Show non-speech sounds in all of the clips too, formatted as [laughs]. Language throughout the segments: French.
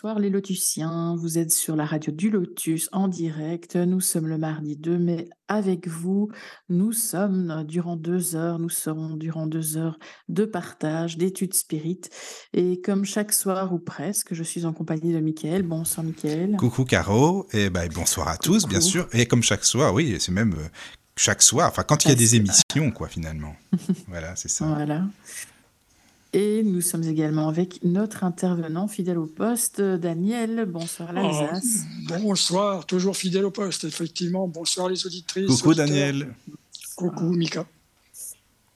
Bonsoir les lotusiens, vous êtes sur la radio du Lotus en direct. Nous sommes le mardi 2 mai avec vous. Nous sommes durant deux heures, nous serons durant deux heures de partage, d'études spirites. Et comme chaque soir ou presque, je suis en compagnie de Mickaël. Bonsoir Mickaël. Coucou Caro, et ben, bonsoir à tous, bien sûr. Et comme chaque soir, oui, c'est même euh, chaque soir, enfin quand il y a Ah, des émissions, quoi, finalement. [laughs] voilà, c'est ça. Voilà. Et nous sommes également avec notre intervenant fidèle au poste, Daniel. Bonsoir l'Alsace. Ah, bonsoir, toujours fidèle au poste, effectivement. Bonsoir les auditrices. Coucou auditeurs. Daniel. Coucou Mika.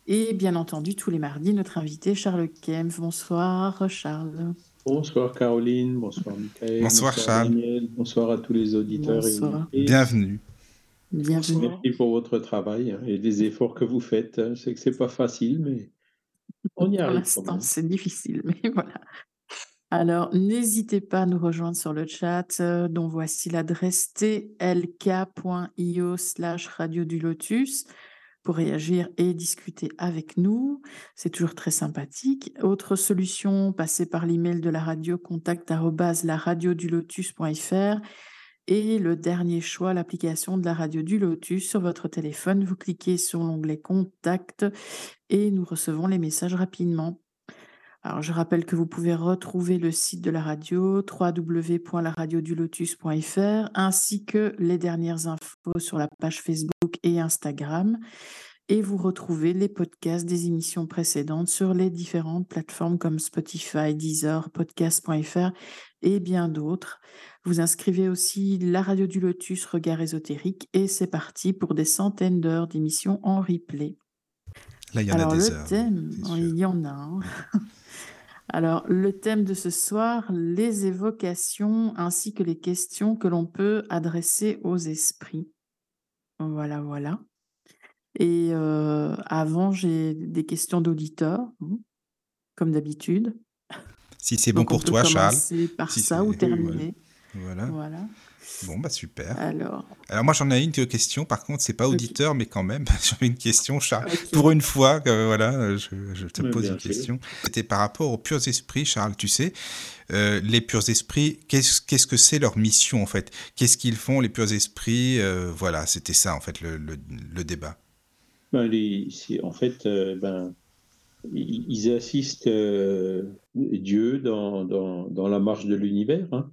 Et bien entendu, tous les mardis, notre invité Charles Kempf. Bonsoir Charles. Bonsoir Caroline, bonsoir Michael. Bonsoir, Charles. Daniel, bonsoir à tous les auditeurs Bonsoir. et, Bienvenue. Bienvenue. Merci pour votre travail et des efforts que vous faites. Je sais que c'est pas facile, mais on y Pour arrive. l'instant, c'est difficile, [laughs] mais voilà. Alors, n'hésitez pas à nous rejoindre sur le chat, euh, dont voici l'adresse tlk.io slash radio du lotus pour réagir et discuter avec nous. C'est toujours très sympathique. Autre solution, passez par l'email de la radio contact et le dernier choix, l'application de la radio du Lotus sur votre téléphone. Vous cliquez sur l'onglet Contact et nous recevons les messages rapidement. Alors, je rappelle que vous pouvez retrouver le site de la radio www.laradiodulotus.fr ainsi que les dernières infos sur la page Facebook et Instagram. Et vous retrouvez les podcasts des émissions précédentes sur les différentes plateformes comme Spotify, Deezer, podcast.fr et bien d'autres. Vous inscrivez aussi la radio du Lotus Regard ésotérique et c'est parti pour des centaines d'heures d'émissions en replay. Là, il y en Alors a des le heures. thème, il y en a. hein. [laughs] Alors le thème de ce soir, les évocations ainsi que les questions que l'on peut adresser aux esprits. Voilà, voilà. Et euh, avant, j'ai des questions d'auditeurs, hein, comme d'habitude. Si c'est bon pour toi, Charles. commencer par Si ça ou terminer. Voilà. Voilà. Bon, bah super. Alors, Alors moi, j'en ai une question. Par contre, c'est pas auditeur, mais quand même, [laughs] j'avais une question, Charles. Pour une fois, que, voilà, je, je te Oui, pose une question. C'était par rapport aux purs esprits, Charles. Tu sais, euh, les purs esprits, qu'est-ce qu'est-ce que c'est leur mission en fait? Qu'est-ce qu'ils font, les purs esprits? Euh, Voilà, c'était ça en fait le, le- le débat. Ben, les- en fait, euh, ben, ils assistent euh, Dieu dans, dans, dans la marche de l'univers. hein.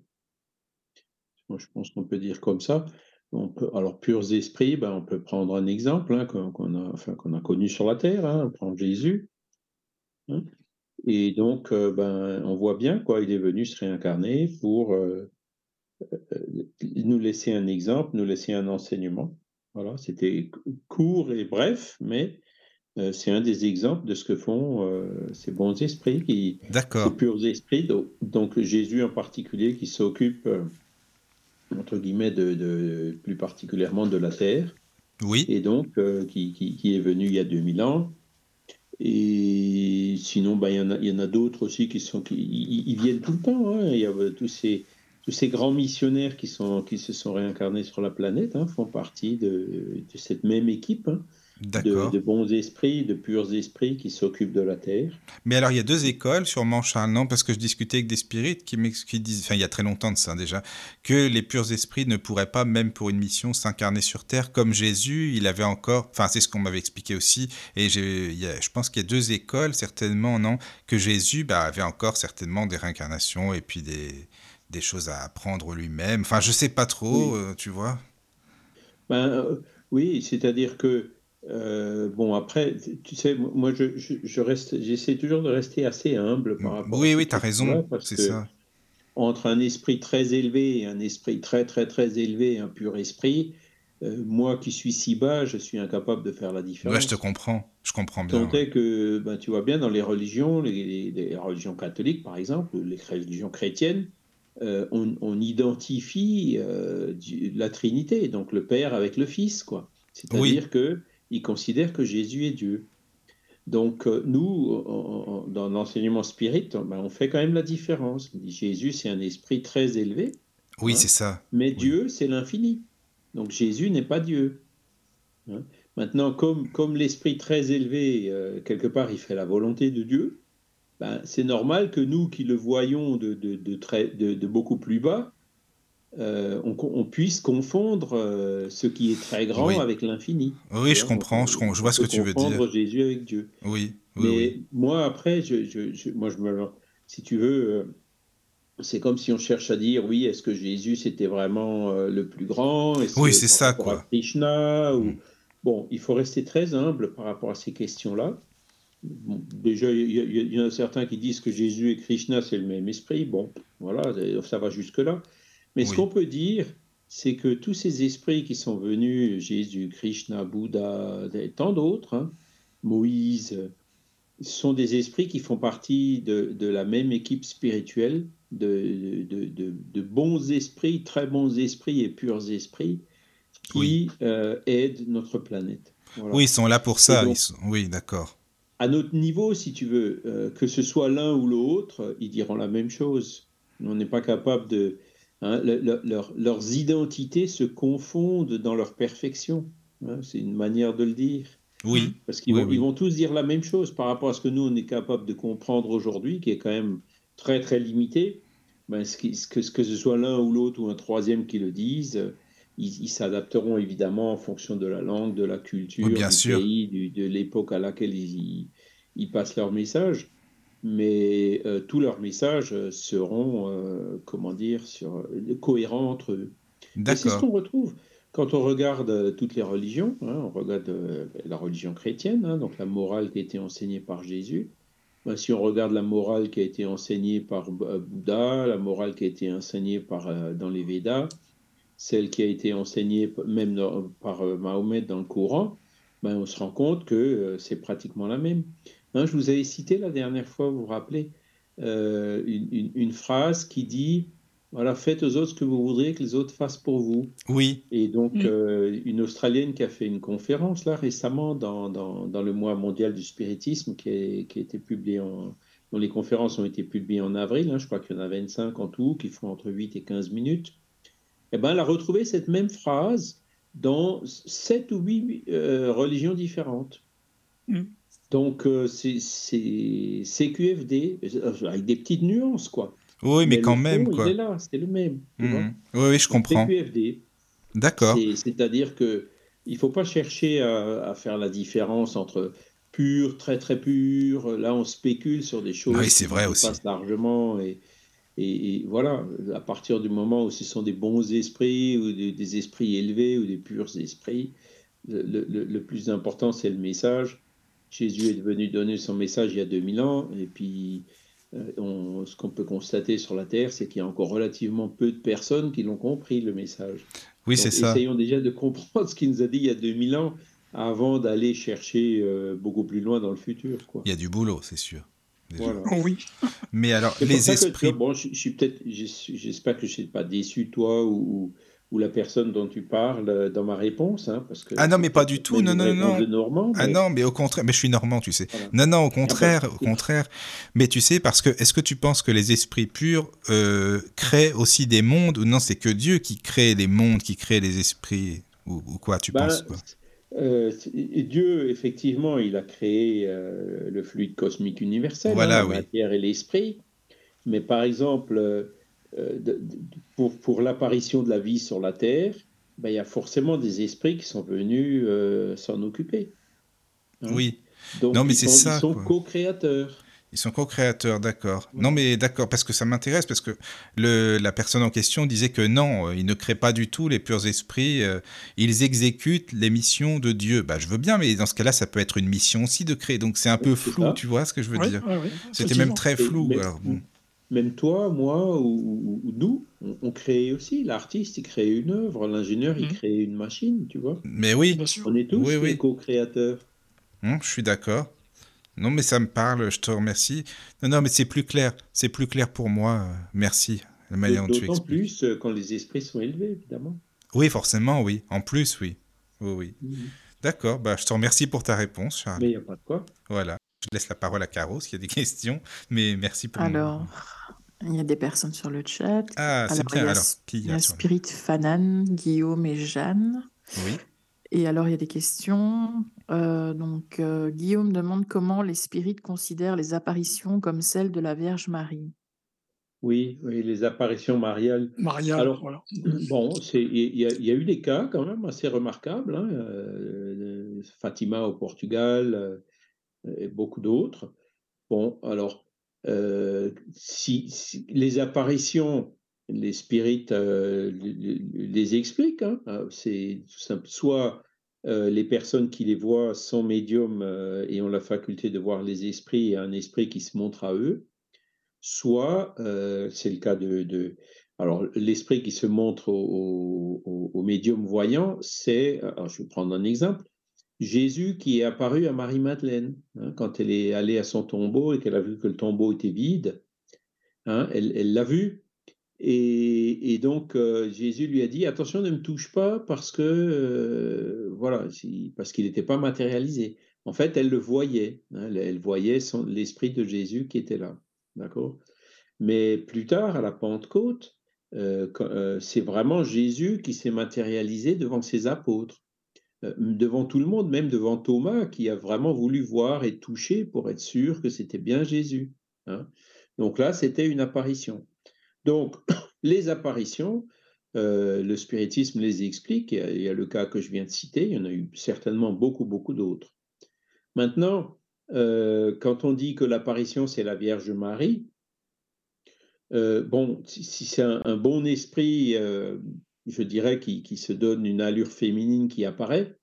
Je pense qu'on peut dire comme ça. On peut, alors, purs esprits, ben, on peut prendre un exemple hein, qu'on a, a connu sur la terre, hein, on prend Jésus. hein. Et donc, euh, ben, on voit bien quoi, il est venu se réincarner pour euh, nous laisser un exemple, nous laisser un enseignement. Voilà, c'était court et bref, mais c'est un des exemples de ce que font euh, ces bons esprits, qui, ces purs esprits, donc, Jésus en particulier, qui s'occupe, euh, entre guillemets, de, de- plus particulièrement de la terre, Oui. et donc euh, qui, qui- qui est venu il y a 2000 ans. Et sinon, ben, il y en a, d'autres aussi qui sont, qui, viennent tout le temps. hein. Il y a euh, tous ces, tous ces grands missionnaires qui, sont, qui se sont réincarnés sur la planète hein, font partie de, de cette même équipe hein, de, bons esprits, de purs esprits qui s'occupent de la Terre. Mais alors, il y a deux écoles, sûrement, Charles, non? Parce que je discutais avec des spirites qui, qui disent, enfin, il y a très longtemps de ça déjà, que les purs esprits ne pourraient pas, même pour une mission, s'incarner sur Terre comme Jésus. Il avait encore, enfin, c'est ce qu'on m'avait expliqué aussi. Et y a- je pense qu'il y a deux écoles, certainement, non? Que Jésus bah, avait encore certainement des réincarnations et puis des, des choses à apprendre lui-même. Enfin, je sais pas trop, Oui. euh, tu vois? Ben, euh, oui, c'est-à-dire que, euh, bon, après, tu sais, moi, je, je, je reste, j'essaie toujours de rester assez humble par rapport Oui, à oui, tu as raison, c'est ça. entre un esprit très élevé et un esprit très, très, très élevé, un pur esprit, euh, moi qui suis si bas, je suis incapable de faire la différence. Ouais, je te comprends, je comprends bien. Tant est que, ben, tu vois bien, dans les religions, les, les- les religions catholiques par exemple, les religions chrétiennes, euh, on, on identifie la Trinité, donc le Père avec le Fils, quoi. C'est-à-dire que ils considèrent que Jésus est Dieu. Donc euh, nous, en- en- dans l'enseignement spirit, ben, on fait quand même la différence. Jésus, c'est un esprit très élevé, Oui, Hein c'est ça. mais Oui. Dieu, c'est l'infini. Donc Jésus n'est pas Dieu. Hein. Maintenant, comme, comme l'esprit très élevé, euh, quelque part, il fait la volonté de Dieu, ben, c'est normal que nous qui le voyons de, de, de, très, de beaucoup plus bas, euh, on, on, puisse confondre euh, ce qui est très grand Oui. avec l'infini. Oui, je On- comprends, je, vois ce que tu veux confondre dire. Jésus avec Dieu. Oui, oui, Mais oui. moi, après, je, je- je- moi, je me, si tu veux, euh, c'est comme si on cherche à dire, oui, est-ce que Jésus c'était vraiment euh, le plus grand? Oui, c'est ça, quoi. Krishna ou... Mm. Bon, il faut rester très humble par rapport à ces questions-là. Bon, déjà, il y, a- il y en a certains qui disent que Jésus et Krishna, c'est le même esprit. Bon, voilà, ça va jusque-là. Mais ce qu'on peut dire, c'est que tous ces esprits qui sont venus, Jésus, Krishna, Bouddha, et tant d'autres, hein, Moïse, sont des esprits qui font partie de, de la même équipe spirituelle, de, de, de- de bons esprits, très bons esprits et purs esprits, qui Oui. euh, aident notre planète. Voilà. Oui, ils sont là pour ça. donc- ils sont- Oui, d'accord. À notre niveau, si tu veux, euh, que ce soit l'un ou l'autre, ils diront la même chose. On n'est pas capable de... hein, le- le- leur- leurs identités se confondent dans leur perfection. hein, c'est une manière de le dire. Oui, Parce qu'ils Oui, vont, oui. vont tous dire la même chose par rapport à ce que nous, on est capable de comprendre aujourd'hui, qui est quand même très, très limité. Ben, ce qui- ce que, ce que ce soit l'un ou l'autre ou un troisième qui le disent, euh, ils ils s'adapteront évidemment en fonction de la langue, de la culture, Oui, bien du sûr. pays, du- de l'époque à laquelle ils, ils passent leur message. Mais euh, tous leurs messages euh, seront, euh, comment dire, sur, cohérents entre eux. C'est ce qu'on retrouve quand on regarde toutes les religions. hein, on regarde euh, la religion chrétienne, hein, donc la morale qui a été enseignée par Jésus. Ben, si on regarde la morale qui a été enseignée par Bouddha, la morale qui a été enseignée par, dans les Védas, celle qui a été enseignée même dans- par Mahomet dans le Coran, ben, on se rend compte que c'est pratiquement la même. Hein, je vous avais cité la dernière fois, vous vous rappelez, euh, une, une- une phrase qui dit voilà, faites aux autres ce que vous voudrez que les autres fassent pour vous. Oui, Et donc, Mm. euh, une Australienne qui a fait une conférence là récemment dans, dans, dans le mois mondial du spiritisme qui a, qui a été publié en. dont les conférences ont été publiées en avril, hein, je crois qu'il y en a 25 en tout, qui font entre 8 et 15 minutes. Eh ben, elle a retrouvé cette même phrase dans 7 ou 8 euh, religions différentes. Mm. Donc, euh, c'est c'est CQFD, euh, avec des petites nuances, quoi. oui, mais, quand fond, même, Il quoi. est là, c'est le même. Mhm. Oui, oui, je comprends. CQFD. D'accord. C'est- C'est-à-dire que il faut pas chercher à, à faire la différence entre pur, très très pur. Là, on spécule sur des choses Oui, c'est qui vrai nous aussi. dépassent largement. Et, et- et voilà, à partir du moment où ce sont des bons esprits ou des, des esprits élevés ou des purs esprits, le, le- le plus important, c'est le message. Jésus est venu donner son message il y a 2000 ans. Et puis, euh, on- ce qu'on peut constater sur la Terre, c'est qu'il y a encore relativement peu de personnes qui l'ont compris, le message. Oui, c'est ça. Essayons déjà de comprendre [laughs] ce qu'il nous a dit il y a 2000 ans avant d'aller chercher euh, beaucoup plus loin dans le futur. Quoi. Il y a du boulot, c'est sûr. Voilà. Oh [laughs] oui. Mais alors, les que, esprits. bon, je, je suis peut-être, j'es- j'espère que je ne suis pas déçu, toi ou, ou, la personne dont tu parles dans ma réponse. Hein, parce que Ah non, mais pas du tout, non, non, non. de Normand, Ah mais- non, mais au contraire, mais je suis normand, tu sais. Voilà. Non, non, au Ah bah, contraire, au écoute. contraire. Mais tu sais, parce que est-ce que tu penses que les esprits purs euh, créent aussi des mondes ou non, c'est que Dieu qui crée les mondes, qui crée les esprits ou, ou quoi Tu Ben, penses quoi? euh, Dieu, effectivement, il a créé euh, le fluide cosmique universel, Voilà, hein, la oui. matière et l'esprit. Mais par exemple, de- de- pour, pour l'apparition de la vie sur la Terre, ben, il y a forcément des esprits qui sont venus euh, s'en occuper. Hein. Oui, Donc, Non, mais ils c'est sont, ça, Ils sont co-créateurs. ils sont co-créateurs, d'accord. Non, mais d'accord, parce que ça m'intéresse, parce que le, la personne en question disait que non, euh, ils ne créent pas du tout les purs esprits, euh, ils exécutent les missions de Dieu. Bah, je veux bien, mais dans ce cas-là, ça peut être une mission aussi de créer, donc c'est un peu flou, ça. tu vois ce que je veux Ouais, dire? C'était même très Et flou. mais- alors, bon. Même toi, moi ou, ou- ou nous, on, on crée aussi. L'artiste, il crée une œuvre. L'ingénieur, il Mhm. crée une machine, tu vois. Mais oui. On est tous Oui, co-créateurs. Hum, je suis d'accord. Non, mais ça me parle, je te remercie. Non, non, mais c'est plus clair. C'est plus clair pour moi. Merci. La manière dont tu expliques. plus euh, quand les esprits sont élevés, évidemment. Oui, forcément, oui. En plus, oui. Oui, oui. D'accord. Bah, je te remercie pour ta réponse, Charles. Mais il n'y a pas de quoi. Voilà. Je laisse la parole à Caro s'il y a des [laughs] questions. Mais merci pour mon- Alors, Il y a des personnes sur le chat. Ah, c'est Alors, bien. y a, Alors, qui il y y a Spirit Fanan, Guillaume et Jeanne. Oui. Et alors, il y a des questions. Euh, donc, euh, Guillaume demande comment les spirites considèrent les apparitions comme celles de la Vierge Marie. Oui, oui, les apparitions mariales. Marial, Alors, voilà. bon, c'est, il y, a- y eu des cas quand même assez remarquables. hein, euh, Fatima au Portugal euh, et beaucoup d'autres. Bon, alors, euh, si, les apparitions, les spirites euh, les, expliquent. hein, euh, c'est tout simple. Soit euh, les personnes qui les voient sont médiums et ont la faculté de voir les esprits et un esprit qui se montre à eux soit c'est le cas de, alors l'esprit qui se montre au, médium voyant, c'est, je vais prendre un exemple, Jésus qui est apparu à Marie-Madeleine hein, quand elle est allée à son tombeau et qu'elle a vu que le tombeau était vide, hein, elle l'a vu. Et, donc euh, Jésus lui a dit attention ne me touche pas parce que euh, voilà parce qu'il n'était pas matérialisé. En fait elle le voyait, hein, elle, voyait l'esprit de Jésus qui était là. D'accord? Mais plus tard, à la Pentecôte, euh, c'est vraiment Jésus qui s'est matérialisé devant ses apôtres, devant tout le monde, même devant Thomas, qui a vraiment voulu voir et toucher pour être sûr que c'était bien Jésus. hein. Donc là, c'était une apparition. Donc, [coughs] les apparitions, euh, le spiritisme les explique. Il y, a, il y a le cas que je viens de citer, il y en a eu certainement beaucoup, beaucoup d'autres. Maintenant, euh, quand on dit que l'apparition, c'est la Vierge Marie, euh, bon, si, c'est un, bon esprit, euh, je dirais, qui, qui se donne une allure féminine qui apparaît,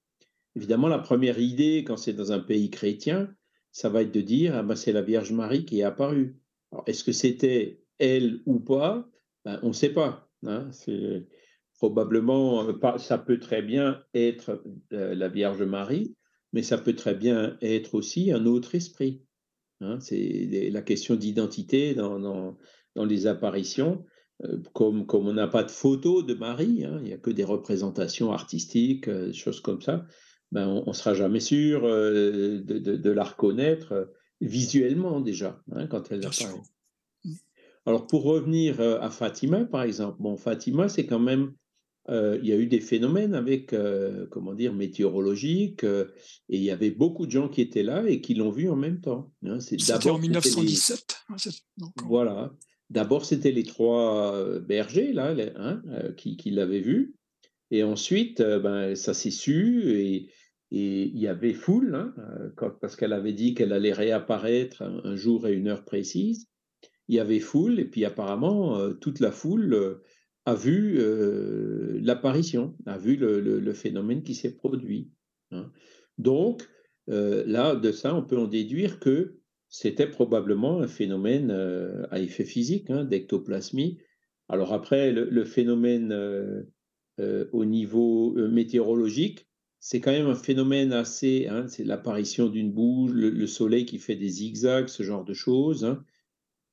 évidemment, la première idée, quand c'est dans un pays chrétien, ça va être de dire, ah ben, c'est la Vierge Marie qui est apparue. Est-ce que c'était elle ou pas? Ben, On ne sait pas. hein. Probablement, euh, ça peut très bien être euh, la Vierge Marie, mais ça peut très bien être aussi un autre esprit. hein. C'est la question d'identité dans- dans les apparitions. Euh, comme, comme on n'a pas de photo de Marie, hein, il n'y a que des représentations artistiques, euh, des choses comme ça, ben, on ne sera jamais sûr euh, de, de- de la reconnaître visuellement déjà, hein, quand elle apparaît. Alors pour revenir à Fatima, par exemple, bon, Fatima, c'est quand même, euh, il y a eu des phénomènes avec, euh, comment dire, météorologiques, euh, et il y avait beaucoup de gens qui étaient là et qui l'ont vu en même temps. hein. C'est C'était en c'était les- 1917. hein, c'est- donc, voilà. D'abord, c'était les trois euh, bergers là, les- hein, euh, qui, l'avaient vu. Et ensuite, euh, ben, ça s'est su et, il y avait foule, hein, parce qu'elle avait dit qu'elle allait réapparaître un, jour et une heure précise. Il y avait foule et puis apparemment, toute la foule a vu l'apparition, a vu le, phénomène qui s'est produit. hein. Donc, là, de ça, on peut en déduire que c'était probablement un phénomène euh, à effet physique, hein, d'ectoplasmie. Alors après, le, phénomène euh, euh, au niveau météorologique, c'est quand même un phénomène assez, hein, c'est l'apparition d'une boule, le, le soleil qui fait des zigzags, ce genre de choses. hein.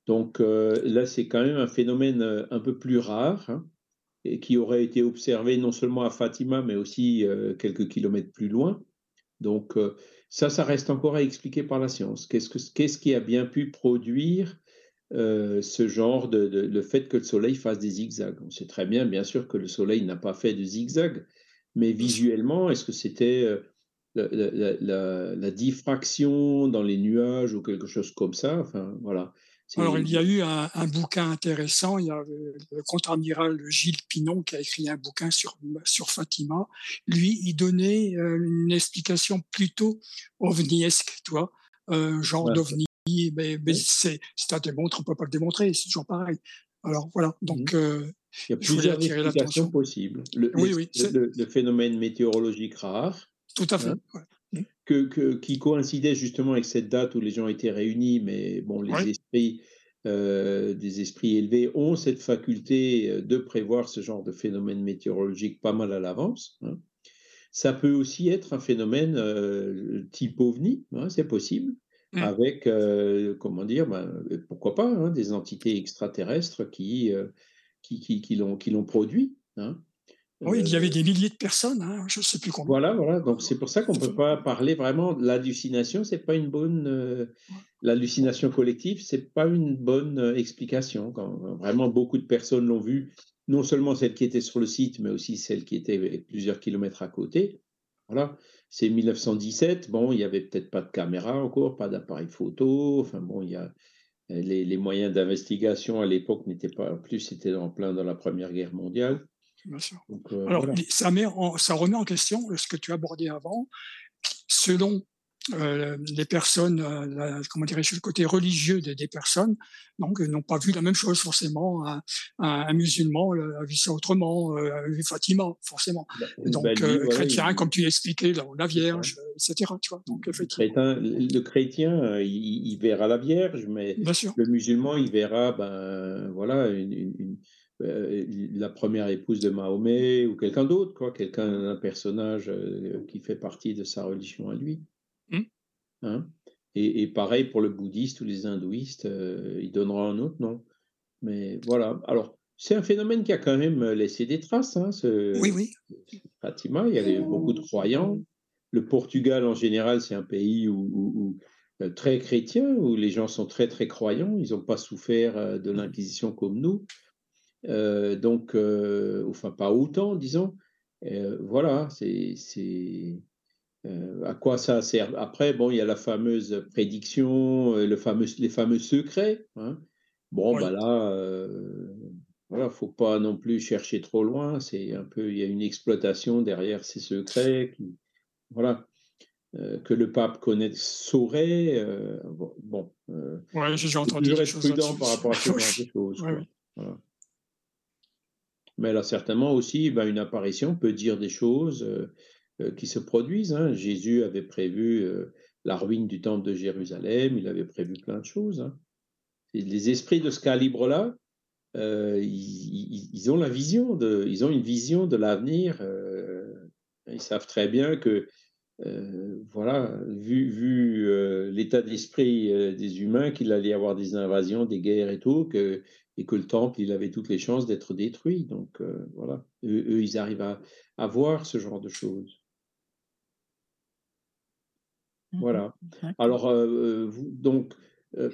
Donc là, c'est quand même un phénomène un peu plus rare hein, et qui aurait été observé non seulement à Fatima, mais aussi quelques kilomètres plus loin. Donc ça, ça reste encore à expliquer par la science. Qu'est-ce, que, qu'est-ce qui a bien pu produire euh, ce genre de, de- le fait que le Soleil fasse des zigzags? On sait très bien, bien sûr, que le Soleil n'a pas fait de zigzags, mais visuellement, est-ce que c'était euh, la, la- la- la- la diffraction dans les nuages ou quelque chose comme ça? Enfin, voilà. Alors, il y a eu un, un bouquin intéressant. Il y a le contre-amiral Gilles Pinon qui a écrit un bouquin sur, sur Fatima. Lui, il donnait euh, une explication plutôt ovniesque, tu vois, euh, genre Ouais. d'ovni. Mais, mais c'est c'est à démontrer, on peut pas le démontrer, c'est toujours pareil. Alors voilà, donc euh, Il y a plusieurs explications l'attention. possibles. Le, Oui, c'est- le- le phénomène météorologique rare, tout à fait. Hein ouais. que, que- qui coïncidait justement avec cette date où les gens étaient réunis, mais bon, les Ouais. Esprits, euh, des esprits élevés ont cette faculté euh, de prévoir ce genre de phénomène météorologique pas mal à l'avance. hein. Ça peut aussi être un phénomène euh, type ovni, hein, c'est possible, Mm. avec, euh, comment dire, ben, pourquoi pas, hein, des entités extraterrestres qui, qui, qui, qui l'ont qui l'ont produit. hein. Oui, il y avait des milliers de personnes, hein, je ne sais plus combien. Voilà, voilà. Donc c'est pour ça qu'on ne peut pas parler vraiment de l'hallucination. C'est pas une bonne euh, l'hallucination collective. C'est pas une bonne euh, explication. Quand vraiment beaucoup de personnes l'ont vu, non seulement celles qui étaient sur le site, mais aussi celles qui étaient plusieurs kilomètres à côté. Voilà. C'est 1917. Bon, il y avait peut-être pas de caméra encore, pas d'appareil photo. Enfin bon, il y a les, les moyens d'investigation à l'époque n'étaient pas. En plus, c'était en plein dans la Première Guerre mondiale. Bien sûr. Euh, Alors, ça, met ça remet en question ce que tu abordé avant. Selon euh, les personnes, euh, comment dirais-je, le côté religieux des, personnes, donc n'ont pas vu la même chose forcément. Un, musulman a vu ça autrement, a vu Fatima forcément. Bah, donc bah, chrétien, comme tu l'expliquais, la, la Vierge, etc. Tu vois, donc, effectivement. Le chrétien, il, verra la Vierge, mais le musulman, il verra, ben voilà, une euh, la première épouse de Mahomet ou quelqu'un d'autre, quoi, quelqu'un, un personnage euh, qui fait partie de sa religion à lui. Mmh. Hein et, pareil pour le bouddhiste ou les hindouistes, euh, il donnera un autre nom. Mais voilà. Alors, c'est un phénomène qui a quand même laissé des traces. Hein, ce, oui, oui. Fatima, il y avait beaucoup de croyants. Le Portugal, en général, c'est un pays où, très chrétien, où les gens sont très, très croyants. Ils n'ont pas souffert de l'Inquisition comme nous. Euh, donc, euh, enfin, pas autant, disons. Euh, voilà, c'est à quoi ça sert? Après, bon, il y a la fameuse prédiction, le fameux, les fameux secrets. Hein. Bon, bah là, voilà, faut pas non plus chercher trop loin. C'est un peu, il y a une exploitation derrière ces secrets. Qui, voilà. que le pape connaît, saurait. bon, ouais, j'ai entendu. Toujours être prudent par rapport à ce [laughs] genre de choses. Voilà. Mais là, certainement aussi, ben, une apparition peut dire des choses euh, euh, qui se produisent. Hein. Jésus avait prévu euh, la ruine du temple de Jérusalem, il avait prévu plein de choses. Hein. les esprits de ce calibre-là, ils, ont la vision de, ils ont une vision de l'avenir. ils savent très bien que, voilà, vu, vu l'état d'esprit des humains, qu'il allait y avoir des invasions, des guerres et tout, que et que le temple, il avait toutes les chances d'être détruit. Donc euh, voilà, eux, ils arrivent à, voir ce genre de choses. Mmh voilà. Alors, euh, euh, donc,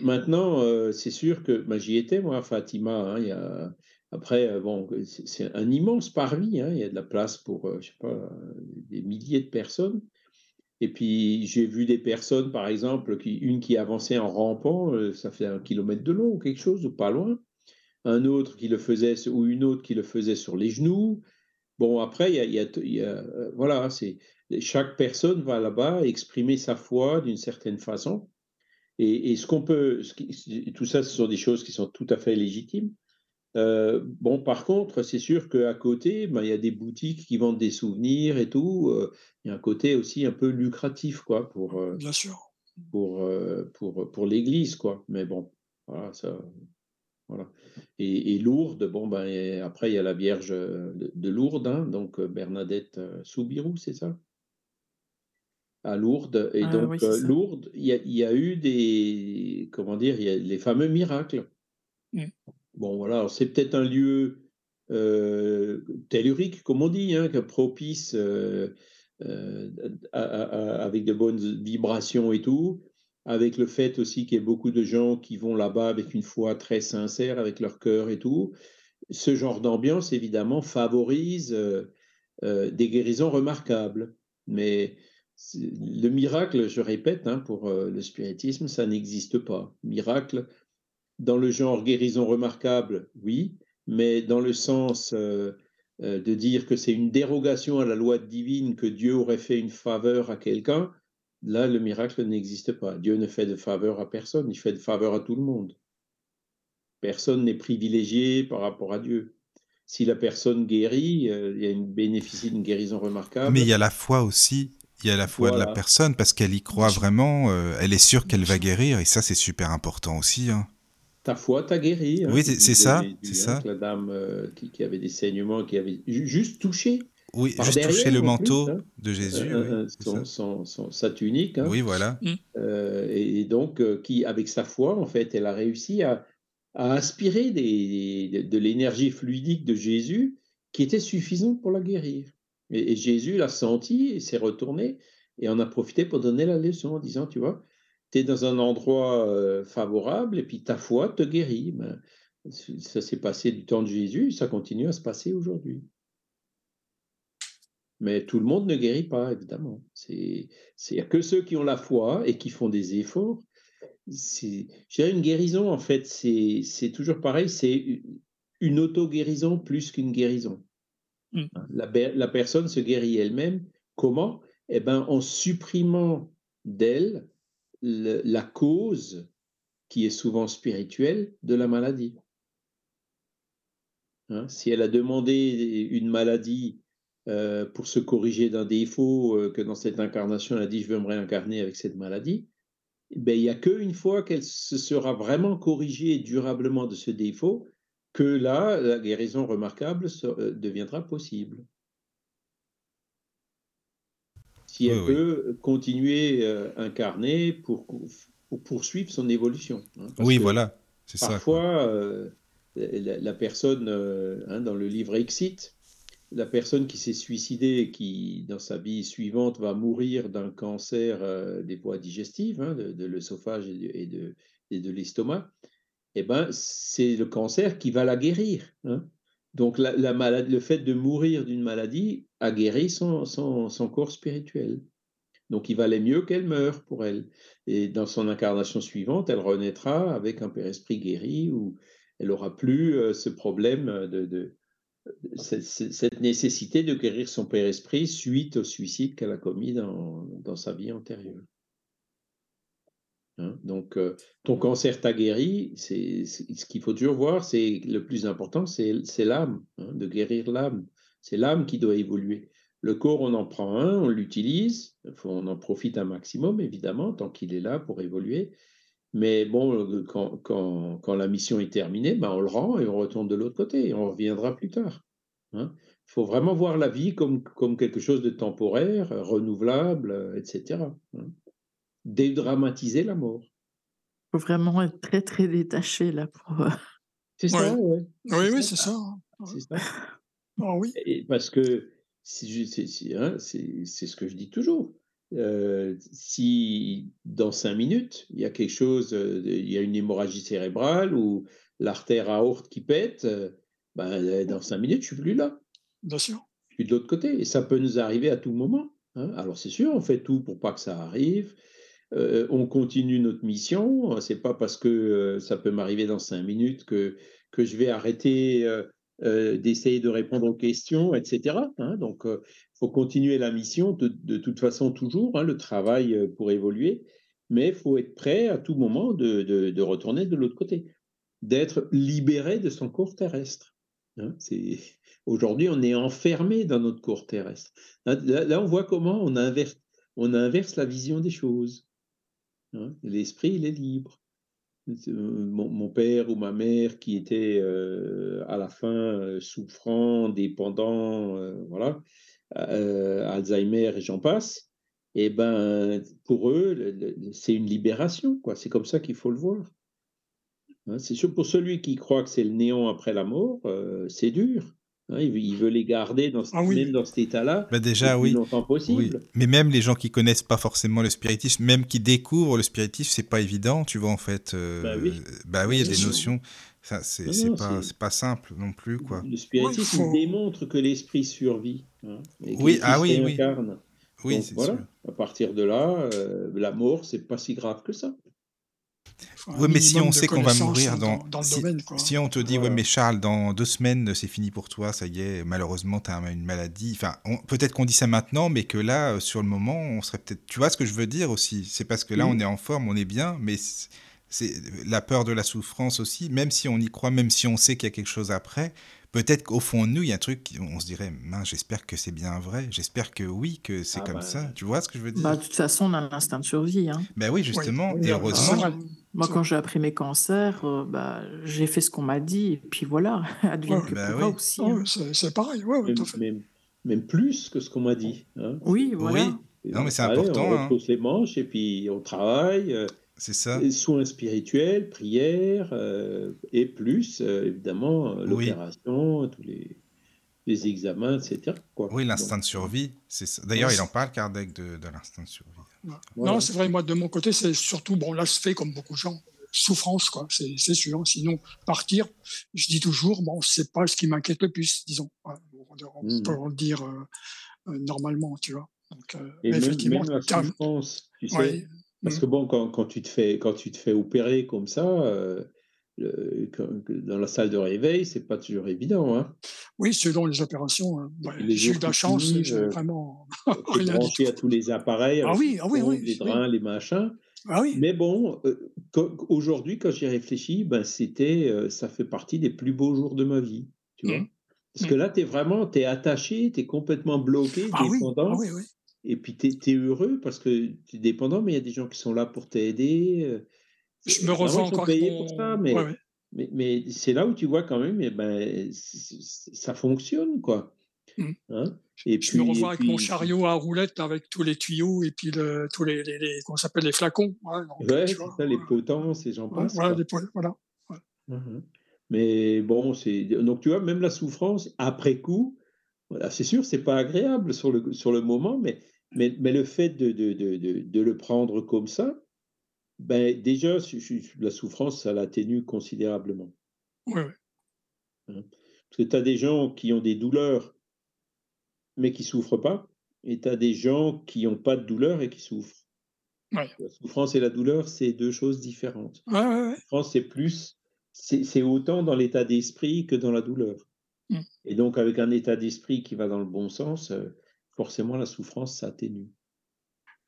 maintenant, c'est sûr que bah, j'y étais, moi, à Fatima. Hein, il y a, après, bon, c'est un immense parvis. Hein, il y a de la place pour, je sais pas, des milliers de personnes. Et puis, j'ai vu des personnes, par exemple, une qui avançait en rampant, ça fait un kilomètre de long ou quelque chose, ou pas loin un autre qui le faisait, ou une autre qui le faisait sur les genoux. Bon, après, il y a, euh, voilà, c'est chaque personne va là-bas exprimer sa foi d'une certaine façon. Et, ce qu'on peut, tout ça, ce sont des choses qui sont tout à fait légitimes. Euh, bon, par contre, c'est sûr qu'à côté, ben, il y a des boutiques qui vendent des souvenirs et tout. Euh, il y a un côté aussi un peu lucratif, quoi, pour, Bien sûr. pour, pour, pour l'Église, quoi. Mais bon, voilà, ça, voilà. Et, Lourdes, bon, ben, après, il y a la Vierge de, Lourdes, hein, donc euh, Bernadette euh, Soubirou, c'est ça? À Lourdes. Et ah donc, euh, Lourdes, il y, a, eu des. Comment dire Il y a les fameux miracles. Mmh. Bon, voilà, c'est peut-être un lieu tellurique, comme on dit, hein, propice. avec de bonnes vibrations et tout avec le fait aussi qu'il y a beaucoup de gens qui vont là-bas avec une foi très sincère, avec leur cœur et tout. Ce genre d'ambiance, évidemment, favorise euh, euh, des guérisons remarquables. Mais le miracle, je répète, hein, pour euh, le spiritisme, ça n'existe pas. Miracle, dans le genre guérison remarquable, oui, mais dans le sens de dire que c'est une dérogation à la loi divine, que Dieu aurait fait une faveur à quelqu'un, Là, le miracle n'existe pas. Dieu ne fait de faveur à personne, il fait de faveur à tout le monde. Personne n'est privilégié par rapport à Dieu. Si la personne guérit, euh, il y a une bénéficie d'une guérison remarquable. Mais il y a la foi aussi. Il y a la foi de la personne parce qu'elle y croit vraiment. Euh, elle est sûre qu'elle va guérir et ça, c'est super important aussi. Hein. Ta foi t'a guéri. Hein. oui, c'est ça. C'est ça. La dame euh, qui, qui, avait des saignements, qui avait juste touché oui, juste toucher le manteau hein. de Jésus. Euh, son, sa tunique. Hein. Oui, voilà. Mm. Euh, et, donc, euh, qui, avec sa foi, en fait, elle a réussi à, à des, de, l'énergie fluidique de Jésus qui était suffisante pour la guérir. Et, et Jésus l'a senti et s'est retourné et en a profité pour donner la leçon en disant, tu vois, tu es dans un endroit euh, favorable et puis ta foi te guérit. Ben, ça s'est passé du temps de Jésus, ça continue à se passer aujourd'hui. Mais tout le monde ne guérit pas, évidemment. C'est que ceux qui ont la foi et qui font des efforts. C'est une guérison, en fait, c'est toujours pareil, c'est une auto-guérison plus qu'une guérison. Mmh. Hein, la, la, personne se guérit elle-même. Comment? Eh ben, en supprimant d'elle la cause qui est souvent spirituelle de la maladie. Hein, si elle a demandé une maladie euh, pour se corriger d'un défaut, euh, que dans cette incarnation, elle a dit je veux me réincarner avec cette maladie, ben, il n'y a qu'une fois qu'elle se sera vraiment corrigée durablement de ce défaut que là, la guérison remarquable euh, deviendra possible. Si elle peut continuer à incarner pour, poursuivre son évolution. Hein, oui, voilà, c'est ça. Parfois, la, personne, hein, dans le livre Exit, la personne qui s'est suicidée et qui, dans sa vie suivante, va mourir d'un cancer euh, des voies digestives, hein, de, l'œsophage et de, de, l'estomac, eh ben, c'est le cancer qui va la guérir. Hein. Donc, la, le fait de mourir d'une maladie a guéri son, corps spirituel. Donc, il valait mieux qu'elle meure pour elle. Et dans son incarnation suivante, elle renaîtra avec un Père-Esprit guéri ou elle aura plus euh, ce problème de cette nécessité de guérir son père esprit suite au suicide qu'elle a commis dans sa vie antérieure. Hein, donc, euh, ton cancer t'a guéri, c'est ce qu'il faut toujours voir, c'est le plus important, c'est l'âme, hein, de guérir l'âme. C'est l'âme qui doit évoluer. Le corps, on en prend un, on l'utilise, on en profite un maximum, évidemment, tant qu'il est là pour évoluer. Mais bon, euh, quand, la mission est terminée, ben on le rend et on retourne de l'autre côté on reviendra plus tard. Hein. Il faut vraiment voir la vie comme, comme quelque chose de temporaire, renouvelable, etc. Hein. Dédramatiser la mort. Il faut vraiment être très, très détaché là pour. Euh, c'est ça, Oui, oui, c'est ça. C'est ça. Ah oui. Et parce que hein, c'est ce que je dis toujours. Euh, si dans cinq minutes, il y a quelque chose, euh, il y a une hémorragie cérébrale ou l'artère aorte qui pète, euh, ben, dans cinq minutes, je suis plus là. Bien sûr. Je suis de l'autre côté. Et ça peut nous arriver à tout moment. Hein. Alors c'est sûr, on fait tout pour pas que ça arrive. On continue notre mission. C'est pas parce que ça peut m'arriver dans cinq minutes que, que je vais arrêter d'essayer de répondre aux questions, etc. Hein. Donc, faut continuer la mission de, toute façon toujours, hein, le travail euh, pour évoluer, mais il faut être prêt à tout moment de, retourner de l'autre côté, d'être libéré de son corps terrestre. Hein. Aujourd'hui, on est enfermé dans notre corps terrestre. Là, on voit comment on inverse, on inverse la vision des choses. Hein. L'esprit, il est libre. Euh, mon, père ou ma mère qui était euh, à la fin souffrant, dépendant, voilà, euh, Alzheimer et j'en passe, et eh ben pour eux, c'est une libération, quoi. C'est comme ça qu'il faut le voir. Hein, c'est sûr pour celui qui croit que c'est le néant après la mort, euh, c'est dur. Hein, il, veut, les garder dans, ah même dans cet état-là. Bah déjà, oui. longtemps possible. Mais même les gens qui connaissent pas forcément le spiritisme, même qui découvrent le spiritisme, c'est pas évident, tu vois, en fait. Euh, bah oui. Bah oui, il y a des notions. C'est pas, pas simple non plus. Quoi. Le spiritisme démontre que l'esprit survit. Hein, oui, ah oui, oui. Oui, voilà, sûr. à partir de là, euh, la mort, c'est pas si grave que ça. Oui, mais si on sait qu'on va mourir dans, dans, si, domaine, si, on te dit, ouais. mais Charles, dans deux semaines, c'est fini pour toi, ça y est, malheureusement, tu as une maladie. Enfin, peut-être qu'on dit ça maintenant, mais que là, euh, sur le moment, on serait peut-être. Tu vois ce que je veux dire aussi? C'est parce que là, on est en forme, on est bien, mais c'est la peur de la souffrance aussi, même si on y croit, même si on sait qu'il y a quelque chose après, peut-être qu'au fond de nous, il y a un truc, on se dirait, j'espère que c'est bien vrai, j'espère que oui, que c'est ah comme bah, ça. Tu vois ce que je veux dire? Bah, De toute façon, on a l'instinct de survie. Hein. Ben oui, justement, et heureusement. Moi, quand j'ai appris mes cancers, euh, bah, j'ai fait ce qu'on m'a dit, et puis voilà, [laughs] advienne que bah aussi. Hein. c'est pareil, ouais, même, tout à fait. Même, plus que ce qu'on m'a dit. Hein. Oui, voilà. Oui. Non, mais c'est important. On repose les manches, et puis on travaille. Euh, c'est ça. Soins spirituels, prières, euh, et plus, euh, évidemment, l'opération, tous les, les examens, etc. Quoi. Oui, l'instinct Donc, de survie. c'est ça. D'ailleurs, Ouais, il en parle, Kardec, de, de l'instinct de survie. Voilà. Non, c'est vrai, moi, de mon côté, c'est surtout, bon, là, se fait comme beaucoup de gens, souffrance, quoi, c'est sûr. Sinon, partir, je dis toujours, bon, c'est pas ce qui m'inquiète le plus, disons. On, peut le dire euh, euh, normalement, tu vois. Donc, euh, Et même, effectivement, même la souffrance, tu sais, ouais, Parce que bon, quand, quand tu te fais, quand tu te fais opérer comme ça, euh, le- dans la salle de réveil, c'est pas toujours évident. Hein. oui, selon les opérations, hein, ouais, les j'ai eu de la chance, j'ai euh, vraiment [laughs] rien branché à tous les appareils, Ah oui, ah oui, sondes, oui, les drains, les machins. Ah oui, Mais bon, euh, aujourd'hui, quand j'y réfléchis, ben c'était, euh, ça fait partie des plus beaux jours de ma vie. Tu vois? Mhm. Parce que là, tu es vraiment, tu es attaché, tu es complètement bloqué, ah dépendant. oui. Et puis, tu es, heureux parce que tu es dépendant, mais il y a des gens qui sont là pour t'aider. Je me sont encore payés mon... pour ça, mais, ouais, ouais. mais, mais c'est là où tu vois quand même, eh ben, ça fonctionne, quoi. Mhm. Hein? Et Je me puis, revois avec mon chariot à roulettes avec tous les tuyaux et puis le, tous les, les, les- s'appelle les flacons. Ouais, donc, ouais, vois, ça, les potences et j'en passe. voilà, voilà. Mhm. Mais bon, c'est donc tu vois, même la souffrance après coup, voilà, c'est sûr, c'est pas agréable sur le, sur le moment, mais, mais, mais le fait de, de, de, de, de le prendre comme ça, ben déjà, la souffrance, ça l'atténue considérablement. Ouais. hein? Parce que tu as des gens qui ont des douleurs, mais qui souffrent pas, et tu as des gens qui n'ont pas de douleur et qui souffrent. Ouais. La souffrance et la douleur, c'est deux choses différentes. Ouais, ouais, ouais. La souffrance, c'est plus, c'est c'est autant dans l'état d'esprit que dans la douleur. Mm. Et donc, avec un état d'esprit qui va dans le bon sens, euh, forcément, la souffrance s'atténue.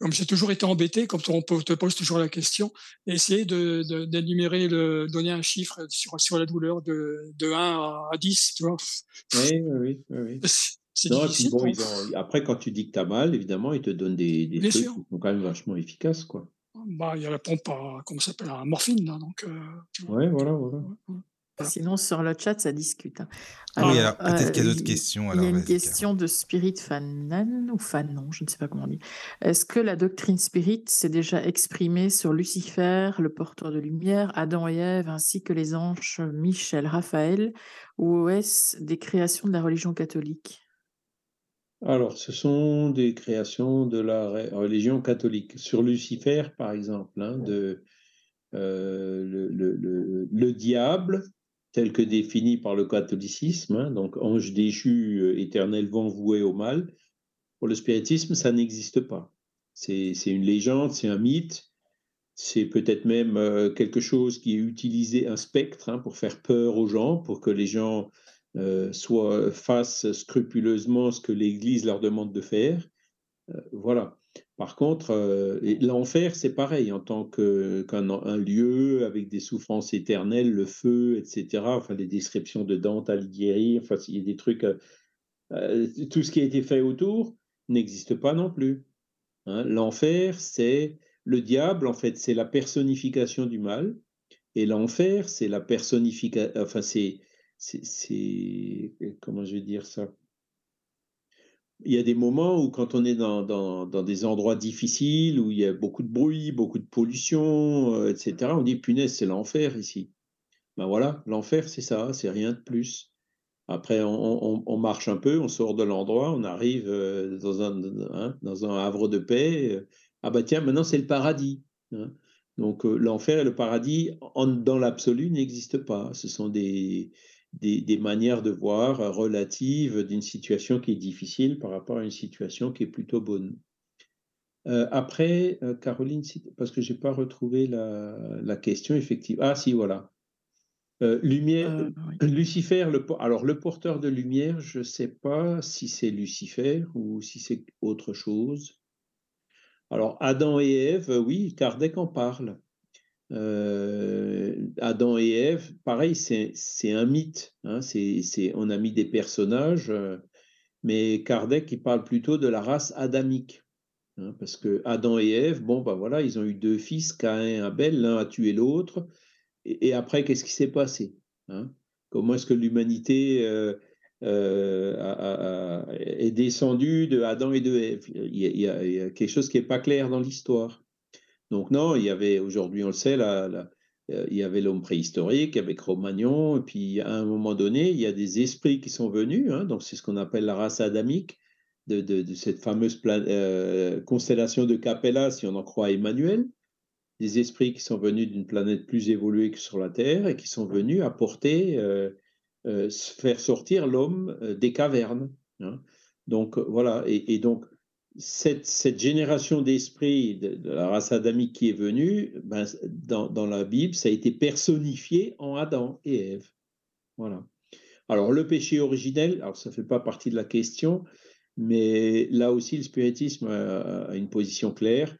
Comme j'ai toujours été embêté, comme on te pose toujours la question, essayer de, de- d'énumérer, le, donner un chiffre sur, sur la douleur de, de 1 à, à 10, tu vois. Oui, oui, oui. oui, oui. C'est, c'est Non, et puis difficile. bon, quoi. ils ont- après, quand tu dis que tu as mal, évidemment, ils te donnent des, des trucs sûr. qui sont quand même vachement efficaces. Quoi. Bah, il y a la pompe à, comment ça s'appelle, à morphine, là, donc, euh, tu vois. Ouais, voilà, voilà. Ouais, ouais. Sinon, sur le chat, ça discute. hein. Oui, alors peut-être euh, qu'il y a d'autres il- questions. Il y Alors, a une question de Spirit Fanan ou Fanon, je ne sais pas comment on dit. Est-ce que la doctrine Spirit s'est déjà exprimée sur Lucifer, le porteur de lumière, Adam et Ève, ainsi que les anges Michel, Raphaël, ou est-ce des créations de la religion catholique? Alors, ce sont des créations de la religion catholique. Sur Lucifer, par exemple, hein, de, euh, le, le- le- le diable, tel que défini par le catholicisme, hein, donc ange déchu, euh, éternellement voué au mal, pour le spiritisme, ça n'existe pas. C'est une légende, c'est un mythe, c'est peut-être même euh, quelque chose qui est utilisé, un spectre, hein, pour faire peur aux gens, pour que les gens euh, soient, fassent scrupuleusement ce que l'Église leur demande de faire. Voilà. Par contre, euh, l'enfer, c'est pareil, en tant qu'un un lieu avec des souffrances éternelles, le feu, etc. Enfin, les descriptions de Dante Alighieri, enfin, il des trucs. euh, euh, tout ce qui a été fait autour n'existe pas non plus. hein. L'enfer, c'est le diable, en fait, c'est la personnification du mal. Et l'enfer, c'est la personnification. Enfin, c'est- Comment je vais dire ça? Il y a des moments où quand on est dans, dans, des endroits difficiles, où il y a beaucoup de bruit, beaucoup de pollution, euh, etc., on dit, punaise, c'est l'enfer ici. Ben voilà, l'enfer, c'est ça, c'est rien de plus. Après, on, marche un peu, on sort de l'endroit, on arrive euh, dans, un, hein, dans un havre de paix. euh, ah bah tiens, maintenant c'est le paradis. hein. Donc l'enfer et le paradis, dans l'absolu, n'existent pas. Ce sont des, des, des manières de voir relatives d'une situation qui est difficile par rapport à une situation qui est plutôt bonne. Euh, après, euh, Caroline, parce que j'ai pas retrouvé la, la question effectivement. Ah si, voilà. Euh, lumière, oui. Lucifer, le, alors le porteur de lumière, je ne sais pas si c'est Lucifer ou si c'est autre chose. Alors Adam et Ève, oui, Kardec en parle. Euh, Adam et Ève, pareil, c'est un mythe. hein, on a mis des personnages, euh, mais Kardec, il parle plutôt de la race adamique. hein, parce que Adam et Ève, bon, ben voilà, ils ont eu deux fils, Caïn et Abel, l'un a tué l'autre. Et, après, qu'est-ce qui s'est passé hein? Comment est-ce que l'humanité euh, est descendue de Adam et de Ève? Il y a- il y a quelque chose qui n'est pas clair dans l'histoire. Donc non, il y avait aujourd'hui, on le sait, euh, il y avait l'homme préhistorique avec Cro-Magnon, et puis à un moment donné, il y a des esprits qui sont venus, hein, donc c'est ce qu'on appelle la race adamique, de, cette fameuse euh, constellation de Capella, si on en croit Emmanuel, des esprits qui sont venus d'une planète plus évoluée que sur la Terre et qui sont venus apporter, euh, faire sortir l'homme des cavernes. Hein. Donc voilà, et donc cette, génération d'esprit de, la race adamique qui est venue, ben, dans, la Bible, ça a été personnifié en Adam et Ève. Voilà. Alors, le péché originel, ça ne fait pas partie de la question, mais là aussi, le spiritisme a, une position claire.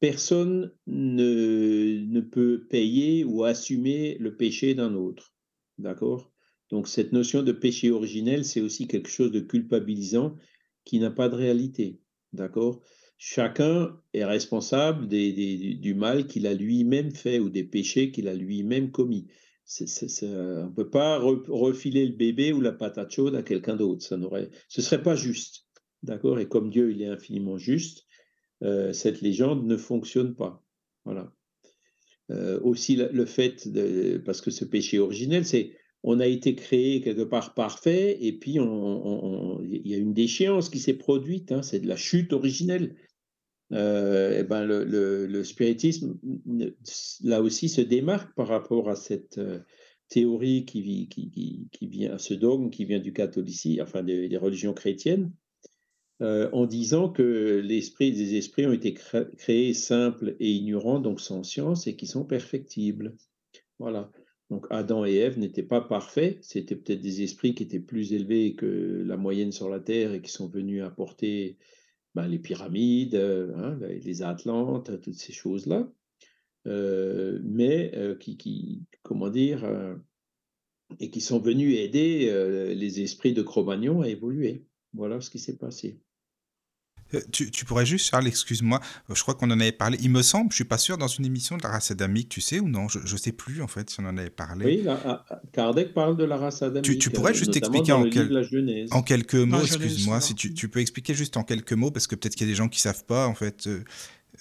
Personne ne, ne peut payer ou assumer le péché d'un autre. D'accord? Donc, cette notion de péché originel, c'est aussi quelque chose de culpabilisant qui n'a pas de réalité. D'accord? Chacun est responsable du mal qu'il a lui-même fait ou des péchés qu'il a lui-même commis. on ne peut pas refiler le bébé ou la patate chaude à quelqu'un d'autre. Ça n'aurait, ce serait pas juste. D'accord? Et comme Dieu, il est infiniment juste, euh, cette légende ne fonctionne pas. Voilà. Euh, aussi, le fait, de, parce que ce péché originel, c'est on a été créé quelque part parfait, et puis il y a une déchéance qui s'est produite, hein, c'est de la chute originelle. Euh, et ben le, spiritisme, là aussi, se démarque par rapport à cette euh, théorie qui, qui, qui, vient, à ce dogme qui vient du catholicisme, enfin des, religions chrétiennes, euh, en disant que l'esprit des esprits ont été créés simples et ignorants, donc sans science, et qui sont perfectibles. Voilà. Donc Adam et Ève n'étaient pas parfaits, c'était peut-être des esprits qui étaient plus élevés que la moyenne sur la Terre et qui sont venus apporter ben, les pyramides, euh, hein, les Atlantes, toutes ces choses-là, euh, mais euh, qui, comment dire, et qui sont venus aider les esprits de Cro-Magnon à évoluer. Voilà ce qui s'est passé. Euh, tu, pourrais juste, Charles, excuse-moi, euh, je crois qu'on en avait parlé, il me semble, je suis pas sûr, dans une émission de la race adamique, tu sais ou non? Je ne sais plus en fait si on en avait parlé. Oui, ah, ah, Kardec parle de la race adamique. Tu, pourrais juste expliquer en, en, quelques mots, excuse-moi, si tu, tu, peux expliquer juste en quelques mots, parce que peut-être qu'il y a des gens qui savent pas en fait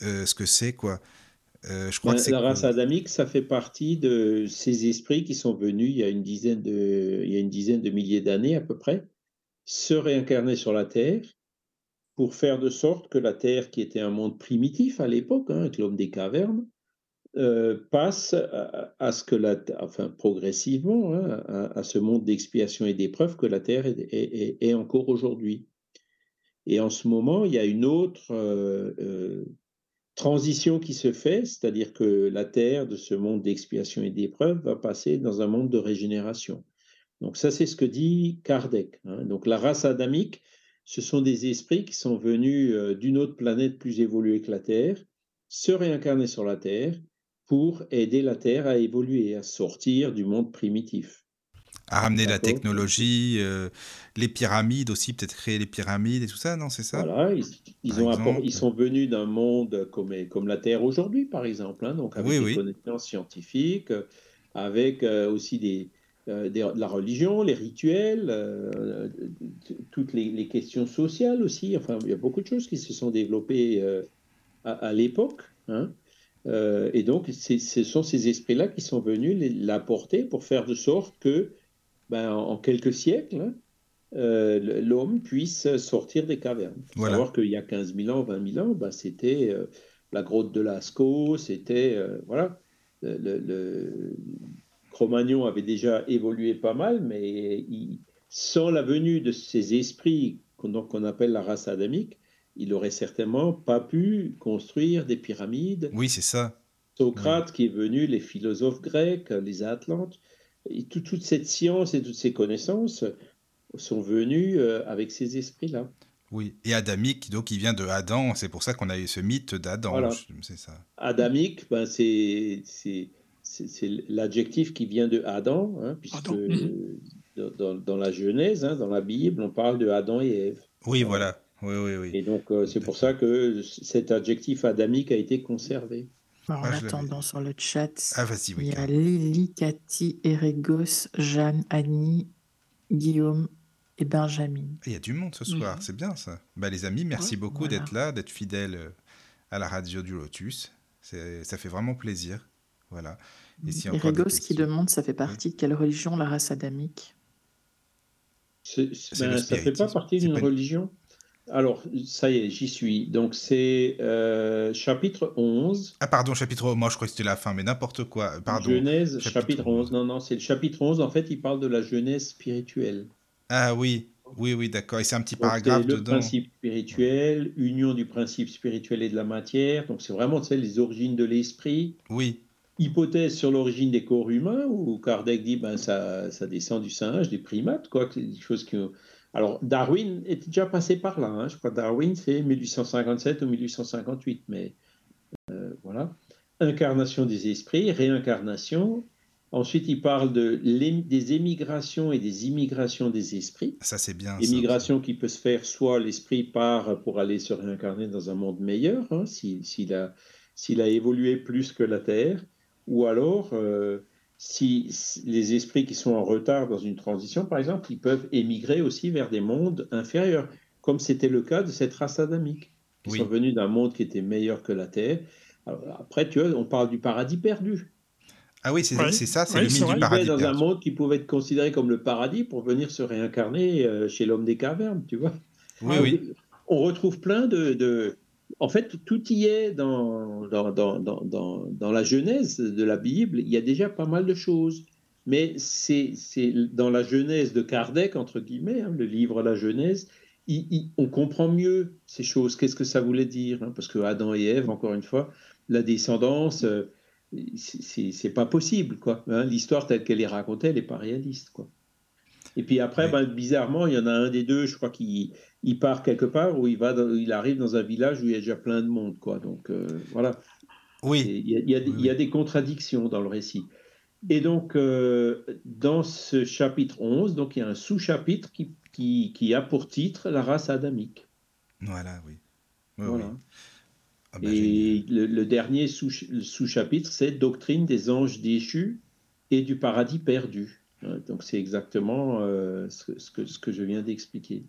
euh, ce que c'est, quoi. je crois ben, que la race adamique, ça fait partie de ces esprits qui sont venus il y a une dizaine de, il y a une dizaine de milliers d'années à peu près, se réincarner sur la Terre pour faire de sorte que la Terre, qui était un monde primitif à l'époque, hein, avec l'homme des cavernes, euh, passe à, ce que la, enfin progressivement, hein, à, ce monde d'expiation et d'épreuve que la Terre est, encore aujourd'hui. Et en ce moment, il y a une autre euh, euh, transition qui se fait, c'est-à-dire que la Terre de ce monde d'expiation et d'épreuve va passer dans un monde de régénération. Donc ça, c'est ce que dit Kardec. Hein. Donc la race adamique, ce sont des esprits qui sont venus euh, d'une autre planète plus évoluée que la Terre, se réincarner sur la Terre pour aider la Terre à évoluer, à sortir du monde primitif. À ramener la technologie, euh, les pyramides aussi, peut-être créer les pyramides et tout ça, non, c'est ça? Voilà, ils, ont ils, sont venus d'un monde comme, comme la Terre aujourd'hui, par exemple, hein, donc avec des connaissances scientifiques, avec euh, aussi des, euh, de la religion, les rituels, euh, toutes les, questions sociales aussi. Enfin, il y a beaucoup de choses qui se sont développées euh, à, l'époque. Hein. et donc, ce sont ces esprits-là qui sont venus l'apporter pour faire de sorte que, ben, en, quelques siècles, hein, l'homme puisse sortir des cavernes. Il faut savoir qu'il y a 15 000 ans, 20 000 ans, ben, c'était la grotte de Lascaux, c'était voilà, le, Cro-Magnon avait déjà évolué pas mal, mais sans la venue de ces esprits qu'on appelle la race adamique, il aurait certainement pas pu construire des pyramides. Oui, c'est ça. Socrate qui est venu, les philosophes grecs, les Atlantes, et toute cette science et toutes ces connaissances sont venues euh, avec ces esprits-là. Oui, et adamique, donc il vient de Adam, c'est pour ça qu'on a eu ce mythe d'Adam, c'est ça. Adamique, ben c'est c'est l'adjectif qui vient de Adam, hein, puisque mhm. dans, la Genèse, hein, dans la Bible, on parle de Adam et Ève. Oui, voilà. Oui, oui, oui. Et donc, euh, c'est pour ça que cet adjectif adamique a été conservé. en ah, attendant, sur le chat, ah, il y a Lily, Cathy, Erégos, Jeanne, Annie, Guillaume et Benjamin. Il y a du monde ce soir, c'est bien ça. Bah, les amis, merci beaucoup d'être là, d'être fidèles euh, à la radio du Lotus. Ça fait vraiment plaisir. Voilà. Et si qui demande, ça fait partie de quelle religion la race adamique? C'est- c'est- C'est ben, ça fait pas partie d'une pas religion? Alors, ça y est, j'y suis. Donc, c'est euh, chapitre 11, Ah, pardon, chapitre. Moi, je crois que c'était la fin, mais n'importe quoi. Pardon. Genèse, chapitre chapitre 11. Non, non, c'est le chapitre 11. En fait, il parle de la genèse spirituelle. Ah oui, oui, oui, d'accord. Et c'est un petit Donc, paragraphe c'est le dedans. principe spirituel, union du principe spirituel et de la matière. Donc, c'est vraiment tu sais, les origines de l'esprit. Oui, Hypothèse sur l'origine des corps humains, où Kardec dit ben ça, ça descend du singe, des primates, quoi, des choses qui. Alors Darwin était déjà passé par là. hein. Je crois que Darwin c'est 1857 ou 1858, mais euh, voilà. Incarnation des esprits, réincarnation. Ensuite, il parle de des émigrations et des immigrations des esprits. ça c'est bien. Émigration qui peut se faire soit l'esprit part pour aller se réincarner dans un monde meilleur, hein, si- s'il a, s'il a évolué plus que la Terre, ou alors euh, si, si les esprits qui sont en retard dans une transition, par exemple, ils peuvent émigrer aussi vers des mondes inférieurs, comme c'était le cas de cette race adamique, qui Oui. sont venus d'un monde qui était meilleur que la Terre. Alors, après, tu vois, on parle du paradis perdu. Ah oui, c'est Ouais. ça, c'est Ouais, le c'est mythe vrai. du Ils paradis. dans un monde qui pouvait être considéré comme le paradis pour venir se réincarner euh, chez l'homme des cavernes, tu vois. Oui, oui. On retrouve plein de, de- En fait, tout y est dans, dans, dans, dans, dans, la Genèse de la Bible. Il y a déjà pas mal de choses. Mais c'est dans la Genèse de Kardec, entre guillemets, hein, le livre La Genèse, on comprend mieux ces choses. Qu'est-ce que ça voulait dire hein, Parce que Adam et Ève, encore une fois, la descendance, euh, c'est pas possible. quoi. hein. L'histoire telle qu'elle est racontée, elle n'est pas réaliste. quoi. Et puis après, ben, bizarrement, il y en a un des deux, je crois qu'il il part quelque part où il, va dans- il arrive dans un village où il y a déjà plein de monde. Quoi. Donc euh, voilà, Oui, il y, a, il y a des- Oui, il y a oui. des contradictions dans le récit. Et donc, euh, dans ce chapitre 11, donc, il y a un sous-chapitre qui, qui, qui a pour titre la race adamique. voilà, oui. Oui, Voilà. oui. Ah bah, Et le, le dernier sous- sous-chapitre, c'est Doctrine des anges déchus et du paradis perdu. Hein, Donc, c'est exactement euh, ce, que- ce que, ce que je viens d'expliquer.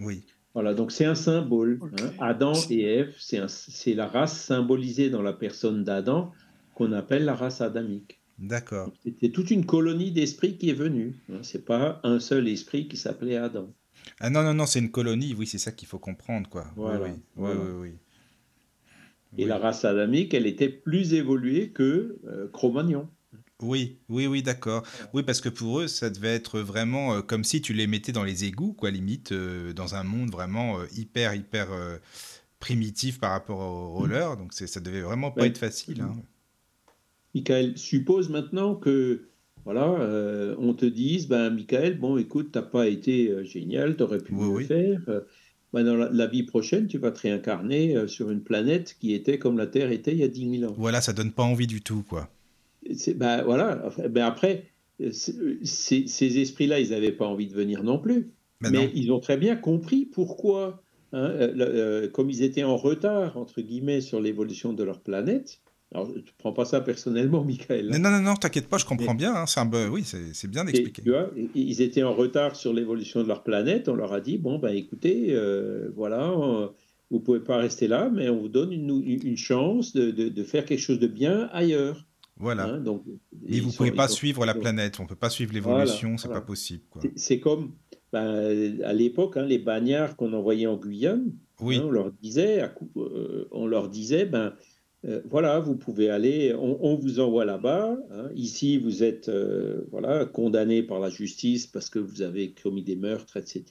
Oui, Voilà, donc c'est un symbole. Hein. Adam et Ève, c'est la race symbolisée dans la personne d'Adam qu'on appelle la race adamique. d'accord. C'était toute une colonie d'esprits qui est venue. hein. C'est pas un seul esprit qui s'appelait Adam. Ah non, non, non, c'est une colonie, oui, c'est ça qu'il faut comprendre, quoi. Voilà, oui, oui, voilà. oui, oui, oui. Et Oui. la race adamique, elle était plus évoluée que euh, Cro-Magnon. Oui, oui, oui, d'accord. Oui, parce que pour eux, ça devait être vraiment euh, comme si tu les mettais dans les égouts, quoi, limite, euh, dans un monde vraiment euh, hyper, hyper primitif par rapport au, au leur. Donc, ça devait vraiment pas Ouais. être facile. hein. Michael, suppose maintenant que, voilà, on te dise, ben, Michael, bon, écoute, t'as pas été génial, t'aurais pu Oui, mieux oui. faire. Ben, dans la, la vie prochaine, tu vas te réincarner sur une planète qui était comme la Terre était il y a 10 000 ans. Voilà, ça donne pas envie du tout, quoi. Ben, voilà, ben, après, ces, esprits-là, ils n'avaient pas envie de venir non plus. Ben mais non. ils ont très bien compris pourquoi, hein, euh, euh, comme ils étaient en retard, entre guillemets, sur l'évolution de leur planète. Alors, je ne prends pas ça personnellement, [laughs] Michael. hein. Non, non, non, t'inquiète pas, je comprends bien. hein, c'est un Oui, c'est bien Et, d'expliquer. tu vois, ils étaient en retard sur l'évolution de leur planète. On leur a dit bon, ben écoutez, euh, voilà, vous pouvez pas rester là, mais on vous donne une, une- une chance de, de- de faire quelque chose de bien ailleurs. Voilà. hein. donc, Mais vous sont- pouvez pas suivre la planète, on peut pas suivre l'évolution, Voilà, c'est voilà. pas possible. C'est- comme ben, à l'époque, hein, les bagnards qu'on envoyait en Guyane. Oui, Hein, on leur disait, à coup- euh, on leur disait, ben euh, voilà, vous pouvez aller, on, on vous envoie là-bas. hein. Ici, vous êtes euh, voilà condamné par la justice parce que vous avez commis des meurtres, etc.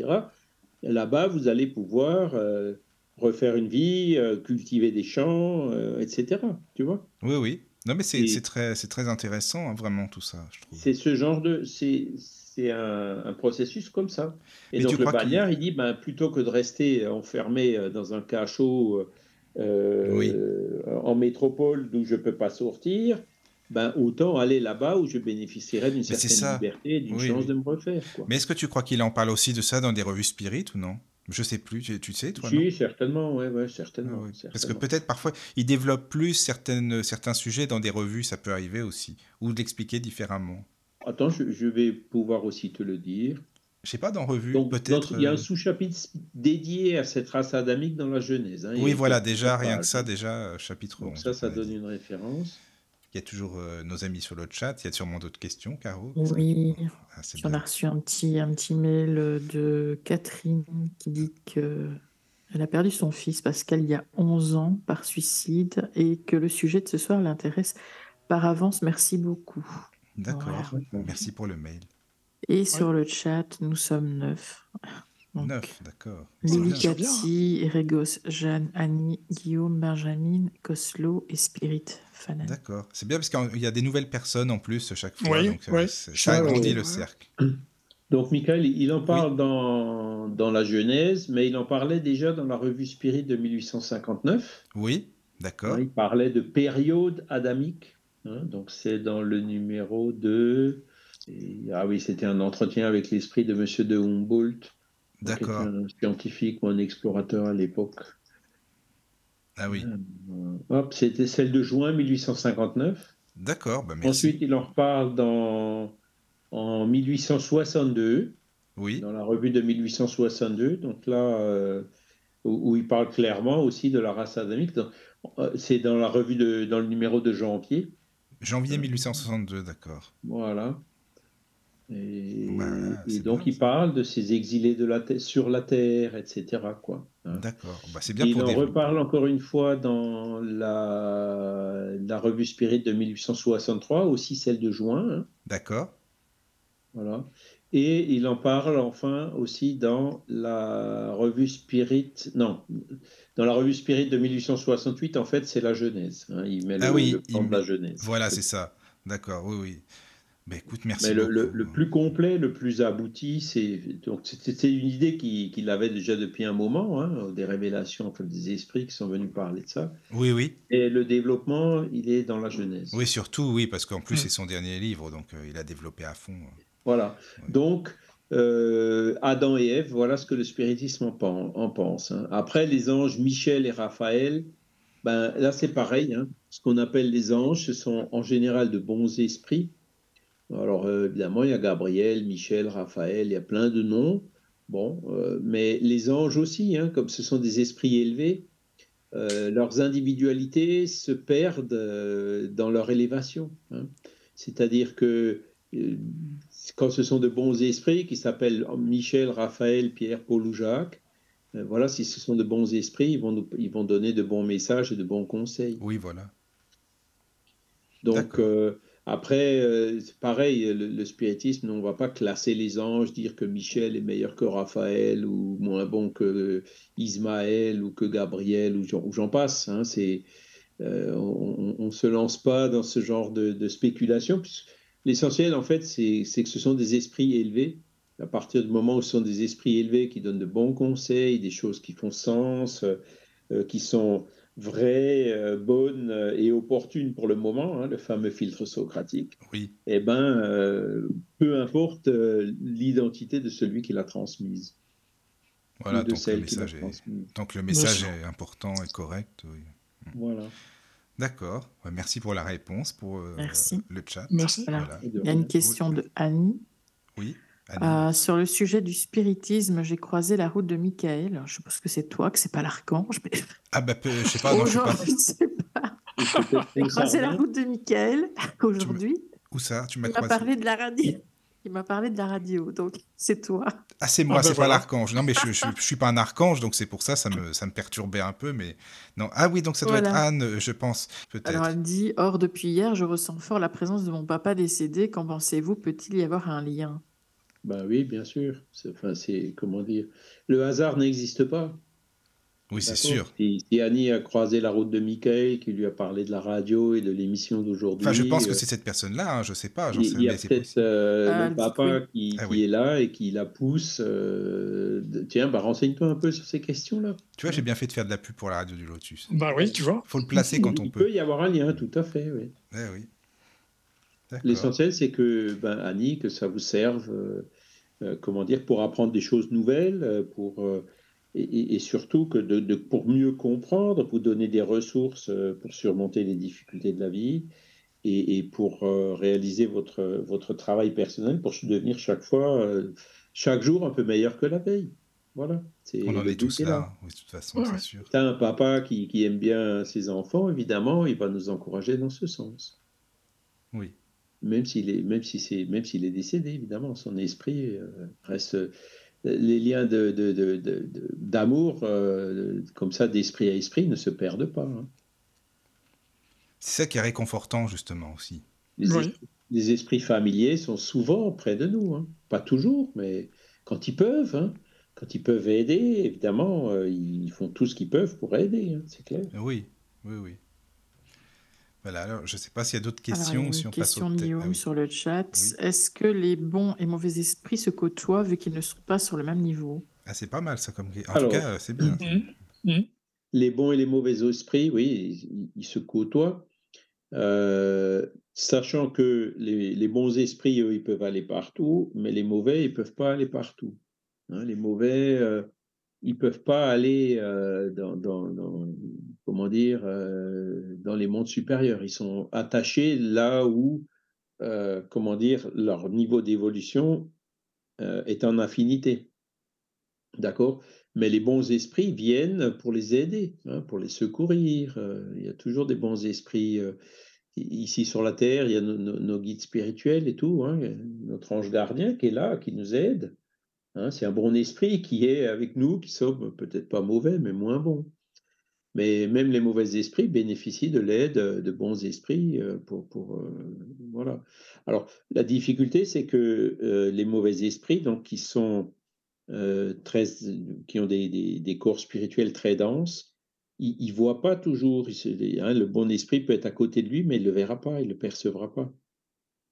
Là-bas, vous allez pouvoir euh, refaire une vie, cultiver des champs, etc. Tu vois oui, oui. Non, mais c'est Et- très, très intéressant, hein, vraiment, tout ça, je trouve. C'est ce genre de, c'est un, un processus comme ça. Et Mais donc le bagnard, il dit, ben, plutôt que de rester enfermé euh, dans un cachot euh, Oui. en métropole d'où je peux pas sortir, ben, autant aller là-bas où je bénéficierais d'une certaine liberté, d'une Oui, chance oui. de me refaire. Quoi. Mais est-ce que tu crois qu'il en parle aussi de ça dans des revues spirites ou non? Je sais plus, tu, tu sais, toi, si, certainement, ouais, ouais, Ah certainement, oui. Parce que peut-être parfois, il développe plus certaines, certains sujets dans des revues, ça peut arriver aussi. Ou de l'expliquer différemment. Attends, je, je vais pouvoir aussi te le dire. Je sais pas, dans revue, peut-être. il y a un euh, sous-chapitre dédié à cette race adamique dans la Genèse. hein. Oui, voilà, déjà, rien que ça, déjà, euh, chapitre Donc 11. ça, ça donne une référence. Il y a toujours euh, nos amis sur le chat. Il y a sûrement d'autres questions, Caro. Oui, Ah, c'est on a bien. reçu un petit, un petit mail de Catherine qui dit que elle a perdu son fils Pascal il y a 11 ans par suicide et que le sujet de ce soir l'intéresse. Par avance, merci beaucoup. D'accord. Merci pour le mail. Et sur le chat, nous sommes neuf. Donc, Neuf, d'accord. Lily. Cathy, Régos, Jeanne, Annie, Guillaume, Benjamin, Coslo et Spirit D'accord. C'est bien parce qu'il y a des nouvelles personnes en plus chaque fois. Oui, donc, euh, oui. ça agrandit le cercle. [clears throat] Donc, Michael, il en parle dans, dans la Genèse, mais il en parlait déjà dans la revue Spirit de 1859. Oui, d'accord. Il parlait de période adamique. hein, donc, c'est dans le numéro 2. ah oui, c'était un entretien avec l'esprit de Monsieur de Humboldt, qui était D'accord. un scientifique ou un explorateur à l'époque. Ah oui. Euh, hop, c'était celle de juin 1859. D'accord. Bah, merci. Ensuite, il en reparle dans, en 1862. Oui. dans la revue de 1862. Donc là, euh, où, où il parle clairement aussi de la race adamique. Euh, C'est dans la revue de, dans le numéro de janvier. Janvier 1862, d'accord. Voilà. Et, et c'est donc bien, il parle de ces exilés de la terre- sur la terre, etc. Quoi. Hein. D'accord. Bah, c'est bien Il pour en développer. reparle encore une fois dans la, la revue Spirit de 1863, aussi celle de juin. hein. D'accord. Voilà. Et il en parle enfin aussi dans la revue Spirit, non, dans la revue Spirit de 1868, en fait, c'est la Genèse. hein. Il met Ah le, oui, le plan il de la Genèse. Voilà, c'est ça. D'accord, oui, oui. Bah, écoute, merci Mais le, beaucoup. le- le plus complet, le plus abouti, c'est donc c'était une idée qu'il avait déjà depuis un moment, hein, des révélations, enfin, des esprits qui sont venus parler de ça. Oui, oui. Et le développement, il est dans la Genèse. Oui, surtout, oui, parce qu'en plus, Hmm. c'est son dernier livre, donc euh, il a développé à fond. Voilà. Oui. Donc, euh, Adam et Ève, voilà ce que le spiritisme en, pen- en pense. hein. Après, les anges Michel et Raphaël, ben, là c'est pareil. hein. Ce qu'on appelle les anges, ce sont en général de bons esprits. Alors, euh, évidemment, il y a Gabriel, Michel, Raphaël, il y a plein de noms. Bon, euh, mais les anges aussi, hein, comme ce sont des esprits élevés, euh, leurs individualités se perdent euh, dans leur élévation. hein. C'est-à-dire que quand ce sont de bons esprits qui s'appellent Michel, Raphaël, Pierre, Paul ou Jacques, voilà, si ce sont de bons esprits, ils vont, nous- ils vont donner de bons messages et de bons conseils. Oui, voilà. Donc, euh, après, euh, pareil, le, spiritisme, on ne va pas classer les anges, dire que Michel est meilleur que Raphaël ou moins bon que Ismaël ou que Gabriel ou j'en passe. hein. euh, on ne se lance pas dans ce genre de, de spéculation. L'essentiel, en fait, c'est que ce sont des esprits élevés. À partir du moment où ce sont des esprits élevés qui donnent de bons conseils, des choses qui font sens, euh, euh, qui sont vraies, euh, bonnes euh, et opportunes pour le moment, hein, le fameux filtre socratique, Oui, eh ben, euh, peu importe euh, l'identité de celui qui l'a transmise. voilà, de tant que, le celle qui l'a message est, que le message est important et correct. Oui. Voilà. D'accord. Ouais, merci pour la réponse, pour euh, Merci. le chat. Merci. Voilà. Il y a une question de Annie. Oui. Euh, sur le sujet du spiritisme, j'ai croisé la route de Michael. Je suppose que c'est toi, que c'est pas l'archange. Mais... Ah, bah, peu- je sais pas, non, je sais pas. J'ai croisé la route de Michael aujourd'hui. Où ça? Tu m'as Il m'a croisé parlé de la radio. Il m'a parlé de la radio, donc c'est toi. Ah, c'est moi, Ah, bah, c'est voilà. pas l'archange. Non, mais je, je, je suis pas un archange, donc c'est pour ça, ça me, ça me perturbait un peu. Mais non. Ah oui, donc ça doit être. Anne, je pense, peut-être. Alors elle dit Or, depuis hier, je ressens fort la présence de mon papa décédé. Qu'en pensez-vous? Peut-il y avoir un lien? Ben oui, bien sûr. C'est, enfin, c'est comment dire. Le hasard n'existe pas. Oui, c'est sûr. Si, si Annie a croisé la route de Michael, qui lui a parlé de la radio et de l'émission d'aujourd'hui. Enfin, je pense que euh, c'est cette personne-là, hein, je sais pas, j'en Il il y a peut-être euh, Ah, le papa qui, Ah oui. est là et qui la pousse. euh, de- Tiens, bah, renseigne-toi un peu sur ces questions-là. Tu vois, j'ai bien fait de faire de la pub pour la radio du Lotus. Bah oui, tu vois. Faut le placer quand on Il peut. peut y avoir un lien, tout à fait. Oui. Eh oui. L'essentiel, c'est que, ben, Annie, que ça vous serve, euh, comment dire, pour apprendre des choses nouvelles, euh, pour, euh, et, surtout que de, de- pour mieux comprendre, pour donner des ressources euh, pour surmonter les difficultés de la vie et, et pour euh, réaliser votre, votre travail personnel, pour se devenir chaque fois, euh, chaque jour un peu meilleur que la veille. Voilà. C'est, On en est tous là, oui, de toute façon, Ouais, c'est sûr. T'as un papa qui, qui aime bien ses enfants, évidemment, il va nous encourager dans ce sens. Oui. Même s'il est, même si c'est, même s'il est décédé, évidemment, son esprit euh, reste. Les liens de, de- de- de- de- d'amour, euh, comme ça, d'esprit à esprit, ne se perdent pas. hein. C'est ça qui est réconfortant, justement, aussi. Les, Oui. esprits, les esprits familiers sont souvent près de nous, hein. Pas toujours, mais quand ils peuvent, hein. Quand ils peuvent aider, évidemment, euh, ils font tout ce qu'ils peuvent pour aider, hein, c'est clair. Oui, oui, oui. Voilà, alors je ne sais pas s'il y a d'autres Alors, il y a questions ou une si on passe question de thème. Guillaume Ah oui. sur le chat. Oui. Est-ce que les bons et mauvais esprits se côtoient vu qu'ils ne sont pas sur le même niveau? Ah, c'est pas mal ça comme. En Alors, tout cas, euh, c'est bien. Mhm. Mhm. les bons et les mauvais esprits, oui, ils, ils se côtoient, Euh, sachant que les, les bons esprits, eux, ils peuvent aller partout, mais les mauvais, ils peuvent pas aller partout. Hein, les mauvais, euh, ils peuvent pas aller euh, dans, dans- dans- comment dire, euh, dans les mondes supérieurs. Ils sont attachés là où, euh, comment dire, leur niveau d'évolution euh, est en infinité. D'accord? Mais les bons esprits viennent pour les aider, hein, pour les secourir. Il y a toujours des bons esprits. ici sur la Terre, il y a nos guides spirituels et tout, hein, notre ange gardien qui est là, qui nous aide. hein. c'est un bon esprit qui est avec nous, qui sommes peut-être pas mauvais, mais moins bons. Mais même les mauvais esprits bénéficient de l'aide de bons esprits euh, pour, pour euh, voilà. Alors la difficulté, c'est que euh, les mauvais esprits, donc qui sont euh, très, qui ont des, des- des corps spirituels très denses, ils ne voient pas toujours. Hein, le bon esprit peut être à côté de lui, mais il le verra pas, il le percevra pas.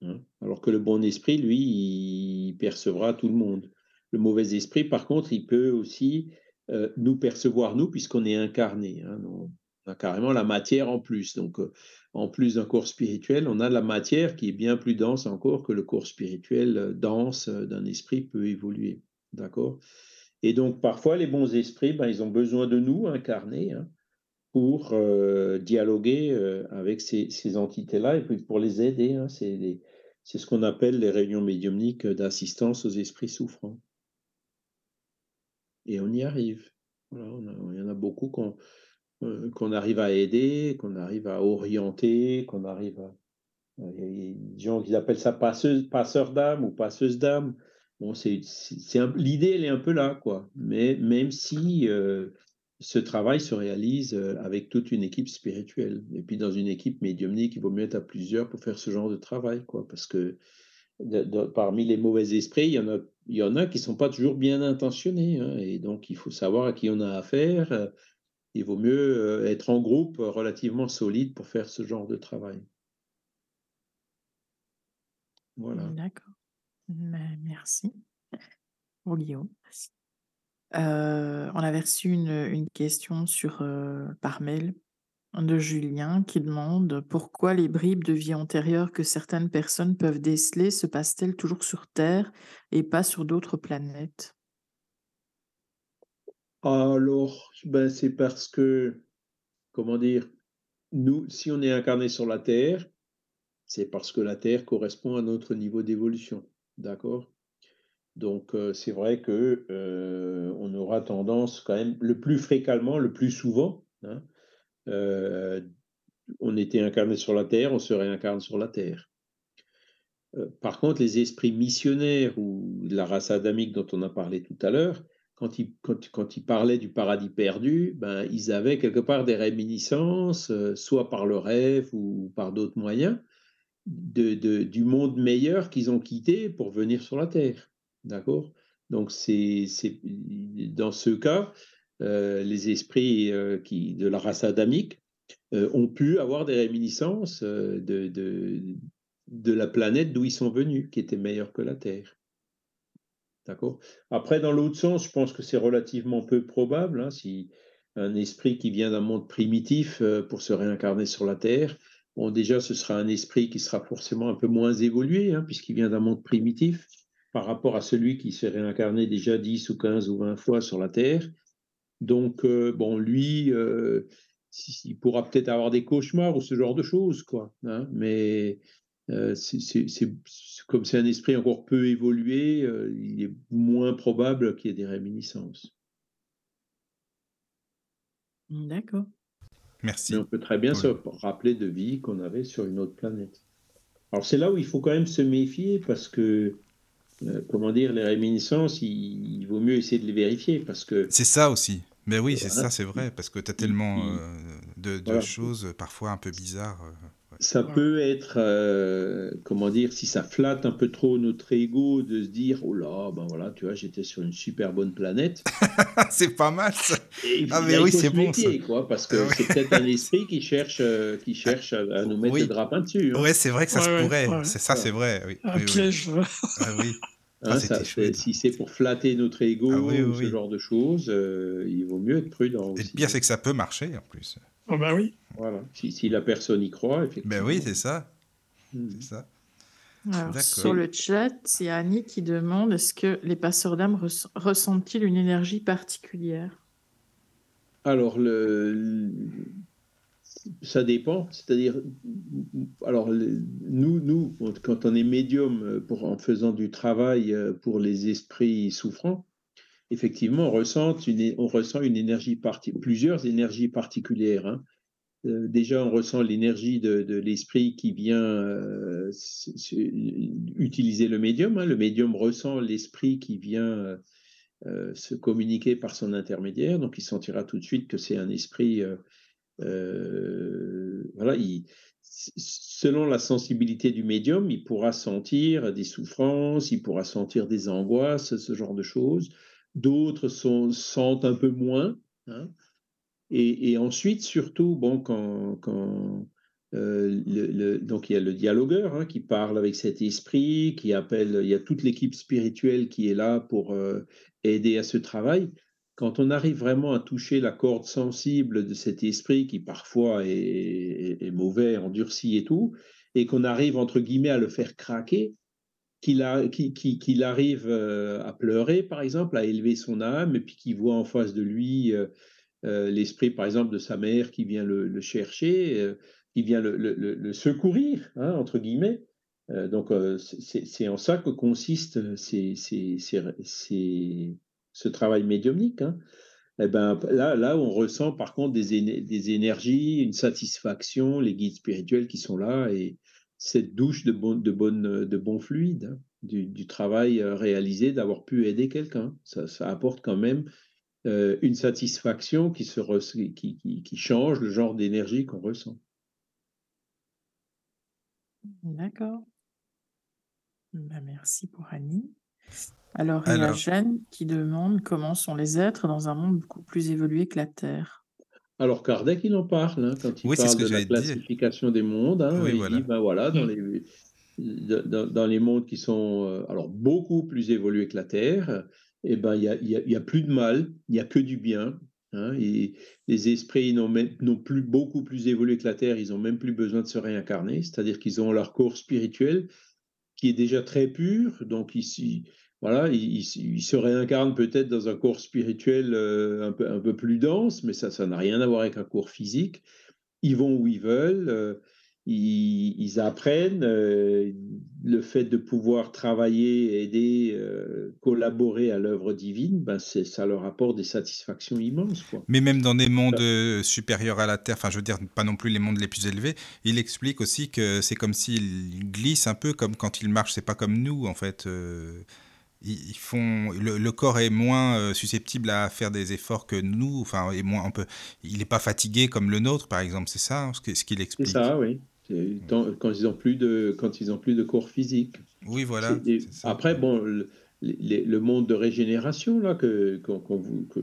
hein. Alors que le bon esprit, lui, il percevra tout le monde. Le mauvais esprit, par contre, il peut aussi euh, nous percevoir, nous, puisqu'on est incarné. hein. on a carrément la matière en plus. Donc, euh, en plus d'un corps spirituel, on a la matière qui est bien plus dense encore que le corps spirituel euh, dense d'un esprit peut évoluer. D'accord? Et donc, parfois, les bons esprits, ben, ils ont besoin de nous, incarnés, hein, pour dialoguer avec ces, entités-là et puis pour les aider. hein. C'est ce qu'on appelle les réunions médiumniques d'assistance aux esprits souffrants. Et on y arrive. Voilà, il y en a beaucoup qu'on euh, qu'on arrive à aider, qu'on arrive à orienter, qu'on arrive à. Il y a- il y a des gens qui appellent ça passeuse, passeur d'âme ou passeuse d'âme. Bon, l'idée, elle est un peu là, quoi. Mais même si euh, ce travail se réalise euh, avec toute une équipe spirituelle. Et puis dans une équipe médiumnique, il vaut mieux être à plusieurs pour faire ce genre de travail, quoi. Parce que parmi les mauvais esprits, il y en a, il y en a qui sont pas toujours bien intentionnés. hein. et donc, il faut savoir à qui on a affaire. Il vaut mieux euh, être en groupe relativement solide pour faire ce genre de travail. Voilà. D'accord. Mais Merci pour Guillaume. Euh, on avait reçu une, une question sur, euh, par mail de Julien qui demande pourquoi les bribes de vie antérieure que certaines personnes peuvent déceler se passent-elles toujours sur Terre et pas sur d'autres planètes? Alors, ben, c'est parce que, comment dire, nous, si on est incarné sur la Terre, c'est parce que la Terre correspond à notre niveau d'évolution. D'accord? Donc, euh, c'est vrai que euh, on aura tendance quand même le plus fréquemment, le plus souvent, hein, euh, on était incarné sur la Terre, on se réincarne sur la Terre. Euh, par contre, les esprits missionnaires ou la race adamique dont on a parlé tout à l'heure, quand ils, quand, quand ils parlaient du paradis perdu, ben, ils avaient quelque part des réminiscences, euh, soit par le rêve ou par d'autres moyens, de, de- du monde meilleur qu'ils ont quitté pour venir sur la Terre. D'accord? Donc, c'est, dans ce cas, les esprits euh, qui, de la race adamique euh, ont pu avoir des réminiscences euh, de, la planète d'où ils sont venus, qui était meilleure que la Terre. D'accord? Après, dans l'autre sens, je pense que c'est relativement peu probable. hein, si un esprit qui vient d'un monde primitif euh, pour se réincarner sur la Terre, bon, déjà, ce sera un esprit qui sera forcément un peu moins évolué, hein, puisqu'il vient d'un monde primitif, par rapport à celui qui s'est réincarné déjà 10 ou 15 ou 20 fois sur la Terre. Donc, euh, bon, lui, euh, si- il pourra peut-être avoir des cauchemars ou ce genre de choses, quoi. hein, mais euh, c'est- c'est- c'est- c'est- comme c'est un esprit encore peu évolué, euh, il est moins probable qu'il y ait des réminiscences. D'accord. Merci. Mais on peut très bien Oui. se rappeler de vie qu'on avait sur une autre planète. Alors c'est là où il faut quand même se méfier parce que, euh, comment dire, les réminiscences, il, il vaut mieux essayer de les vérifier parce que C'est ça aussi. Mais oui, c'est ça, c'est vrai, parce que tu as tellement euh, de, de Voilà. choses euh, parfois un peu bizarres. Ouais. ça peut être, euh, comment dire, si ça flatte un peu trop notre ego de se dire, oh là, ben voilà, tu vois, j'étais sur une super bonne planète. [laughs] c'est pas mal ça. Et Ah, mais oui, c'est bon, méfier, quoi, parce que Ah [laughs] ouais. c'est peut-être un esprit qui cherche, euh, qui cherche à, à nous mettre Oui. le drapin dessus. hein. Ouais, c'est vrai que ça Ouais, se pourrait. ouais. C'est ça, c'est vrai. Oui, Un oui, oui. piège. Ah oui. Hein, Ah, ça, si c'est pour flatter notre ego Ah oui, oui, ou ce genre de choses, euh, il vaut mieux être prudent Et aussi. le pire, c'est que ça peut marcher en plus. Oh bah oui. Voilà. Si, si la personne y croit, effectivement. Ben oui, c'est ça. Hmm. C'est ça. Alors, D'accord. sur le chat, il y a Annie qui demande est-ce que les passeurs d'âme res- ressentent-ils une énergie particulière? Alors, le, le- ça dépend. C'est-à-dire, alors, le- nous, nous, quand on est médium pour, en faisant du travail euh, pour les esprits souffrants, effectivement, on ressent une, on ressent une énergie parti, plusieurs énergies particulières. hein. Euh, déjà, on ressent l'énergie de, de l'esprit qui vient euh, utiliser le médium. hein. Le médium ressent l'esprit qui vient euh, se communiquer par son intermédiaire. Donc, il sentira tout de suite que c'est un esprit. voilà, selon la sensibilité du médium, il pourra sentir des souffrances, il pourra sentir des angoisses, ce genre de choses. D'autres sont- sentent un peu moins. hein. Et, ensuite, surtout, bon, quand, quand euh, le, donc il y a le dialogueur hein, qui parle avec cet esprit, qui appelle, il y a toute l'équipe spirituelle qui est là pour euh, aider à ce travail. Quand on arrive vraiment à toucher la corde sensible de cet esprit qui parfois est- est mauvais, endurci et tout, et qu'on arrive entre guillemets à le faire craquer, qu'il arrive euh, à pleurer, par exemple, à élever son âme, et puis qu'il voit en face de lui euh, euh, l'esprit, par exemple, de sa mère qui vient le, chercher, qui vient le, secourir, hein, entre guillemets. Donc, c'est en ça que consiste ces- ces- ces- ce travail médiumnique. hein. Eh ben, là, là, on ressent par contre des, des énergies, une satisfaction, les guides spirituels qui sont là et cette douche de, bon, de, bonne, de bons fluides, hein, du, du travail euh, réalisé, d'avoir pu aider quelqu'un. Ça, ça apporte quand même euh, une satisfaction qui, se re- qui, qui, qui change le genre d'énergie qu'on ressent. D'accord. Ben, merci pour Annie. Alors, il y a Alors. Jeanne qui demande comment sont les êtres dans un monde beaucoup plus évolué que la Terre? Alors Kardec, il en parle hein, quand il Oui, parle de la classification des mondes. hein, Oui, il voilà. dit, ben voilà, dans les, dans, dans les mondes qui sont euh, alors beaucoup plus évolués que la Terre, eh ben, il y a, y a- il y a plus de mal, il n'y a que du bien. hein, et les esprits n'ont plus beaucoup plus évolué que la Terre, ils n'ont même plus besoin de se réincarner, c'est-à-dire qu'ils ont leur corps spirituel qui est déjà très pur, donc ici, voilà, ils se réincarnent peut-être dans un corps spirituel euh, un, peu, un peu plus dense, mais ça, ça n'a rien à voir avec un corps physique. Ils vont où ils veulent, euh, ils, ils apprennent. euh, le fait de pouvoir travailler, aider, collaborer à l'œuvre divine, ben ça leur apporte des satisfactions immenses. Quoi. Mais même dans des mondes supérieurs à la Terre, enfin je veux dire pas non plus les mondes les plus élevés, il explique aussi que c'est comme s'ils glissent un peu comme quand ils marchent, c'est pas comme nous en fait. Ils, font le, le corps est moins euh, susceptible à faire des efforts que nous, enfin est moins un peu, il n'est pas fatigué comme le nôtre par exemple, c'est ça hein, ce qu'il C'est explique. ça, oui. C'est Quand ils ont plus de quand ils ont plus de corps physique. Oui voilà. C'est- et c'est ça. Après, bon, le, les- le monde de régénération là, que,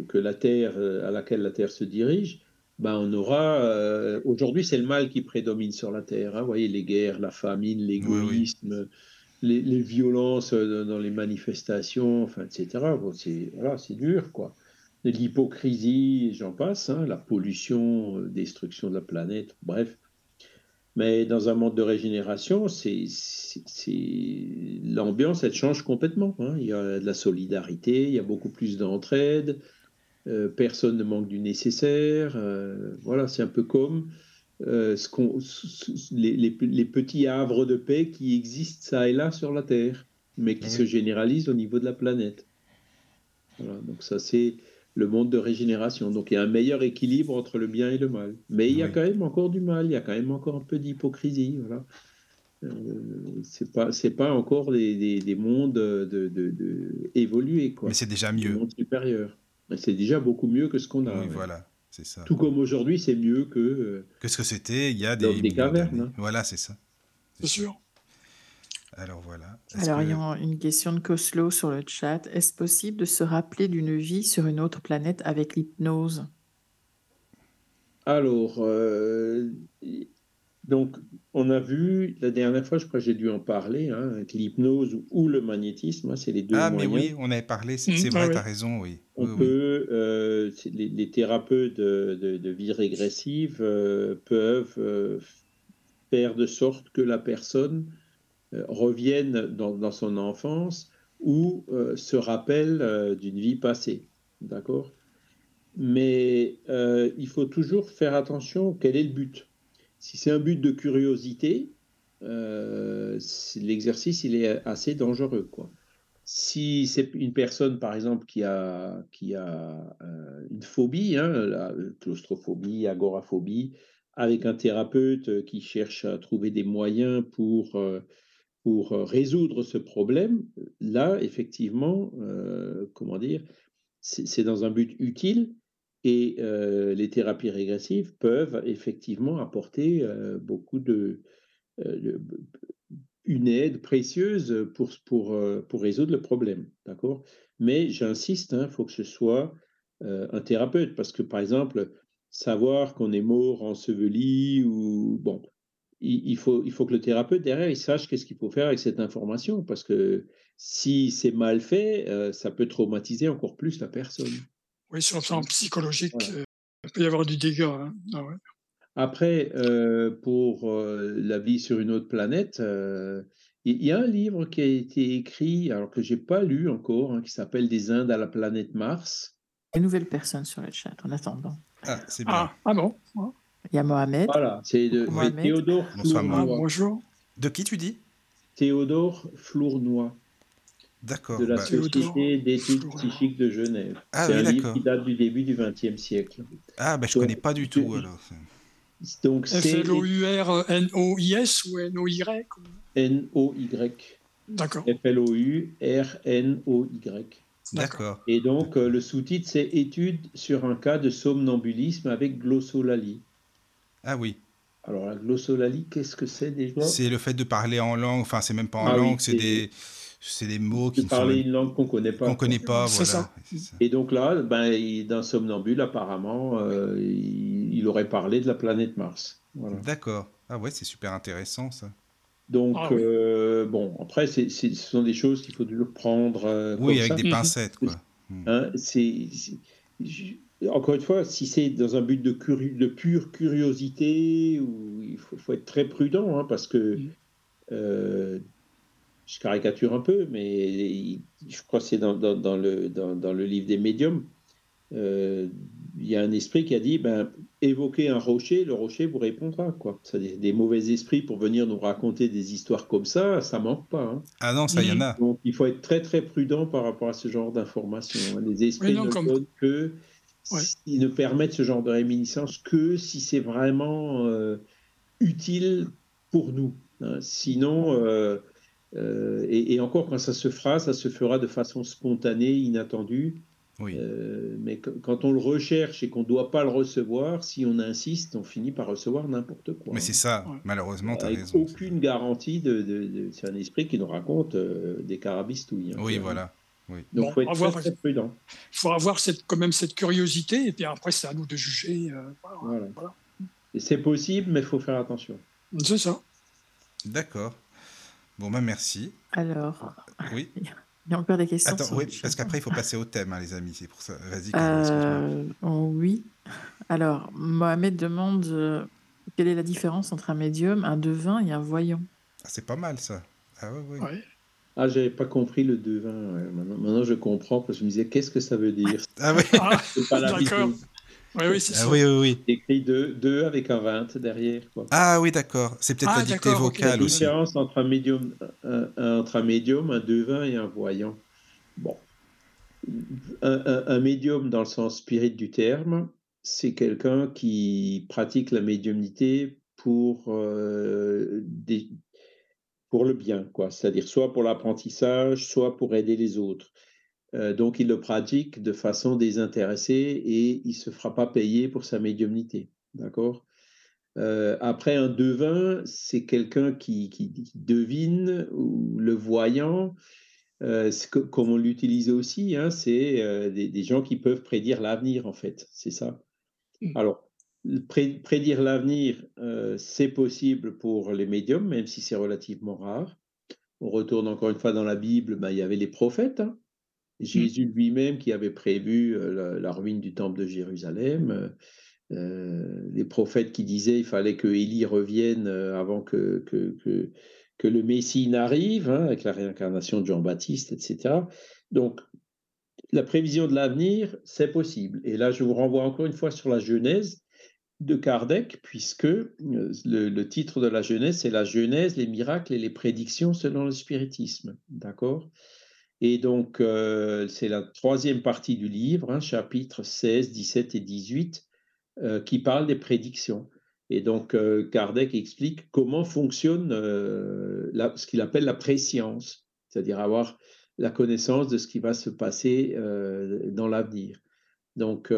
que la Terre, euh, à laquelle la Terre se dirige, ben, on aura. euh, Aujourd'hui, c'est le mal qui prédomine sur la Terre. hein. Vous voyez, les guerres, la famine, l'égoïsme, les, violences euh, dans les manifestations, enfin, etc. Bon, c'est voilà, dur, quoi. L'hypocrisie, j'en passe, hein, la pollution, euh, destruction de la planète, bref. Mais dans un monde de régénération, l'ambiance, elle change complètement. hein. Il y a de la solidarité, il y a beaucoup plus d'entraide, euh, personne ne manque du nécessaire. euh, voilà, c'est un peu comme euh, ce ce- les, les- les petits havres de paix qui existent ça et là sur la Terre, mais qui Oui. se généralisent au niveau de la planète. Voilà, donc ça, c'est le monde de régénération. Donc il y a un meilleur équilibre entre le bien et le mal. Mais il y a Oui. quand même encore du mal, il y a quand même encore un peu d'hypocrisie. Voilà. Euh, c'est pas c'est pas encore des, des, des mondes de, de, de évolués quoi. Mais c'est déjà mieux. C'est déjà beaucoup mieux que ce qu'on a. Oui, ouais. voilà, c'est ça. Tout comme aujourd'hui, c'est mieux que euh, Qu'est-ce que c'était? Il y a des, des cavernes, hein. Voilà, c'est ça. C'est sûr. Alors voilà. Alors, que- il y a une question de Coslo sur le chat. Est-ce possible de se rappeler d'une vie sur une autre planète avec l'hypnose? Alors, euh, donc, on a vu la dernière fois, je crois que j'ai dû en parler, hein, avec l'hypnose ou le magnétisme, hein, c'est les deux Ah, mais oui, on avait parlé, c'est Mm, ah vrai, oui. tu as raison, oui. On Oui, oui. peut, euh, les, les thérapeutes de, de- de vie régressive euh, peuvent euh, faire de sorte que la personne euh, revienne dans, dans son enfance ou euh, se rappelle euh, d'une vie passée. D'accord? Mais euh, il faut toujours faire attention quel est le but. Si c'est un but de curiosité, euh, l'exercice il est assez dangereux. Quoi. Si c'est une personne, par exemple, qui a, qui a euh, une phobie, hein, la claustrophobie, agoraphobie, avec un thérapeute qui cherche à trouver des moyens pour, euh, pour résoudre ce problème, là, effectivement, comment dire, c'est dans un but utile et euh, les thérapies régressives peuvent effectivement apporter euh, beaucoup de, euh, une aide précieuse pour, pour, pour résoudre le problème, d'accord? Mais j'insiste, il faut que ce soit un thérapeute, parce que par exemple, savoir qu'on est mort enseveli ou bon, il, faut, il faut que le thérapeute derrière sache qu'est-ce qu'il faut faire avec cette information, parce que si c'est mal fait, ça peut traumatiser encore plus la personne. Oui, sur le plan psychologique, euh, il peut y avoir du dégât. hein. Ah ouais. Après, euh, pour euh, la vie sur une autre planète, il y, a un livre qui a été écrit, alors que j'ai pas lu encore, hein, qui s'appelle Des Indes à la planète Mars. Une nouvelle personne sur le chat en attendant. Ah, c'est bien. Ah, ah bon? Il y a Mohamed. Voilà, c'est de Mohamed. Théodore Bonsoir, ah, Flournoy. bonjour. De qui tu dis? Théodore Flournoy. De la bah, Société d'études psychiques de Genève. Ah c'est oui, un livre d'accord. qui date du début du XXe siècle. Ah, bah je Donc, connais pas du tout je- alors. Donc c'est F-L-O-U-R-N-O-I-S ou N-O-Y N-O-Y. D'accord. F-L-O-U-R-N-O-Y. D'accord. Et donc, euh, le sous-titre, c'est Étude sur un cas de somnambulisme avec glossolalie. Ah oui. Alors, la glossolalie, qu'est-ce que c'est déjà? C'est le fait de parler en langue, enfin c'est même pas en Ah oui, langue, c'est c'est- des, c'est des mots qui sont parler une langue qu'on connaît pas. qu'on connaît pas, C'est voilà. ça. Et donc là, ben, il- d'un somnambule, apparemment, euh, il, il aurait parlé de la planète Mars. Voilà. D'accord. Ah ouais, c'est super intéressant ça. Donc, Ah oui. euh, bon, après, c'est- c'est- ce sont des choses qu'il faut toujours prendre. euh, Oui, comme avec ça. des Mhm. pincettes quoi. Hein, c'est, c'est- je- encore une fois, si c'est dans un but de, curi- de pure curiosité, il faut, faut être très prudent, hein, parce que Mhm. euh, je caricature un peu, mais il- je crois que c'est dans, dans- dans le, dans, dans le livre des médiums. euh, il y a un esprit qui a dit ben, évoquez un rocher, le rocher vous répondra. Quoi. Des mauvais esprits pour venir nous raconter des histoires comme ça, ça manque pas. hein. Ah non, ça, il y en a. Donc, il faut être très très prudent par rapport à ce genre d'informations. hein. Les esprits non, ne comme- donnent que, Ouais. ils ne permettent ce genre de réminiscence que si c'est vraiment euh, utile pour nous. hein. Sinon, euh, euh, et, et encore quand ça se fera, ça se fera de façon spontanée, inattendue. Oui. Euh, mais qu- quand on le recherche et qu'on ne doit pas le recevoir, si on insiste, on finit par recevoir n'importe quoi. Mais c'est ça, Ouais. malheureusement, tu as Avec raison. aucune garantie de, de- de- c'est un esprit qui nous raconte euh, des carabistouilles. hein. Oui, voilà. Donc, Bon, faut être très, très prudent. Il faut avoir cette, quand même cette curiosité, et puis après, c'est à nous de juger. euh, voilà. Voilà. Voilà. Et C'est possible, mais il faut faire attention. C'est ça. D'accord. Bon, bah merci. Alors, Oui. [laughs] il y a encore des questions. Attends, oui, parce qu'après, il faut passer au thème, hein, les amis. C'est pour ça. Vas-y. Euh, oh, oui. Alors, Mohamed demande euh, quelle est la différence entre un médium, un devin et un voyant? Ah, c'est pas mal, ça. Ah ouais. Ouais. Ah, j'avais pas compris le devin. Maintenant, maintenant, je comprends parce que je me disais qu'est-ce que ça veut dire? Ah ouais. Ah, [laughs] C'est pas la vision. Oui, oui, c'est Ah ça. oui, oui, oui. C'est écrit 2 avec un 20 derrière. Quoi. Ah oui, d'accord. C'est peut-être Ah, la dictée vocale aussi. différence entre un médium, un, un- entre un médium, un devin et un voyant. Bon. Un, un- un médium dans le sens spirit du terme, c'est quelqu'un qui pratique la médiumnité pour euh, des- pour le bien, quoi. C'est-à-dire soit pour l'apprentissage, soit pour aider les autres. Euh, donc, il le pratique de façon désintéressée et il ne se fera pas payer pour sa médiumnité. D'accord? Euh, Après, un devin, c'est quelqu'un qui, qui, devine, ou le voyant, euh, comme on l'utilisait aussi, hein, c'est des, des, gens qui peuvent prédire l'avenir, en fait. C'est ça. Mmh. Alors, prédire l'avenir, c'est possible pour les médiums, même si c'est relativement rare. On retourne encore une fois dans la Bible, ben, il y avait les prophètes. Hein. Mmh. Jésus lui-même qui avait prévu la, ruine du temple de Jérusalem. Euh, les prophètes qui disaient il fallait que Élie revienne avant que, le Messie n'arrive, hein, avec la réincarnation de Jean-Baptiste, etc. Donc, la prévision de l'avenir, c'est possible. Et là, je vous renvoie encore une fois sur la Genèse de Kardec, puisque le, titre de la Genèse, c'est la Genèse, les miracles et les prédictions selon le spiritisme. D'accord? Et donc, euh, c'est la troisième partie du livre, hein, chapitres 16, 17 et 18, euh, qui parle des prédictions. Et donc, euh, Kardec explique comment fonctionne ce qu'il appelle la préscience, c'est-à-dire avoir la connaissance de ce qui va se passer dans l'avenir. Donc,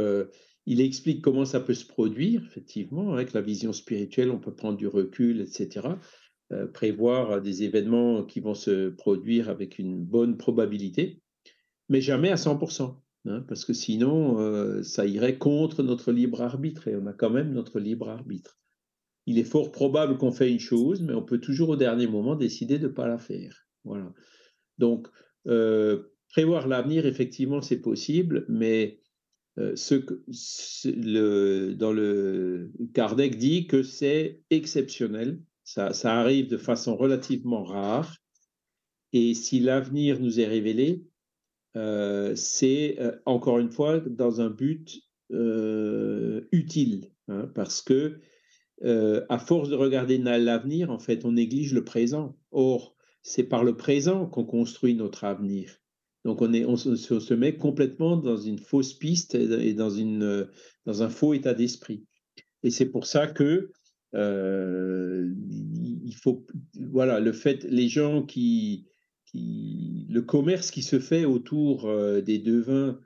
il explique comment ça peut se produire, effectivement, avec la vision spirituelle, on peut prendre du recul, etc. Euh, prévoir des événements qui vont se produire avec une bonne probabilité, mais jamais à 100%, hein, parce que sinon, euh, ça irait contre notre libre arbitre, et on a quand même notre libre arbitre. Il est fort probable qu'on fait une chose, mais on peut toujours au dernier moment décider de ne pas la faire. Voilà. Donc, euh, prévoir l'avenir, effectivement, c'est possible, mais ce que, le, dans Kardec dit que c'est exceptionnel ça, arrive de façon relativement rare. Et si l'avenir nous est révélé, euh, c'est euh, encore une fois dans un but euh, utile, hein, parce que à force de regarder l'avenir, en fait, on néglige le présent. Or, c'est par le présent qu'on construit notre avenir. Donc, on, se, met complètement dans une fausse piste et dans, un faux état d'esprit. Et c'est pour ça que il faut, voilà, le fait, les gens qui, le commerce qui se fait autour euh, des devins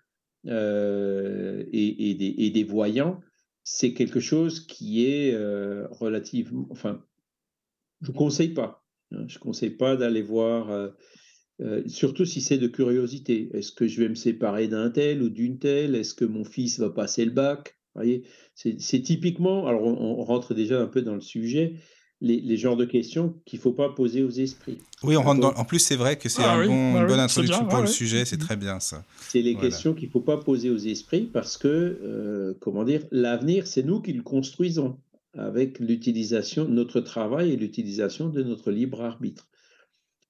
euh, et, des, voyants, c'est quelque chose qui est relativement, enfin, je conseille pas. Hein, je conseille pas d'aller voir. surtout si c'est de curiosité. Est-ce que je vais me séparer d'un tel ou d'une telle? Est-ce que mon fils va passer le bac? Voyez, c'est typiquement, alors on, rentre déjà un peu dans le sujet, les, genres de questions qu'il ne faut pas poser aux esprits. Oui, on rentre en plus, c'est vrai que c'est ah une bah bonne introduction pour le sujet, c'est très bien ça. C'est les questions qu'il ne faut pas poser aux esprits parce que, euh, comment dire, l'avenir, c'est nous qui le construisons avec l'utilisation de notre travail et l'utilisation de notre libre arbitre.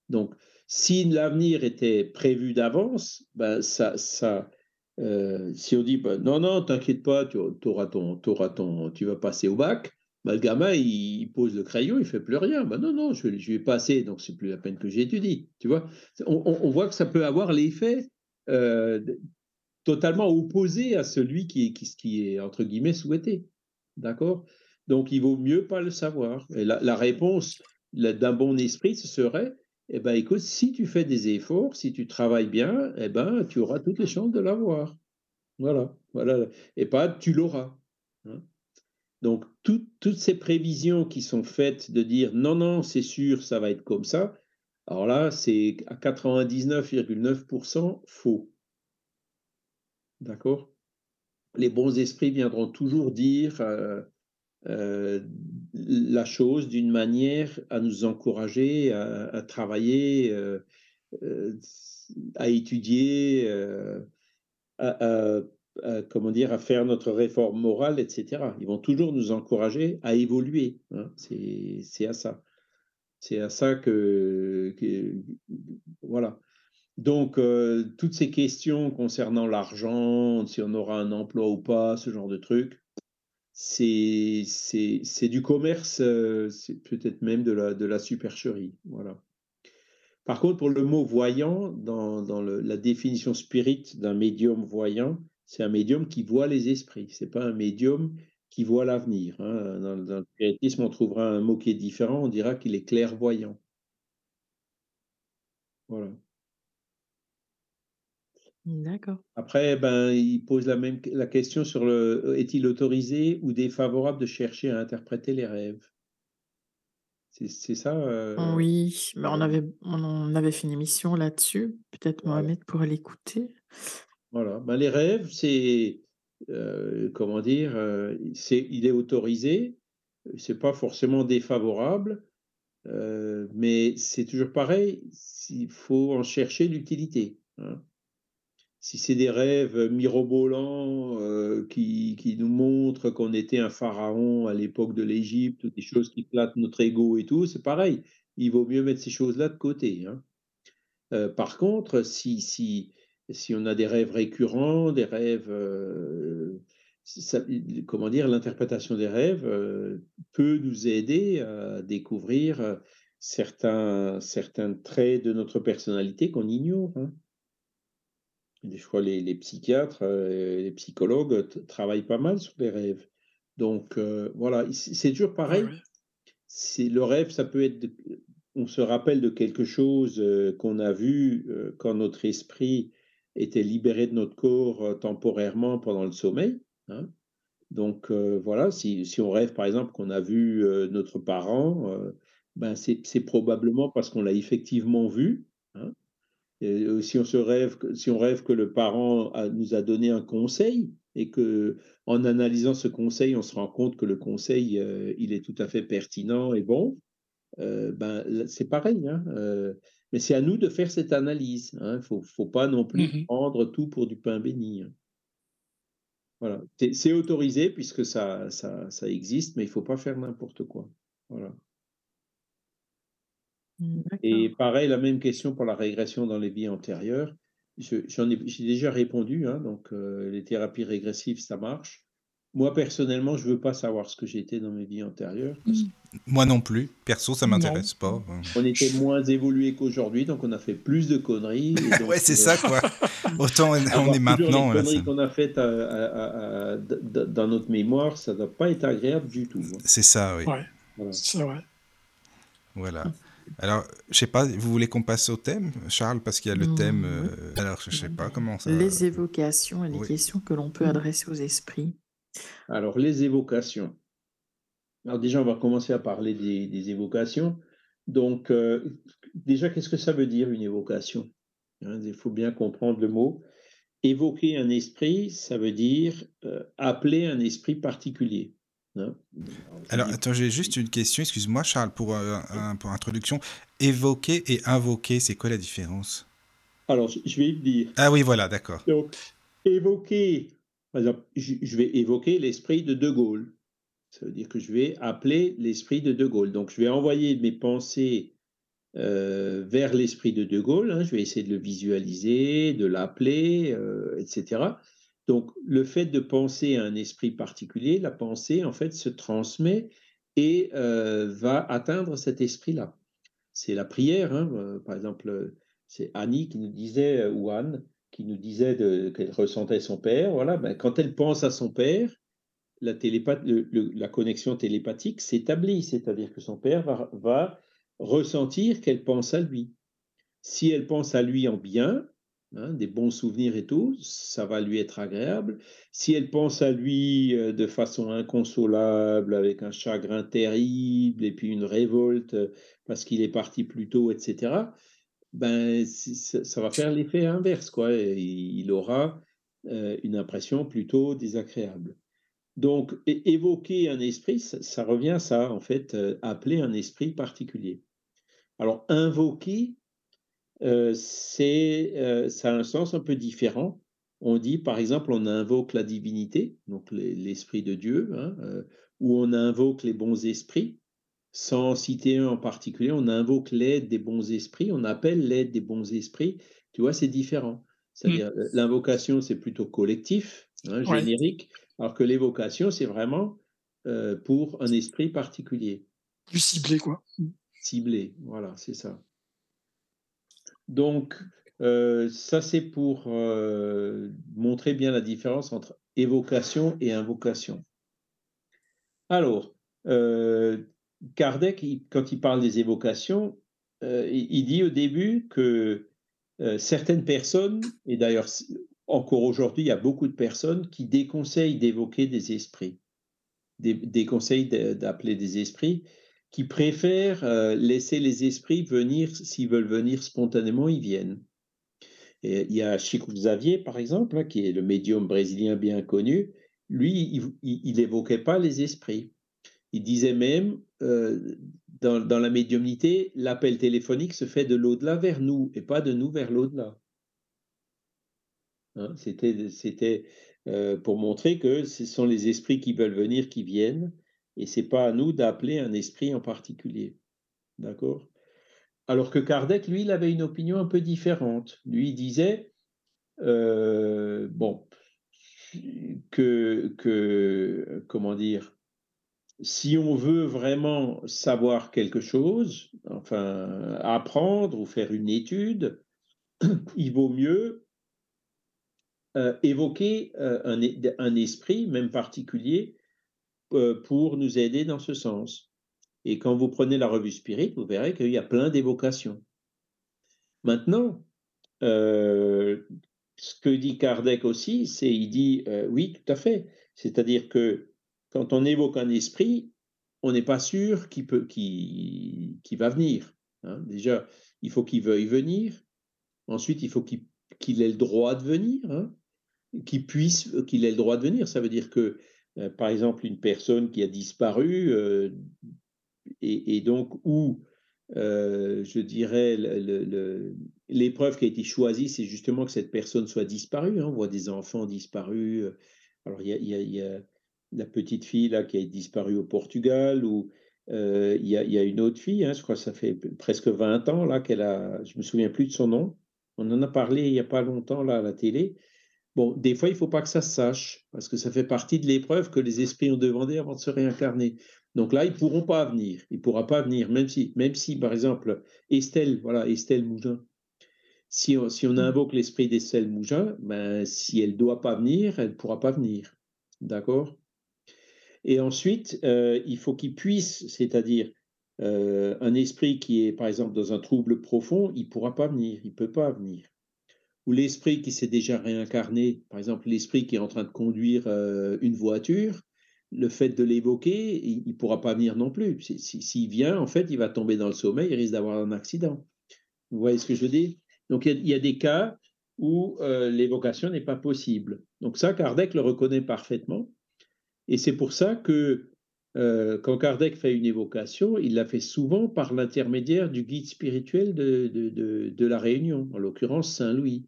Donc, si l'avenir était prévu d'avance, ben ça, ça, euh, si on dit bah, non, non, t'inquiète pas, tu, auras ton, auras ton, tu vas passer au bac, bah, le gamin il, pose le crayon, il fait plus rien. Bah, non, non, je, vais passer, donc c'est plus la peine que j'étudie. Tu vois, on, voit que ça peut avoir l'effet euh, totalement opposé à celui qui, qui, qui est entre guillemets souhaité. D'accord? Donc il vaut mieux pas le savoir. La réponse d'un bon esprit, ce serait eh ben, écoute, si tu fais des efforts, si tu travailles bien, eh ben, tu auras toutes les chances de l'avoir. Voilà, voilà. Et pas tu l'auras. Hein. Donc, toutes ces prévisions qui sont faites de dire non, non, c'est sûr, ça va être comme ça, alors là, c'est à 99,9% faux. D'accord? Les bons esprits viendront toujours dire euh, euh, la chose d'une manière à nous encourager à, travailler, euh, euh, à étudier, à, comment dire, à faire notre réforme morale, etc. Ils vont toujours nous encourager à évoluer. Hein. C'est à ça. C'est à ça que, voilà. Donc, toutes ces questions concernant l'argent, si on aura un emploi ou pas, ce genre de trucs, c'est du commerce, euh, c'est peut-être même de la, de la supercherie. Voilà. Par contre, pour le mot voyant, dans, dans le, la définition spirit d'un médium voyant, c'est un médium qui voit les esprits. C'est pas un médium qui voit l'avenir. Hein. Dans, dans, le spiritisme, on trouvera un mot qui est différent. On dira qu'il est clairvoyant. Voilà. D'accord. Après, ben, il pose la même la question sur le est-il autorisé ou défavorable de chercher à interpréter les rêves? C'est ça, heu, Oui, mais on voilà. avait on avait fait une émission là-dessus. Peut-être Voilà. Mohamed pourrait l'écouter. Voilà. Ben, les rêves, c'est, heu, comment dire? C'est il est autorisé, c'est pas forcément défavorable, mais c'est toujours pareil, s'il faut en chercher l'utilité, hein. Si c'est des rêves mirobolants, heu, qui nous montrent qu'on était un pharaon à l'époque de l'Égypte ou des choses qui flattent notre ego et tout, c'est pareil. Il vaut mieux mettre ces choses-là de côté, hein. Heu, par contre, si si si on a des rêves récurrents, des rêves, ça comment dire? L'interprétation des rêves, peut nous aider à découvrir, certains certains traits de notre personnalité qu'on ignore, hein. Des fois, les les psychiatres, heu, les psychologues travaillent pas mal sur les rêves. Donc heu, voilà, c'est toujours pareil. C'est le rêve, ça peut être de on se rappelle de quelque chose, heu, qu'on a vu, quand notre esprit était libéré de notre corps, temporairement pendant le sommeil, hein. Donc voilà, si si on rêve, par exemple, qu'on a vu, notre parent, ben, c'est c'est probablement parce qu'on l'a effectivement vu, hein. Et heu, si on se rêve que si on rêve que le parent a nous a donné un conseil et qu'en analysant ce conseil, on se rend compte que le conseil, heu, il est tout à fait pertinent et bon, heu, ben, c'est pareil, hein, mais c'est à nous de faire cette analyse, hein. Faut faut pas non plus Mmh prendre tout pour du pain béni, hein. Voilà. C'est c'est autorisé puisque ça ça ça existe, mais il faut pas faire n'importe quoi. Voilà. Mmh, Et pareil, la même question pour la régression dans les vies antérieures. Je j'en ai j'ai déjà répondu, hein, donc heu, les thérapies régressives, ça marche. Moi, personnellement, je veux pas savoir ce que j'ai été dans mes vies antérieures parce Mmh. Moi non plus. Perso, ça Non. m'intéresse pas. euh. qu'on était moins évolué qu'aujourd'hui, donc on a fait plus de conneries et [laughs] donc ouais, c'est heu, ça, quoi. Autant on on est maintenant. les conneries qu'on a faites à à à à d d dans notre mémoire, ça doit pas être agréable du tout, hein. C'est ça, oui. Ouais, Voilà. c'est vrai. Voilà. Alors, je sais pas, vous voulez qu'on passe au thème, Charles, parce qu'il y a le thème. Mmh, oui. euh, Alors, je sais pas comment ça. Les évocations et les oui. questions que l'on peut adresser aux esprits. Alors les évocations. Alors déjà, on va commencer à parler des des évocations. Donc heu, déjà, qu'est-ce que ça veut dire une évocation? Hein, il faut bien comprendre le mot. Évoquer un esprit, ça veut dire, heu, appeler un esprit particulier. Alors, attends, j'ai juste une question, excuse-moi, Charles, pour, euh, un, pour introduction. Évoquer et invoquer, c'est quoi la différence? Alors je vais y venir. Ah oui, voilà, d'accord. Donc évoquer, par exemple, je vais évoquer l'esprit de De Gaulle. Ça veut dire que je vais appeler l'esprit de De Gaulle. Donc je vais envoyer mes pensées, heu, vers l'esprit de De Gaulle, hein. Je vais essayer de le visualiser, de l'appeler, heu, et cetera. Donc le fait de penser à un esprit particulier, la pensée, en fait, se transmet et heu, va atteindre cet esprit-là. C'est la prière, hein, heu, par exemple, c'est Annie qui nous disait, heu, ou Anne, qui nous disait qu'elle ressentait son père, voilà, ben, quand elle pense à son père, la connexion télépathique s'établit, c'est-à-dire que son père va ressentir qu'elle pense à lui. Si elle pense à lui en bien, hein, des bons souvenirs et tout, ça va lui être agréable. Si elle pense à lui, heu, de façon inconsolable, avec un chagrin terrible et puis une révolte, heu, parce qu'il est parti plus tôt et cetera, ben, ça va faire l'effet inverse, quoi il aura, heu, une impression plutôt désagréable. Donc évoquer un esprit, ça revient à ça, en fait, appeler un esprit particulier. Alors invoquer, C'est, heu, ça a un sens un peu différent. On dit, par exemple, on invoque la divinité, donc l'es l'esprit de Dieu, hein, heu, ou on invoque les bons esprits, sans citer un en particulier. On invoque l'aide des bons esprits, on appelle l'aide des bons esprits. Tu vois, c'est différent. Mmh. C'est-à-dire, l'invocation, c'est plutôt collectif, hein, Ouais. générique, alors que l'évocation, c'est vraiment, pour un esprit particulier, Plus ciblé, quoi. Mmh. ciblé. Voilà, c'est ça. Donc, heu, ça c'est pour, heu, montrer bien la différence entre évocation et invocation. Alors, heu, Kardec, quand il parle des évocations, euh, il dit au début que euh, certaines personnes, et d'ailleurs encore aujourd'hui, il y a beaucoup de personnes qui déconseillent d'évoquer des esprits, déconseillent d'appeler des esprits, qui préfèrent laisser les esprits venir, s'ils veulent venir spontanément, ils viennent. Il y a Chico Xavier, par exemple, hein, qui est le médium brésilien bien connu, lui, il n'évoquait pas les esprits. Il disait même, euh, dans, la médiumnité, l'appel téléphonique se fait de l'au-delà vers nous et pas de nous vers l'au-delà. Hein, c'était euh, pour montrer que ce sont les esprits qui veulent venir qui viennent et c'est pas à nous d'appeler un esprit en particulier. D'accord? Alors que Kardec, lui, il avait une opinion un peu différente. Lui, il disait, euh, bon, que, que, comment dire, si on veut vraiment savoir quelque chose, enfin apprendre ou faire une étude, [clears throat] il vaut mieux euh, évoquer euh, un, esprit, même particulier, pour nous aider dans ce sens. Et quand vous prenez la revue Spirit, vous verrez qu'il y a plein d'évocations. Maintenant, ce que dit Kardec aussi, c'est il dit oui, tout à fait. C'est-à-dire que quand on évoque un esprit, on n'est pas sûr qu'il peut, va venir. Hein. Déjà, il faut qu'il veuille venir. Ensuite, il faut qu'il ait le droit de venir, hein. qu'il puisse, qu'il ait le droit de venir. Ça veut dire que, euh, par exemple, une personne qui a disparu euh, et, donc où, euh, je dirais, l'épreuve qui a été choisie, c'est justement que cette personne soit disparue. Hein. On voit des enfants disparus. Alors, il y a la petite fille là qui a disparu au Portugal ou il y, a une autre fille, hein, je crois que ça fait presque 20 ans là qu'elle a, je me souviens plus de son nom. On en a parlé il y a pas longtemps là à la télé. Bon, des fois il faut pas que ça se sache parce que ça fait partie de l'épreuve que les esprits ont demandé avant de se réincarner. Donc là ils pourront pas venir, il pourra pas venir même si même si par exemple Estelle, voilà Estelle Mougin. Si on, si on invoque l'esprit d'Estelle Mougin, ben si elle doit pas venir, elle pourra pas venir. D'accord? Et ensuite, euh, il faut qu'il puisse, c'est-à-dire euh, un esprit qui est, par exemple, dans un trouble profond, il ne pourra pas venir, il ne peut pas venir. Ou l'esprit qui s'est déjà réincarné, par exemple, l'esprit qui est en train de conduire euh, une voiture, le fait de l'évoquer, il ne pourra pas venir non plus. S'il vient, en fait, il va tomber dans le sommeil, il risque d'avoir un accident. Vous voyez ce que je veux dire? Donc, il y, a des cas où l'évocation n'est pas possible. Donc ça, Kardec le reconnaît parfaitement. Et c'est pour ça que euh, quand Kardec fait une évocation, il la fait souvent par l'intermédiaire du guide spirituel de, de, la Réunion, en l'occurrence Saint-Louis.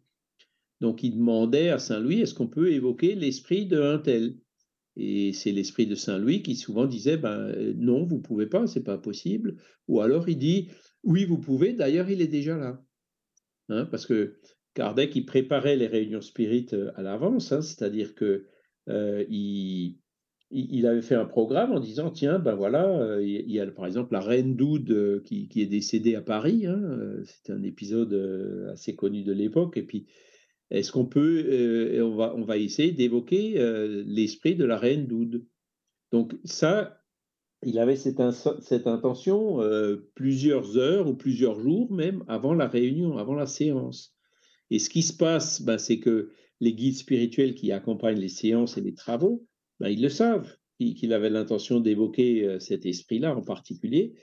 Donc il demandait à Saint-Louis, est-ce qu'on peut évoquer l'esprit de un tel? Et c'est l'esprit de Saint-Louis qui souvent disait, ben, non, vous pouvez pas, c'est pas possible. Ou alors il dit, oui, vous pouvez, d'ailleurs il est déjà là. Hein, parce que Kardec, il préparait les réunions spirites euh, à l'avance, hein, c'est-à-dire que euh, il, avait fait un programme en disant tiens, ben voilà, euh, il y a par exemple la reine d'Oud euh, qui, est décédée à Paris. Hein, euh, C'était un épisode assez connu de l'époque. Et puis, est-ce qu'on peut, on, va, on va essayer d'évoquer l'esprit de la reine d'Oud. Donc, ça, il avait cette, intention plusieurs heures ou plusieurs jours même avant la réunion, avant la séance. Et ce qui se passe, ben, c'est que les guides spirituels qui accompagnent les séances et les travaux, ben, ils le savent qu'il avait l'intention d'évoquer euh, cet esprit-là en particulier.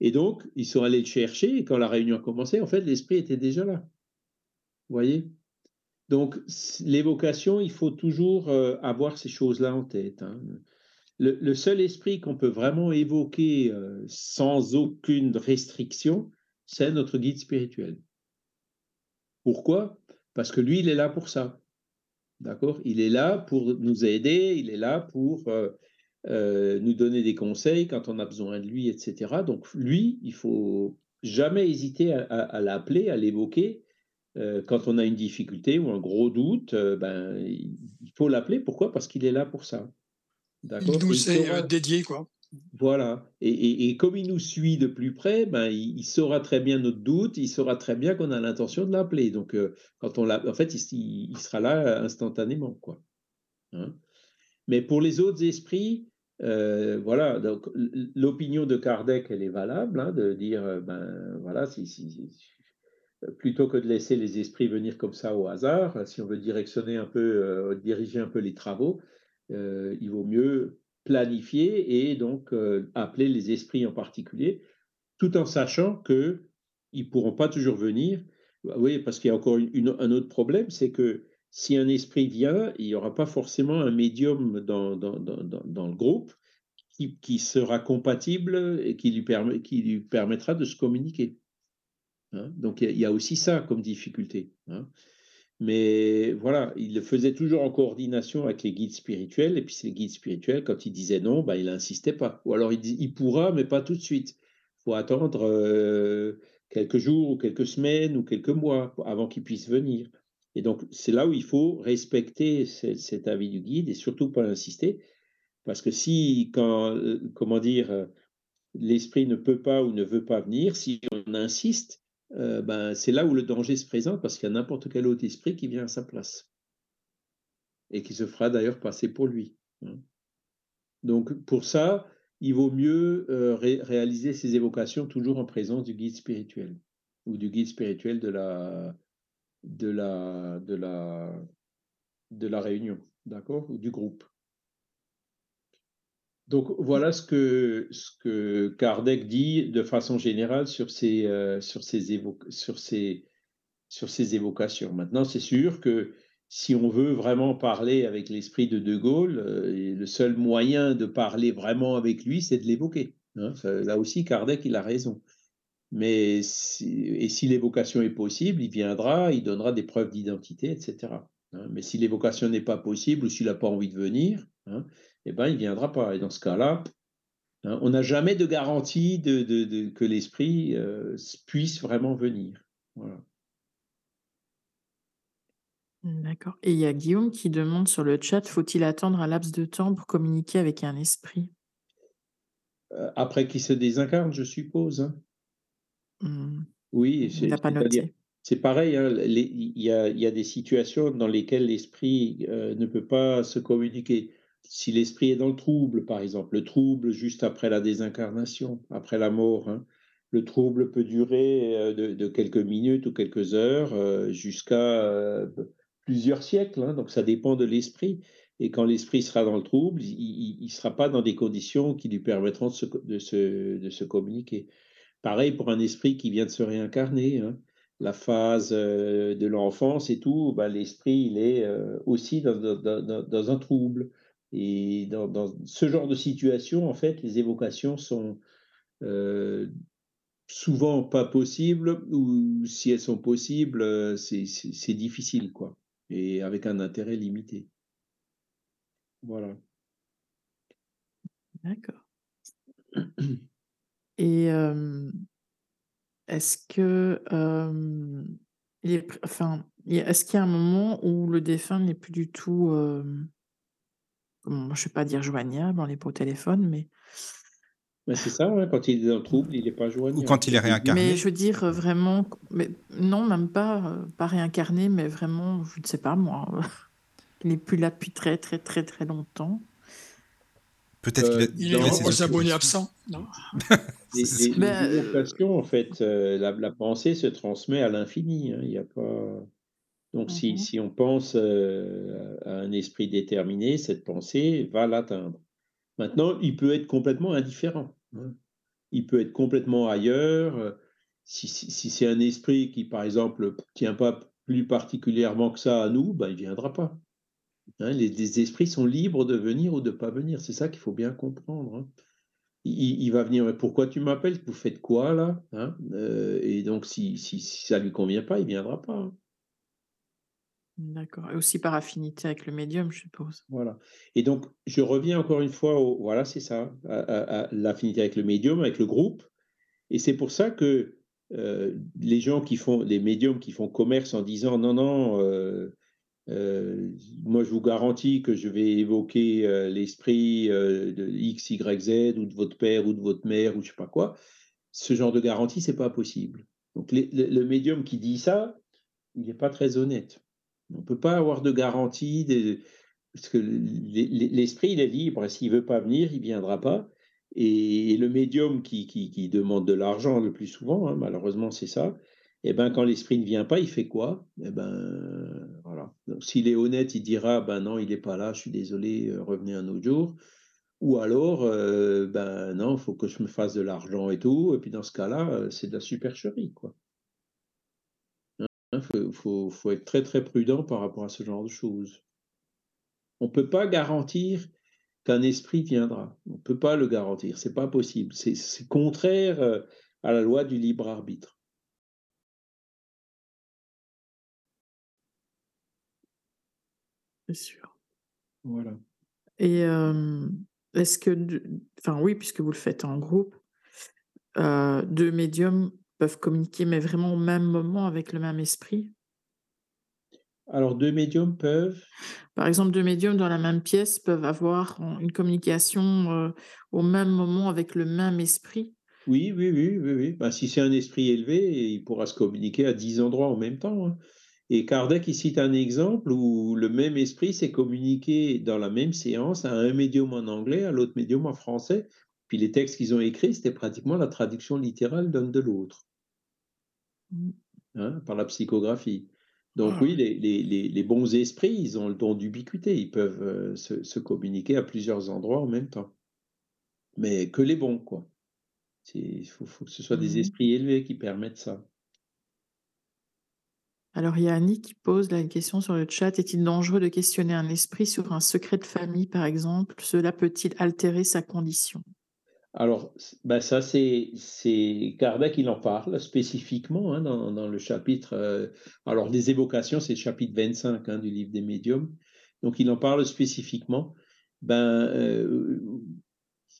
Et donc, ils sont allés le chercher, et quand la réunion a commencé, en fait, l'esprit était déjà là. Vous voyez? Donc, l'évocation, il faut toujours euh, avoir ces choses-là en tête. Hein. Le, seul esprit qu'on peut vraiment évoquer euh, sans aucune restriction, c'est notre guide spirituel. Pourquoi? Parce que lui, il est là pour ça. D'accord? Il est là pour nous aider, il est là pour euh, nous donner des conseils quand on a besoin de lui, etc. Donc lui, il faut jamais hésiter à, l'appeler, à l'évoquer. Euh, quand on a une difficulté ou un gros doute, ben, il faut l'appeler. Pourquoi? Parce qu'il est là pour ça. Il nous est dédié, quoi. Voilà. Et, comme il nous suit de plus près, ben, il, saura très bien notre doute, il saura très bien qu'on a l'intention de l'appeler. Donc, euh, quand on en fait, il, sera là instantanément, quoi. Hein? Mais pour les autres esprits, Euh, voilà, donc l'opinion de Kardec, elle est valable, hein, de dire, euh, ben voilà, si, si, plutôt que de laisser les esprits venir comme ça au hasard, si on veut directionner un peu, euh, diriger un peu les travaux, il vaut mieux planifier et donc appeler les esprits en particulier, tout en sachant que ils pourront pas toujours venir. Oui, parce qu'il y a encore un autre problème, c'est que si un esprit vient, il n'y aura pas forcément un médium dans, le groupe qui, sera compatible et qui lui permettra de se communiquer. Hein. Donc il y, a aussi ça comme difficulté. Hein. Mais voilà, il le faisait toujours en coordination avec les guides spirituels, et puis ces guides spirituels, quand ils disaient non, bah, il n'insistait pas. Ou alors il, dit, il pourra, mais pas tout de suite. Il faut attendre euh, quelques jours ou quelques semaines ou quelques mois avant qu'il puisse venir. Et donc, c'est là où il faut respecter cet avis du guide et surtout pas insister. Parce que si, quand, euh, comment dire, euh, l'esprit ne peut pas ou ne veut pas venir, si on insiste, euh, ben, c'est là où le danger se présente parce qu'il y a n'importe quel autre esprit qui vient à sa place. Et qui se fera d'ailleurs passer pour lui. Hein. Donc, pour ça, il vaut mieux réaliser ces évocations toujours en présence du guide spirituel ou du guide spirituel de la, de la, de la, de la réunion, d'accord, ou du groupe. Donc voilà ce que, ce Kardec dit de façon générale sur ces, euh, sur ces, sur ces, sur ces évocations. Maintenant, c'est sûr que si on veut vraiment parler avec l'esprit de De Gaulle, euh, le seul moyen de parler vraiment avec lui, c'est de l'évoquer. Hein. Là aussi, Kardec, il a raison. Mais et si l'évocation est possible, il viendra, il donnera des preuves d'identité, etc. Hein. Mais si l'évocation n'est pas possible ou s'il n'a pas envie de venir, hein, eh ben, il ne viendra pas. Et dans ce cas-là, hein, on n'a jamais de garantie de, que l'esprit euh, puisse vraiment venir. Voilà. D'accord. Et il y a Guillaume qui demande sur le chat, faut-il attendre un laps de temps pour communiquer avec un esprit? Euh, Après qu'il se désincarne, je suppose. Mmh. Oui, c'est pareil, hein, il y, a, des situations dans lesquelles l'esprit euh, ne peut pas se communiquer. Si l'esprit est dans le trouble, par exemple, le trouble juste après la désincarnation, après la mort, hein, le trouble peut durer euh, de, quelques minutes ou quelques heures euh, jusqu'à plusieurs siècles, hein, donc ça dépend de l'esprit. Et quand l'esprit sera dans le trouble, il ne sera pas dans des conditions qui lui permettront de se communiquer. Pareil pour un esprit qui vient de se réincarner. Hein. La phase euh, de l'enfance et tout, bah, l'esprit, il est euh, aussi dans, un trouble. Et dans, ce genre de situation, en fait, les évocations sont euh, souvent pas possibles, ou si elles sont possibles, c'est difficile, quoi. Et avec un intérêt limité. Voilà. D'accord. Et est-ce que, enfin, est-ce qu'il y a un moment où le défunt n'est plus du tout, je ne vais pas dire joignable, on n'est pas au téléphone, mais c'est ça, quand il est dans le trouble, il n'est pas joignable. Ou quand il est réincarné. mais je veux dire, vraiment mais non, même pas, pas réincarné, mais vraiment, je ne sais pas moi, [laughs] il n'est plus là depuis très, très, très, très longtemps. Peut-être qu'il il est aux abonnés absents, non? [laughs] Les, ben, en fait, euh, la, pensée se transmet à l'infini. Hein, il a pas. Donc, si, mhm. si, on pense euh, à un esprit déterminé, cette pensée va l'atteindre. Maintenant, il peut être complètement indifférent. Hein. Il peut être complètement ailleurs. Si, si, c'est un esprit qui, par exemple, tient pas plus particulièrement que ça à nous, ben, il ne viendra pas. Hein, les, esprits sont libres de venir ou de ne pas venir. C'est ça qu'il faut bien comprendre. Hein. Il, va venir, mais pourquoi tu m'appelles? Vous faites quoi là euh, Et donc, si, si, ça ne lui convient pas, il ne viendra pas. D'accord. Et aussi par affinité avec le médium, je suppose. Voilà. Et donc, je reviens encore une fois au. Voilà, c'est ça, à, l'affinité avec le médium, avec le groupe. Et c'est pour ça que euh, les gens qui font, les médiums qui font commerce en disant non, non, euh, euh, moi, je vous garantis que je vais évoquer l'esprit de X, Y, Z, ou de votre père, ou de votre mère, ou je sais pas quoi. Ce genre de garantie, c'est pas possible. Donc, le, médium qui dit ça, il n'est pas très honnête. On ne peut pas avoir de garantie. parce que l'esprit, il est libre. S'il veut pas venir, il viendra pas. Et le médium qui, demande de l'argent le plus souvent, hein, malheureusement, c'est ça. Eh ben, quand l'esprit ne vient pas, il fait quoi? Eh ben, voilà. S'il est honnête, il dira, ben non, il n'est pas là, je suis désolé, euh, revenez un autre jour. Ou alors, euh, ben non, il faut que je me fasse de l'argent et tout. Et puis dans ce cas-là, euh, c'est de la supercherie, quoi. Il hein, faut, faut, être très très prudent par rapport à ce genre de choses. On ne peut pas garantir qu'un esprit viendra. On ne peut pas le garantir. C'est pas possible. C'est contraire à la loi du libre arbitre. C'est sûr. Voilà. Et est-ce que, enfin oui, puisque vous le faites en groupe, deux médiums peuvent communiquer, mais vraiment au même moment avec le même esprit? Alors, deux médiums peuvent Par exemple, deux médiums dans la même pièce peuvent avoir une communication au même moment avec le même esprit? Oui, oui, oui, oui, oui. Bah, si c'est un esprit élevé, il pourra se communiquer à dix endroits en même temps. Hein. Et Kardec, il cite un exemple où le même esprit s'est communiqué dans la même séance à un médium en anglais, à l'autre médium en français. Puis les textes qu'ils ont écrits, c'était pratiquement la traduction littérale d'un de l'autre, mmh. hein, par la psychographie. Donc oui, les, les, les, bons esprits, ils ont le don d'ubiquité, ils peuvent euh, se, se, communiquer à plusieurs endroits en même temps. Mais que les bons, quoi. Il faut, faut, que ce soit des mmh. esprits élevés qui permettent ça. Alors, il y a Annie qui pose la question sur le chat. Est-il dangereux de questionner un esprit sur un secret de famille, par exemple? Cela peut-il altérer sa condition? Alors, ben ça, c'est Kardec, en parle spécifiquement hein, dans, le chapitre. Euh, alors, des évocations, c'est le chapitre 25 hein, du livre des médiums. Donc, il en parle spécifiquement. Ben, euh,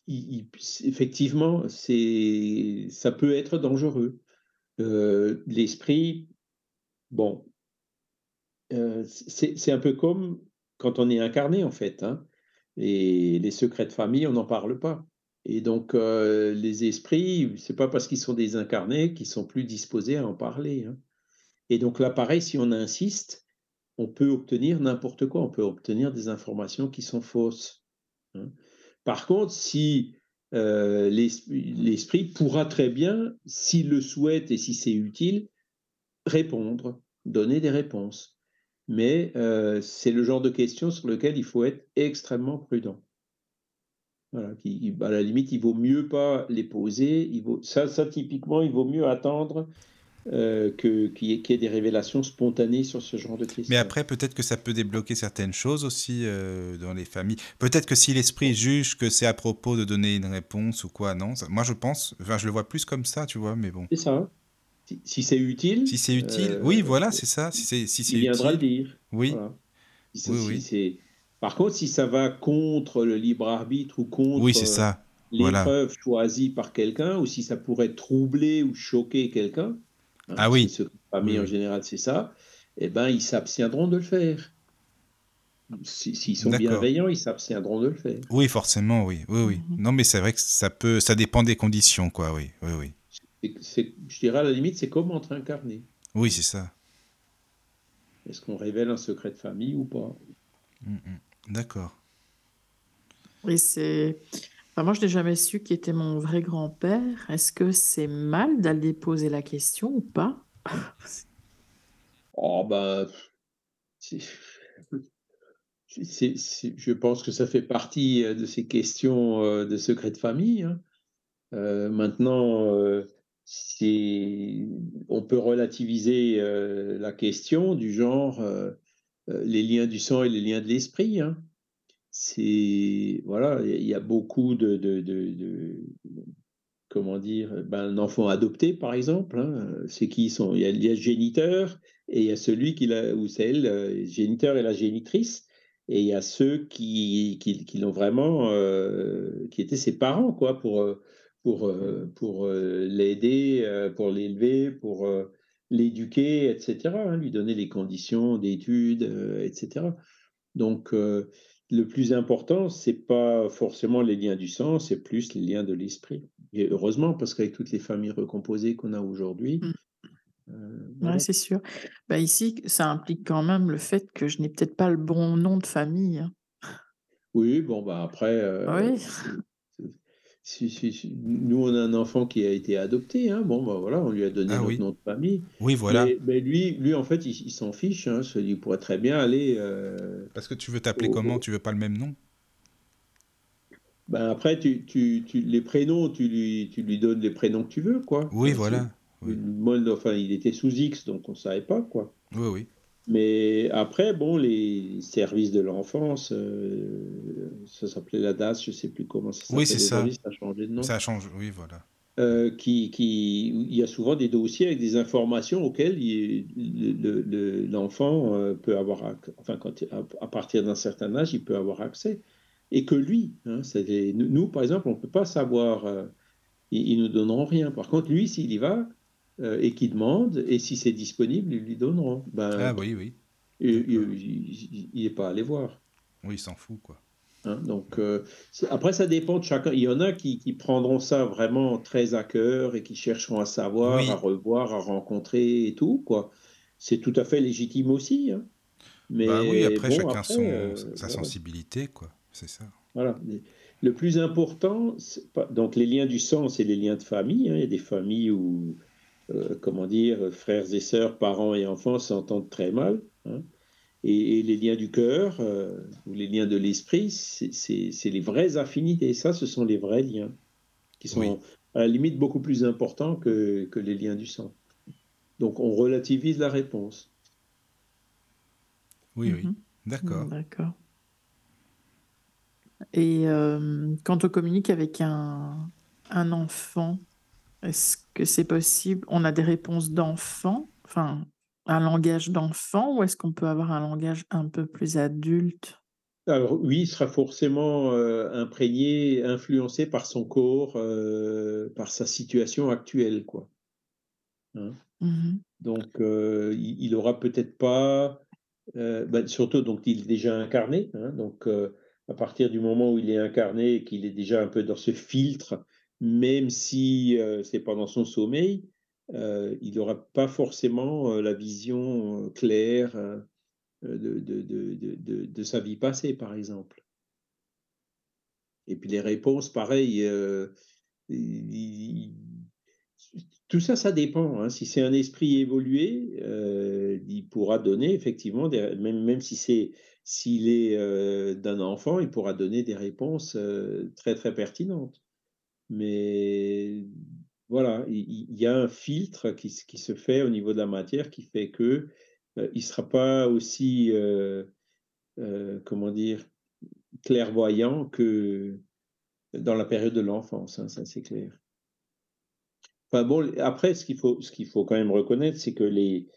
effectivement, ça peut être dangereux. Euh, l'esprit Bon, euh, c'est un peu comme quand on est incarné, en fait. Hein. Et les secrets de famille, on n'en parle pas. Et donc, euh, les esprits, c'est pas parce qu'ils sont désincarnés qu'ils sont plus disposés à en parler. Hein. Et donc là, pareil, si on insiste, on peut obtenir n'importe quoi. On peut obtenir des informations qui sont fausses. Hein. Par contre, si euh, l'esprit pourra très bien, s'il le souhaite et si c'est utile, répondre donner des réponses. Mais euh, c'est le genre de questions sur lequel il faut être extrêmement prudent. Voilà, qui, à la limite, il vaut mieux pas les poser. Il vaut, ça, ça, typiquement, il vaut mieux attendre euh, qu'il, y ait, des révélations spontanées sur ce genre de questions. Mais après, peut-être que ça peut débloquer certaines choses aussi euh, dans les familles. Peut-être que si l'esprit juge que c'est à propos de donner une réponse ou quoi, non. moi, je pense, enfin, je le vois plus comme ça, tu vois, mais bon. C'est ça. Si, c'est utile. Si c'est utile, oui, euh, voilà, c'est ça. Si c'est si il viendra le dire. Oui. oui, oui. Par contre, si ça va contre le libre arbitre ou contre oui, ça. Euh, l'épreuve choisie par quelqu'un, ou si ça pourrait troubler ou choquer quelqu'un, hein, ah oui. Ce famille en général, c'est ça. Eh ben, ils s'abstiendront de le faire. S'ils sont bienveillants, ils s'abstiendront de le faire. Oui, forcément, oui, oui, oui. Mhm. Non, mais c'est vrai que ça peut, ça dépend des conditions, quoi. Oui, oui, oui je dirais à la limite, c'est comme entre incarnés. Oui, c'est ça. Est-ce qu'on révèle un secret de famille ou pas? D'accord. Oui, c'est. moi, je n'ai jamais su qui était mon vrai grand-père. Est-ce que c'est mal d'aller poser la question ou pas? [laughs] Oh, ben. je pense que ça fait partie euh, de ces questions euh, de secret de famille. Hein. Euh, maintenant, on peut relativiser euh, la question du genre les liens du sang et les liens de l'esprit. Hein. C'est voilà, il y a beaucoup de, de, comment dire, ben, un enfant adopté par exemple. Hein, c'est qui sont Il y, a, le géniteur et il y a celui qui l'a ou celle, le géniteur et la génitrice. Et il y a ceux qui, qui, qui l'ont vraiment, qui étaient ses parents, quoi, pour, pour, euh, pour euh, l'aider, euh, pour l'élever, pour l'éduquer, etc., hein, lui donner les conditions d'études, etc. Donc, le plus important, c'est pas forcément les liens du sang, c'est plus les liens de l'esprit. Et heureusement, parce qu'avec toutes les familles recomposées qu'on a aujourd'hui. Mmh. Oui, c'est sûr. Bah, ici, ça implique quand même le fait que je n'ai peut-être pas le bon nom de famille. Hein. Oui, bon, bah après, euh, Oui. Si, si- si- nous, on a un enfant qui a été adopté, hein, bon, bah voilà, on lui a donné Ah notre oui. nom de famille. Oui, voilà. Mais, mais lui, lui, en fait, il, il s'en fiche. Hein, il pourrait très bien aller. euh, Parce que tu veux t'appeler au- comment? Tu veux pas le même nom? Ben après, tu, tu, tu- les prénoms, tu lui, tu lui donnes les prénoms que tu veux, quoi. Oui, Enfin, voilà. Oui. Moi, enfin, il était sous X, donc on savait pas, quoi. Oui, oui. Mais après, bon, les services de l'enfance, euh, ça s'appelait la DAS, je sais plus comment ça s'appelle Oui, c'est ça. ça a changé de nom. Ça change. Oui, voilà. Euh, qui, qui, il y a souvent des dossiers avec des informations auxquelles il- le- le- l'enfant euh, peut avoir, enfin, quand, à, partir d'un certain âge, il peut avoir accès. Et que lui, hein, nous, par exemple, on ne peut pas savoir, euh, ils, ils nous donneront rien. Par contre, lui, s'il y va et qu'il demande, et si c'est disponible, ils lui donneront. Ben, Ah oui, oui. il n'est pas allé voir. Oui, il s'en fout, quoi. Hein, donc, euh, après, ça dépend de chacun. Il y en a qui, qui prendront ça vraiment très à cœur et qui chercheront à savoir, Oui. à revoir, à rencontrer et tout, quoi. C'est tout à fait légitime aussi. hein. Mais bah oui, après, bon, chacun après, son, euh, sa sensibilité, quoi. C'est ça. Voilà. Le plus important, pas- donc les liens du sang, c'est les liens de famille. hein. Il y a des familles où, euh, comment dire, frères et sœurs, parents et enfants s'entendent très mal. hein. Et, et les liens du cœur, euh, ou les liens de l'esprit, c'est les vraies affinités. Ça, ce sont les vrais liens, qui sont Oui. à la limite beaucoup plus importants que, que les liens du sang. Donc on relativise la réponse. Oui, oui. Mhm. D'accord. D'accord. Et euh, quand on communique avec un, un enfant, est-ce que c'est possible? On a des réponses d'enfant, enfin, un langage d'enfant, ou est-ce qu'on peut avoir un langage un peu plus adulte? Alors oui, il sera forcément euh, imprégné, influencé par son corps, euh, par sa situation actuelle, quoi. Hein? Mhm. Donc euh, il, il aura peut-être pas, ben, surtout donc il est déjà incarné, hein, donc à partir du moment où il est incarné et qu'il est déjà un peu dans ce filtre, même si euh, c'est pendant son sommeil, euh, il n'aura pas forcément euh, la vision claire de, sa vie passée, par exemple. Et puis les réponses, pareil, il- il- tout ça, ça dépend. hein. Si c'est un esprit évolué, il pourra donner effectivement, même, si c'est s'il est d'un enfant, il pourra donner des réponses très très pertinentes. Mais voilà, il, y a un filtre qui, se fait au niveau de la matière qui fait que euh, il sera pas aussi, euh, euh, comment dire, clairvoyant que dans la période de l'enfance, hein, ça c'est clair. Enfin bon, après, ce qu'il faut, ce faut quand même reconnaître, c'est que les,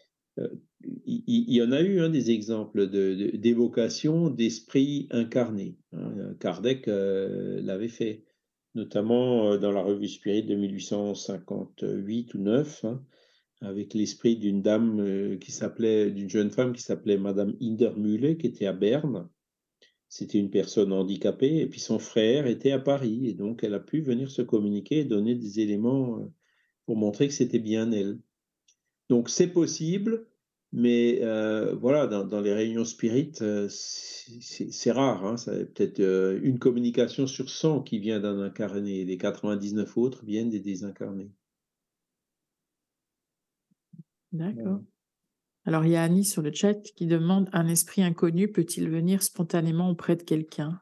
il, y en a eu hein, des exemples de, de- d'évocation d'esprits incarnés. hein. Kardec l'avait fait, notamment euh, dans la revue Spirit de 1858 ou 9, hein, avec l'esprit d'une dame euh, qui s'appelait, d'une jeune femme qui s'appelait Madame Hindermühle, qui était à Berne. C'était une personne handicapée, et puis son frère était à Paris, et donc elle a pu venir se communiquer et donner des éléments euh, pour montrer que c'était bien elle. Donc c'est possible, mais euh, voilà, dans, dans les réunions spirites, euh, c'est rare. Hein, ça peut-être euh, une communication sur 100 qui vient d'un incarné, les 99 autres viennent des désincarnés. D'accord. Alors, il y a Annie sur le chat qui demande, un esprit inconnu peut-il venir spontanément auprès de quelqu'un?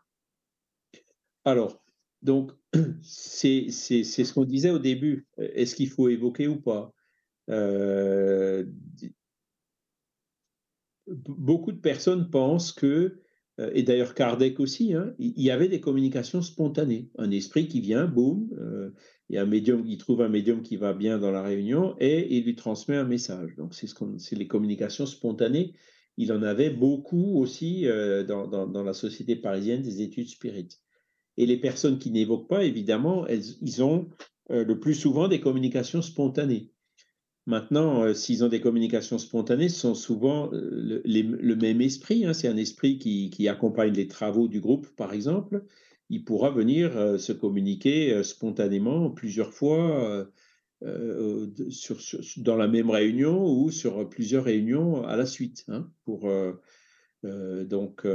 Alors, donc, [clears throat] c'est ce qu'on disait au début. Est-ce qu'il faut évoquer ou pas? Euh, Beaucoup de personnes pensent que, euh, et d'ailleurs Kardec aussi, hein, il y avait des communications spontanées. Un esprit qui vient, boum, il y a un médium, il trouve un médium qui va bien dans la réunion et il lui transmet un message. Donc, c'est les communications spontanées. Il en avait beaucoup aussi euh, dans la société parisienne des études spirites. Et les personnes qui n'évoquent pas, évidemment, elles, ils ont euh, le plus souvent des communications spontanées. Maintenant, euh, s'ils ont des communications spontanées, ce sont souvent euh, le, même esprit. hein. C'est un esprit qui, accompagne les travaux du groupe, par exemple. Il pourra venir euh, se communiquer spontanément plusieurs fois dans la même réunion ou sur plusieurs réunions à la suite. hein, donc,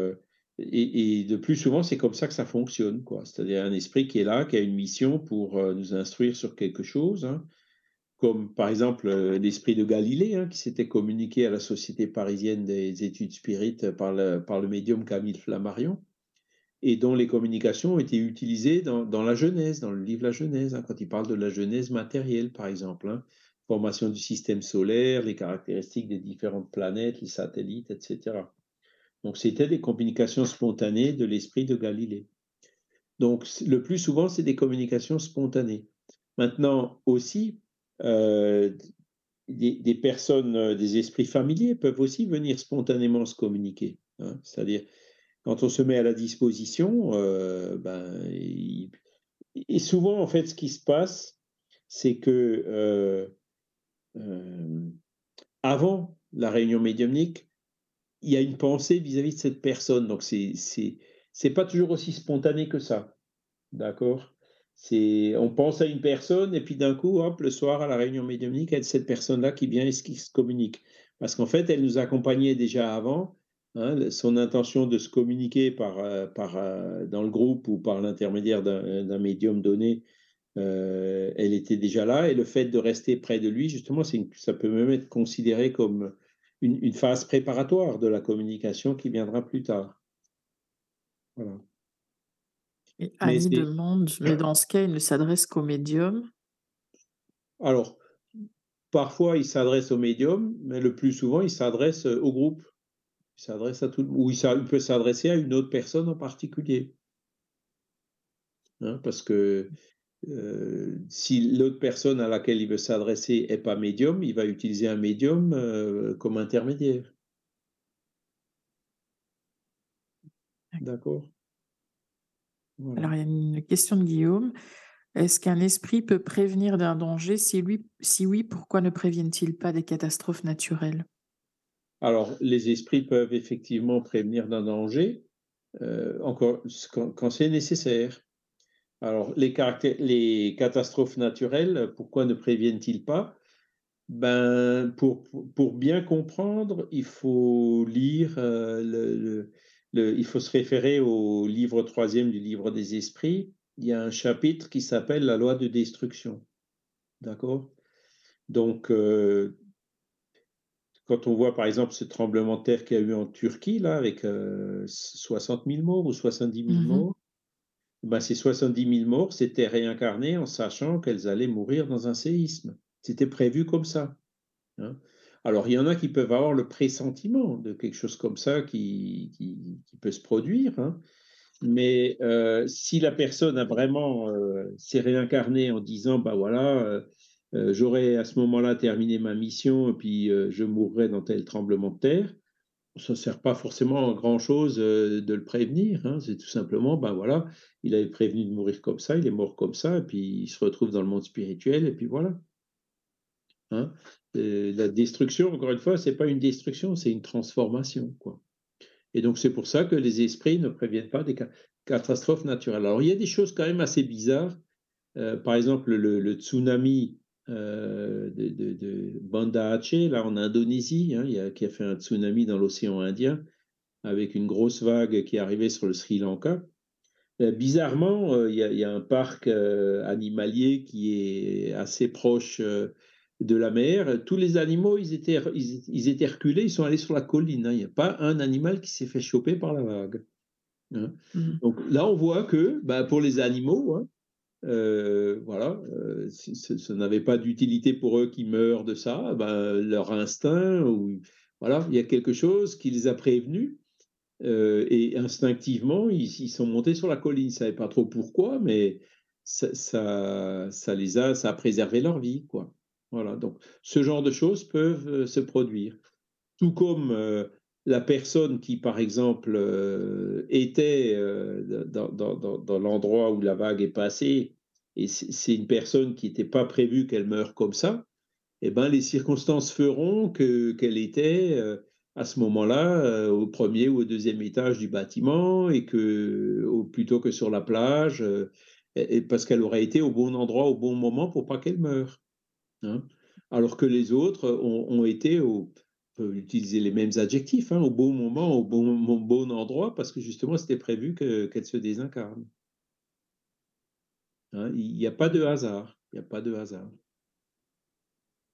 et, de plus souvent, c'est comme ça que ça fonctionne. C'est-à-dire un esprit qui est là, qui a une mission pour nous instruire sur quelque chose, hein. Comme par exemple l'esprit de Galilée, hein, qui s'était communiqué à la Société parisienne des études spirites par le, par le médium Camille Flammarion et dont les communications ont été utilisées dans, la Genèse, dans le livre La Genèse, hein, quand il parle de la Genèse matérielle, par exemple, hein, formation du système solaire, les caractéristiques des différentes planètes, les satellites, etc. Donc, c'était des communications spontanées de l'esprit de Galilée. Donc, le plus souvent, c'est des communications spontanées. Maintenant, aussi, euh, des, personnes, euh, des esprits familiers peuvent aussi venir spontanément se communiquer. Hein. C'est-à-dire, quand on se met à la disposition, euh, ben, et souvent, en fait, ce qui se passe, c'est que avant la réunion médiumnique, il y a une pensée vis-à-vis de cette personne. Donc, c'est c'est pas toujours aussi spontané que ça. D'accord? On pense à une personne et puis d'un coup, le soir à la réunion médiumnique, a cette personne-là qui vient et qui se communique. Parce qu'en fait, elle nous accompagnait déjà avant Hein, son intention de se communiquer par, euh, euh, dans le groupe ou par l'intermédiaire d'un médium donné, euh, elle était déjà là. Et le fait de rester près de lui, justement, ça peut même être considéré comme une, une, phase préparatoire de la communication qui viendra plus tard. Voilà. Et Annie demande, mais dans ce cas, il ne s'adresse qu'au médium Alors, parfois, il s'adresse au médium, mais le plus souvent, il s'adresse au groupe s'adresse à tout ou il, peut s'adresser à une autre personne en particulier. Hein, parce que euh, si l'autre personne à laquelle il veut s'adresser n'est pas médium, il va utiliser un médium euh, comme intermédiaire. D'accord? Alors, il y a une question de Guillaume. Est-ce qu'un esprit peut prévenir d'un danger si, lui, si oui, pourquoi ne préviennent-ils pas des catastrophes naturelles? Alors, les esprits peuvent effectivement prévenir d'un danger euh, encore, quand, c'est nécessaire. Alors, les, les, catastrophes naturelles, pourquoi ne préviennent-ils pas? Ben, pour, pour, bien comprendre, il faut lire, euh, le, le, il faut se référer au livre troisième du livre des esprits. Il y a un chapitre qui s'appelle la loi de destruction. D'accord? Donc, euh, quand on voit par exemple ce tremblement de terre qu'il y a eu en Turquie, là, avec 60 000 morts ou 70 000 mmh morts, ben, ces 70 000 morts s'étaient réincarnées en sachant qu'elles allaient mourir dans un séisme. C'était prévu comme ça. Hein. Alors, il y en a qui peuvent avoir le pressentiment de quelque chose comme ça qui, peut se produire. Hein. Mais euh, si la personne a vraiment euh, s'est réincarnée en disant, bah voilà, euh, j'aurais à ce moment-là terminé ma mission et puis je mourrais dans tel tremblement de terre. Ça ne sert pas forcément à grand-chose de le prévenir. Hein. C'est tout simplement, ben voilà, il avait prévenu de mourir comme ça, il est mort comme ça, et puis il se retrouve dans le monde spirituel, et puis voilà. Hein. La destruction, encore une fois, c'est pas une destruction, c'est une transformation. Quoi. Et donc c'est pour ça que les esprits ne préviennent pas des catastrophes naturelles. Alors il y a des choses quand même assez bizarres. par exemple, le tsunami euh, de, de, Banda Aceh, là en Indonésie, hein, qui a fait un tsunami dans l'océan Indien, avec une grosse vague qui est arrivée sur le Sri Lanka. Euh, bizarrement, euh, il y, a un parc animalier qui est assez proche de la mer. Tous les animaux, ils étaient, ils, étaient reculés, ils sont allés sur la colline. Hein. Il n'y a pas un animal qui s'est fait choper par la vague. Hein. Mmh. Donc là, on voit que bah, pour les animaux, euh, voilà, euh, ça n'avait pas d'utilité pour eux qui meurent de ça, ben, leur instinct, ou, voilà, il y a quelque chose qui les a prévenus, euh, et instinctivement, ils, sont montés sur la colline. Ils ne savaient pas trop pourquoi, mais ça, ça, les a, ça a préservé leur vie, quoi. Voilà, donc ce genre de choses peuvent se produire. Tout comme la personne qui, par exemple, euh, était euh, dans, l'endroit où la vague est passée, et c'est une personne qui n'était pas prévue qu'elle meure comme ça, eh ben, les circonstances feront que, qu'elle était euh, à ce moment-là au premier ou au deuxième étage du bâtiment, et que, plutôt que sur la plage, parce qu'elle aurait été au bon endroit au bon moment pour pas qu'elle meure. Hein. Alors que les autres ont, ont été au, peut utiliser les mêmes adjectifs, hein, au bon moment, au bon, au bon endroit, parce que justement, c'était prévu que- qu'elle se désincarne. Hein, il n'y a pas de hasard. Il n'y a pas de hasard.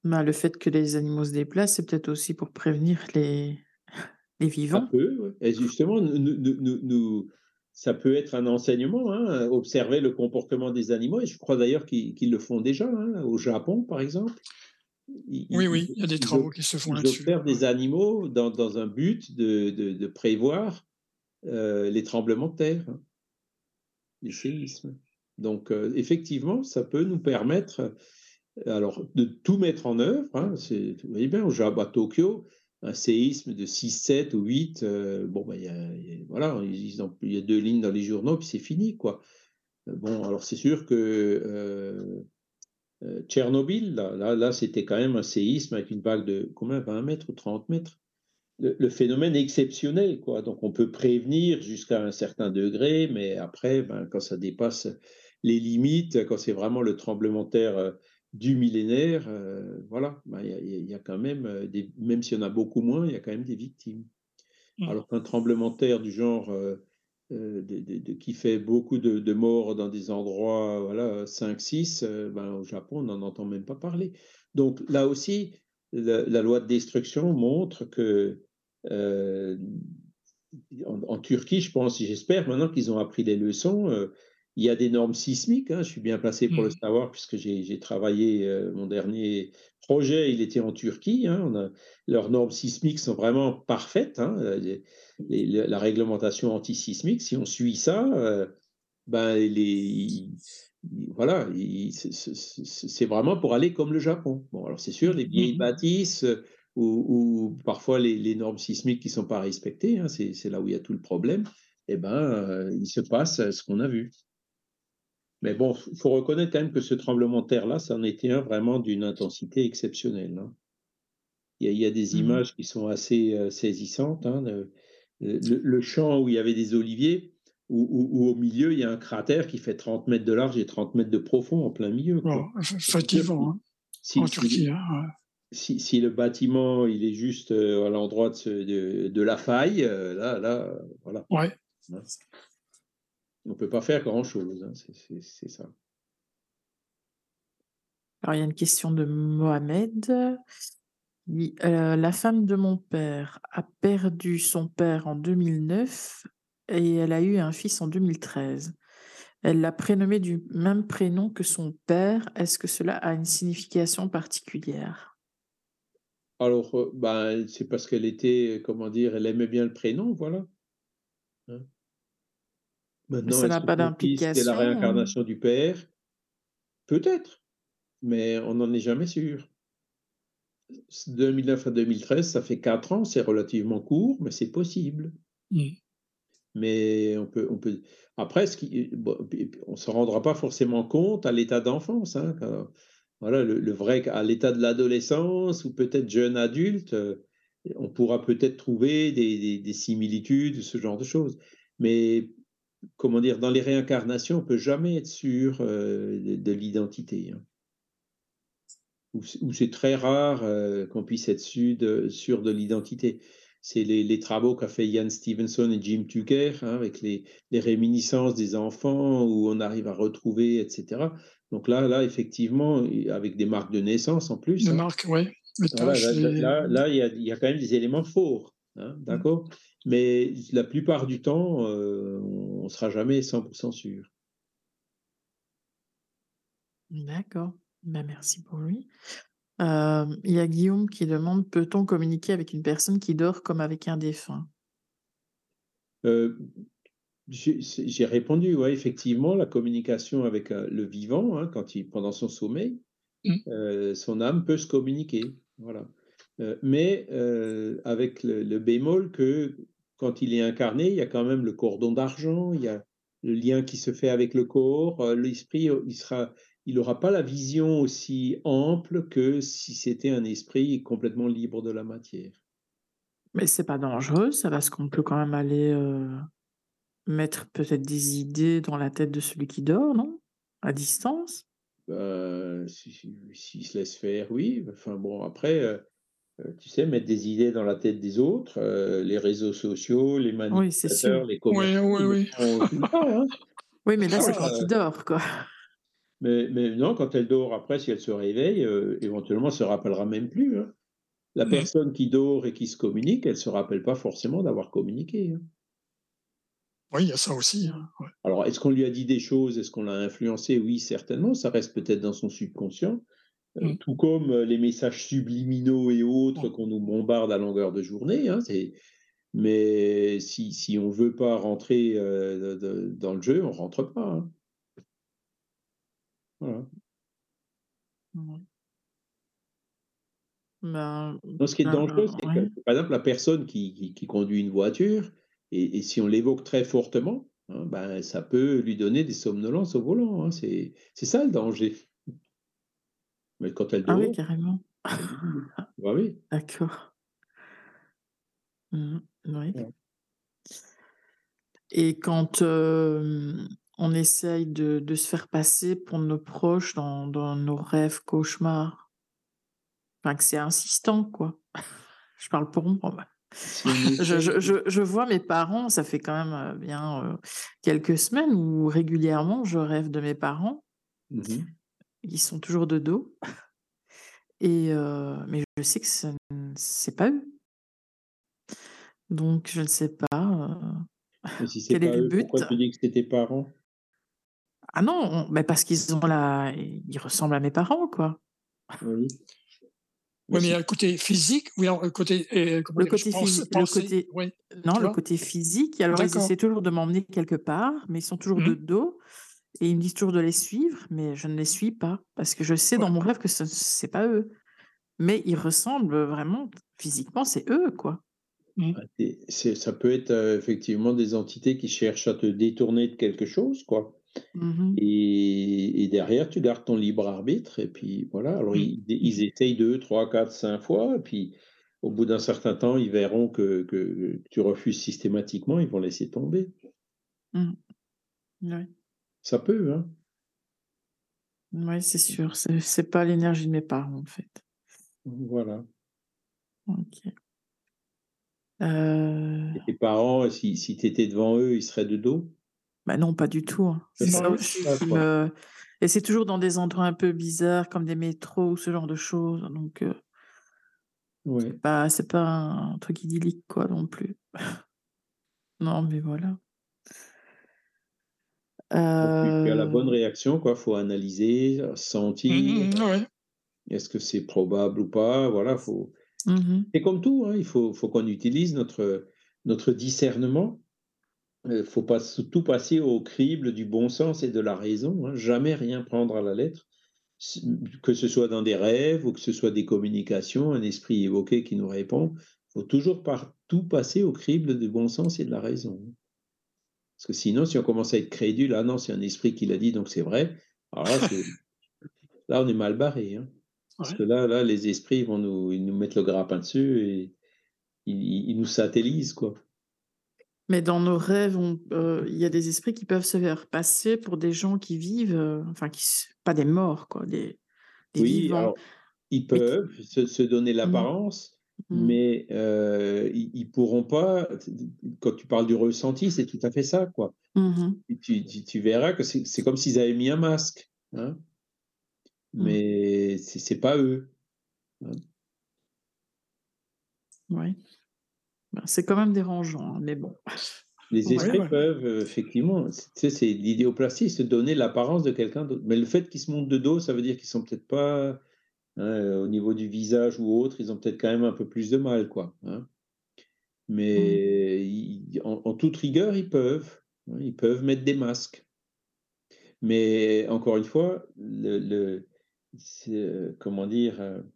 Bah, le fait que les animaux se déplacent, c'est peut-être aussi pour prévenir les, les vivants. peut, ouais. Et justement, nous, nous- nous- nous- nous- ça peut être un enseignement, hein, observer le comportement des animaux, et je crois d'ailleurs qu'ils le font déjà, hein, au Japon, par exemple. Ils, Oui, ils- oui, il y a des ils travaux qui se font ils là-dessus. observent des animaux dans, dans un but de, de- de prévoir euh, les tremblements de terre, hein, les séismes. Donc, euh, effectivement, ça peut nous permettre alors, de tout mettre en œuvre. vous voyez bien, au Japon, à Tokyo, un séisme de 6, 7 ou 8, euh, bon, ben, y a, y voilà, il y a deux lignes dans les journaux, puis c'est fini, quoi. Euh, Bon, alors c'est sûr que euh, Tchernobyl, là, là, c'était quand même un séisme avec une vague de combien 20 mètres ou 30 mètres. Le, phénomène est exceptionnel, quoi. Donc on peut prévenir jusqu'à un certain degré, mais après, ben, quand ça dépasse les limites, quand c'est vraiment le tremblement de terre du millénaire, euh, voilà, ben, il y, a- il y a quand même, euh, des, même s'il y en a beaucoup moins, il y a quand même des victimes. Mm. Alors qu'un tremblement de terre du genre euh, de- de- de- qui fait beaucoup de, morts dans des endroits, voilà, 5-6, euh, ben, au Japon, on n'en entend même pas parler. Donc là aussi, la, la loi de destruction montre que en, en Turquie, je pense, j'espère maintenant qu'ils ont appris les leçons. Euh, il y a des normes sismiques, hein, je suis bien placé pour le Mm. savoir puisque j'ai travaillé, euh, mon dernier projet, il était en Turquie. hein, a- leurs normes sismiques sont vraiment parfaites. hein, les- les- la réglementation antisismique, si on suit ça, euh, ben les, il- il- voilà, il- c'est- vraiment pour aller comme le Japon. Bon, alors c'est sûr, les vieilles Mhm. bâtisses euh, ou, ou parfois les, les normes sismiques qui ne sont pas respectées, hein, c'est là où il y a tout le problème, eh ben, euh, il se passe euh, ce qu'on a vu. Mais bon, il faut reconnaître quand même que ce tremblement de terre-là, ça en était un vraiment d'une intensité exceptionnelle. hein. Il y a, il y a des Mhm. images qui sont assez euh, saisissantes. hein, de- le, le champ où il y avait des oliviers, où, où- où au milieu, il y a un cratère qui fait 30 mètres de large et 30 mètres de profond en plein milieu. quoi. F- fatigant, hein, Si, en si- Turquie. hein, si- si le bâtiment il est juste euh, à l'endroit de, ce- de- de la faille, euh, là, là, voilà. Ouais. On ne peut pas faire grand-chose, hein, c'est- ça. Alors, il y a une question de Mohamed. Il- euh, la femme de mon père a perdu son père en 2009 et elle a eu un fils en 2013. Elle l'a prénommé du même prénom que son père. Est-ce que cela a une signification particulière? Alors, euh, ben, c'est parce qu'elle était, comment dire, elle aimait bien le prénom, voilà. Hein. Maintenant, ça n'a pas fils, c'est la d'implication. hein? réincarnation du père? Peut-être, mais on n'en est jamais sûr. 2009 à 2013, ça fait quatre ans, c'est relativement court, mais c'est possible. Mais on peut, on peut. Après, ce qui, bon, puis- puis on ne se rendra pas forcément compte à l'état d'enfance. hein, quand- voilà, le, le vrai, à l'état de l'adolescence ou peut-être jeune adulte, euh, on pourra peut-être trouver des, des- des similitudes, ce genre de choses. Mais comment dire, dans les réincarnations, on peut jamais être sûr euh, de, de l'identité. hein. Ou, c'est- ou c'est très rare euh, qu'on puisse être sûr de, sûr de l'identité. C'est les, les travaux qu'a fait Ian Stevenson et Jim Tucker hein, avec les, les réminiscences des enfants où on arrive à retrouver, etc. Donc là, là, effectivement, avec des marques de naissance en plus. De hein, marque, ouais. Les voilà, tâches, là, là, les- là, là, il y a, il y a quand même des éléments forts, hein, d'accord Mais la plupart du temps, euh, on ne sera jamais 100% sûr. D'accord. Ben, merci pour lui. Euh, il y a Guillaume qui demande, peut-on communiquer avec une personne qui dort comme avec un défunt? Euh, j'ai répondu, ouais, effectivement, la communication avec le vivant, hein, quand il, pendant son sommeil, Mm. euh, son âme peut se communiquer. Voilà. Euh, mais euh, avec le, le bémol que quand il est incarné, il y a quand même le cordon d'argent, il y a le lien qui se fait avec le corps, euh, l'esprit, il sera, il n'aura pas la vision aussi ample que si c'était un esprit complètement libre de la matière. Mais c'est pas dangereux, ça, parce qu'on peut quand même aller euh, mettre peut-être des idées dans la tête de celui qui dort, non? À distance? Ben, si- si- s'il se laisse faire, oui. Enfin bon, après, euh, tu sais, mettre des idées dans la tête des autres, euh, les réseaux sociaux, les Oui, manipulateurs, les Oui, commerçants, oui, oui. hein. Oui, mais là, c'est Voilà, quand heu, il dort, quoi. mais mais non, quand elle dort après, si elle se réveille, éventuellement, elle se rappellera même plus, hein. La Mmh. personne qui dort et qui se communique, elle se rappelle pas forcément d'avoir communiqué, hein. Oui, il y a ça aussi, hein, ouais. Alors, est-ce qu'on lui a dit des choses? Est-ce qu'on l'a influencé? Oui, certainement, ça reste peut-être dans son subconscient, Mmh. tout comme, heu, les messages subliminaux et autres Mmh. qu'on nous bombarde à longueur de journée, hein, mais si si on veut pas rentrer, de de dans le jeu, on rentre pas, hein. Voilà. Mmh. Ben, Non, ce qui est dangereux, c'est ouais. que, par exemple, la personne qui qui qui conduit une voiture et et si on l'évoque très fortement, hein, ben, ça peut lui donner des somnolences au volant, hein, c'est ça le danger. Mais quand elle Ah oui, carrément. [laughs] bah oui. D'accord. Mmh mh, oui. Ouais. Et quand, hem, on essaye de de se faire passer pour nos proches dans dans nos rêves cauchemars enfin, que c'est insistant, quoi. [laughs] Je parle pour moi. [laughs] Je je de je je vois mes parents, ça fait quand même, heu, bien, heu, quelques semaines où régulièrement je rêve de mes parents. Mmh mh. Ils sont toujours de dos et heu, mais je sais que ce n c'est pas eux. Donc je ne sais pas, si c'est quel est pas le eux, pourquoi but? tu dis que c'est tes parents? Ah non, on bah, parce qu'ils ont la ils ressemblent à mes parents, quoi. Oui. Mais Oui, mais il y a le côté physique ou alors le côté comment Le côté Pense le côté oui, non, le côté physique alors ils essaient toujours de m'emmener quelque part, mais ils sont toujours de Mmh. dos et ils me disent toujours de les suivre, mais je ne les suis pas parce que je sais dans mon rêve que ce c'est pas eux. Mais ils ressemblent, vraiment physiquement, c'est eux, quoi. Mmh. C'est ça peut être, heu, effectivement des entités qui cherchent à te détourner de quelque chose, quoi Mmh mh. et et derrière tu gardes ton libre arbitre et puis voilà. Alors Mmh. ils Mmh ils mh. essayent 2-3-4-5 fois et puis au bout d'un certain temps, ils verront que que tu refuses systématiquement, ils vont laisser tomber. Mmh. Ça peut, hein. Mouais, c'est sûr, c'est pas l'énergie de mes parents, en fait. Voilà. OK. Heu Et tes parents, si si tu étais devant eux, ils seraient de dos? Bah, non, pas du tout, hein. C'est ça aussi me et c'est toujours dans des endroits un peu bizarres comme des métros ou ce genre de choses, donc heu Ouais. c'est pas c'est pas un truc idyllique, quoi, non plus. [laughs] Non, mais voilà. Donc tu tu as la bonne Heu réaction, quoi, faut analyser, sentir, Mmh mh. Ouais. est-ce que c'est probable ou pas? Voilà, faut Mmh mh. c'est comme tout, hein, il faut faut qu'on utilise notre, notre discernement. Heu, faut pas tout passer au crible du bon sens et de la raison, hein, jamais rien prendre à la lettre. Que ce soit dans des rêves ou que ce soit des communications, un esprit évoqué qui nous répond, faut toujours par tout passer au crible du bon sens et de la raison. Parce que sinon, si on commence à être crédule: «Ah non, c'est un esprit qui l'a dit, donc c'est vrai», alors là, [laughs] on est mal barré, hein. Parce que là là, les esprits, ils vont nous ils nous mettent le grappin dessus et ils nous satellisent, quoi. Mais dans nos rêves, heu, il y a des esprits qui peuvent se faire passer pour des gens qui vivent, heu, enfin qui pas des morts, quoi, des des Oui, vivants, alors, ils qui peuvent se se donner mmh. l'apparence, Mmh. mais ils ils pourront pas quand tu parles du ressenti, c'est tout à fait ça, quoi. Mmh tu tu tu verras que c'est comme s'ils avaient mis un masque, hein Mmh. mais c'est c'est pas eux, hein. Ouais. Ben, c'est quand même dérangeant, hein, mais bon. [laughs] Les. Ouais, esprits ouais. peuvent, heu, effectivement, c tu sais, c'est l'idéoplastie, se donner l'apparence de quelqu'un d'autre. Mais le fait qu'ils se montrent de dos, ça veut dire qu'ils sont peut-être pas, hein, heu, au niveau du visage ou autre, ils ont peut-être quand même un peu plus de mal, quoi, hein. Mmh. Mais ils en en toute rigueur, ils peuvent, hein, ils peuvent mettre des masques. Mais encore une fois, le heu, comment dire, heu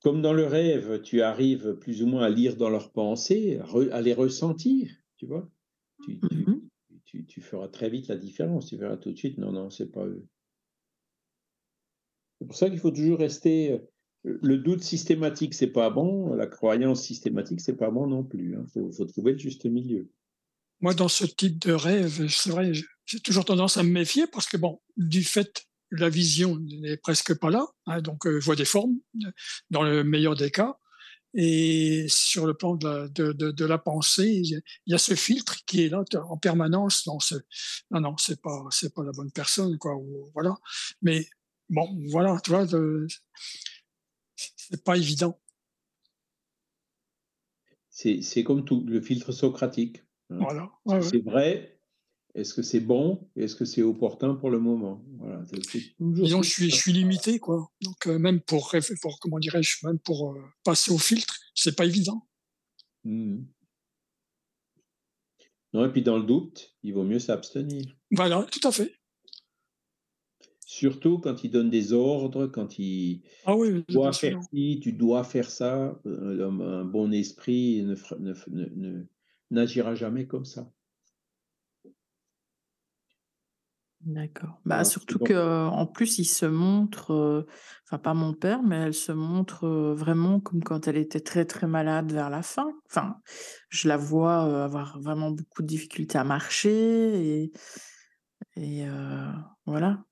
comme dans le rêve, tu arrives plus ou moins à lire dans leurs pensées, à re à les ressentir, tu vois? Tu Mmh tu mh. tu tu feras très vite la différence, tu verras tout de suite: «Non, non, c'est pas eux». C'est pour ça qu'il faut toujours rester, heu, le doute systématique, c'est pas bon, la croyance systématique, c'est pas bon non plus, hein. Faut trouver le juste milieu. Moi, dans ce type de rêve, c'est vrai, j'ai toujours tendance à me méfier parce que bon, du fait la vision n'est presque pas là, hein, donc euh, je vois des formes dans le meilleur des cas. Et sur le plan de la, pensée, il y a ce filtre qui est là en permanence. Non, non, non, c'est pas, c'est pas la bonne personne, quoi. Voilà. Mais bon, voilà, tu vois, c'est pas évident. C'est comme tout, le filtre socratique. Hein. Voilà. Ouais, c'est vrai, est-ce que c'est bon Est-ce que c'est opportun pour le moment? Voilà, Disons, je suis, je suis limité, quoi. Donc, euh, même pour, pour comment dirais-je, même pour euh, passer au filtre, c'est pas évident. Mmh. Non, et puis dans le doute, il vaut mieux s'abstenir. Voilà, tout à fait. Surtout quand il donne des ordres, quand il ah oui, doit faire ci, tu dois faire ça. Euh, un, bon esprit n'agira ne, jamais comme ça. D'accord. Bah, surtout qu'en plus, il se montre, enfin pas mon père, mais elle se montre vraiment comme quand elle était très très malade vers la fin. Enfin, je la vois avoir vraiment beaucoup de difficultés à marcher et, et voilà.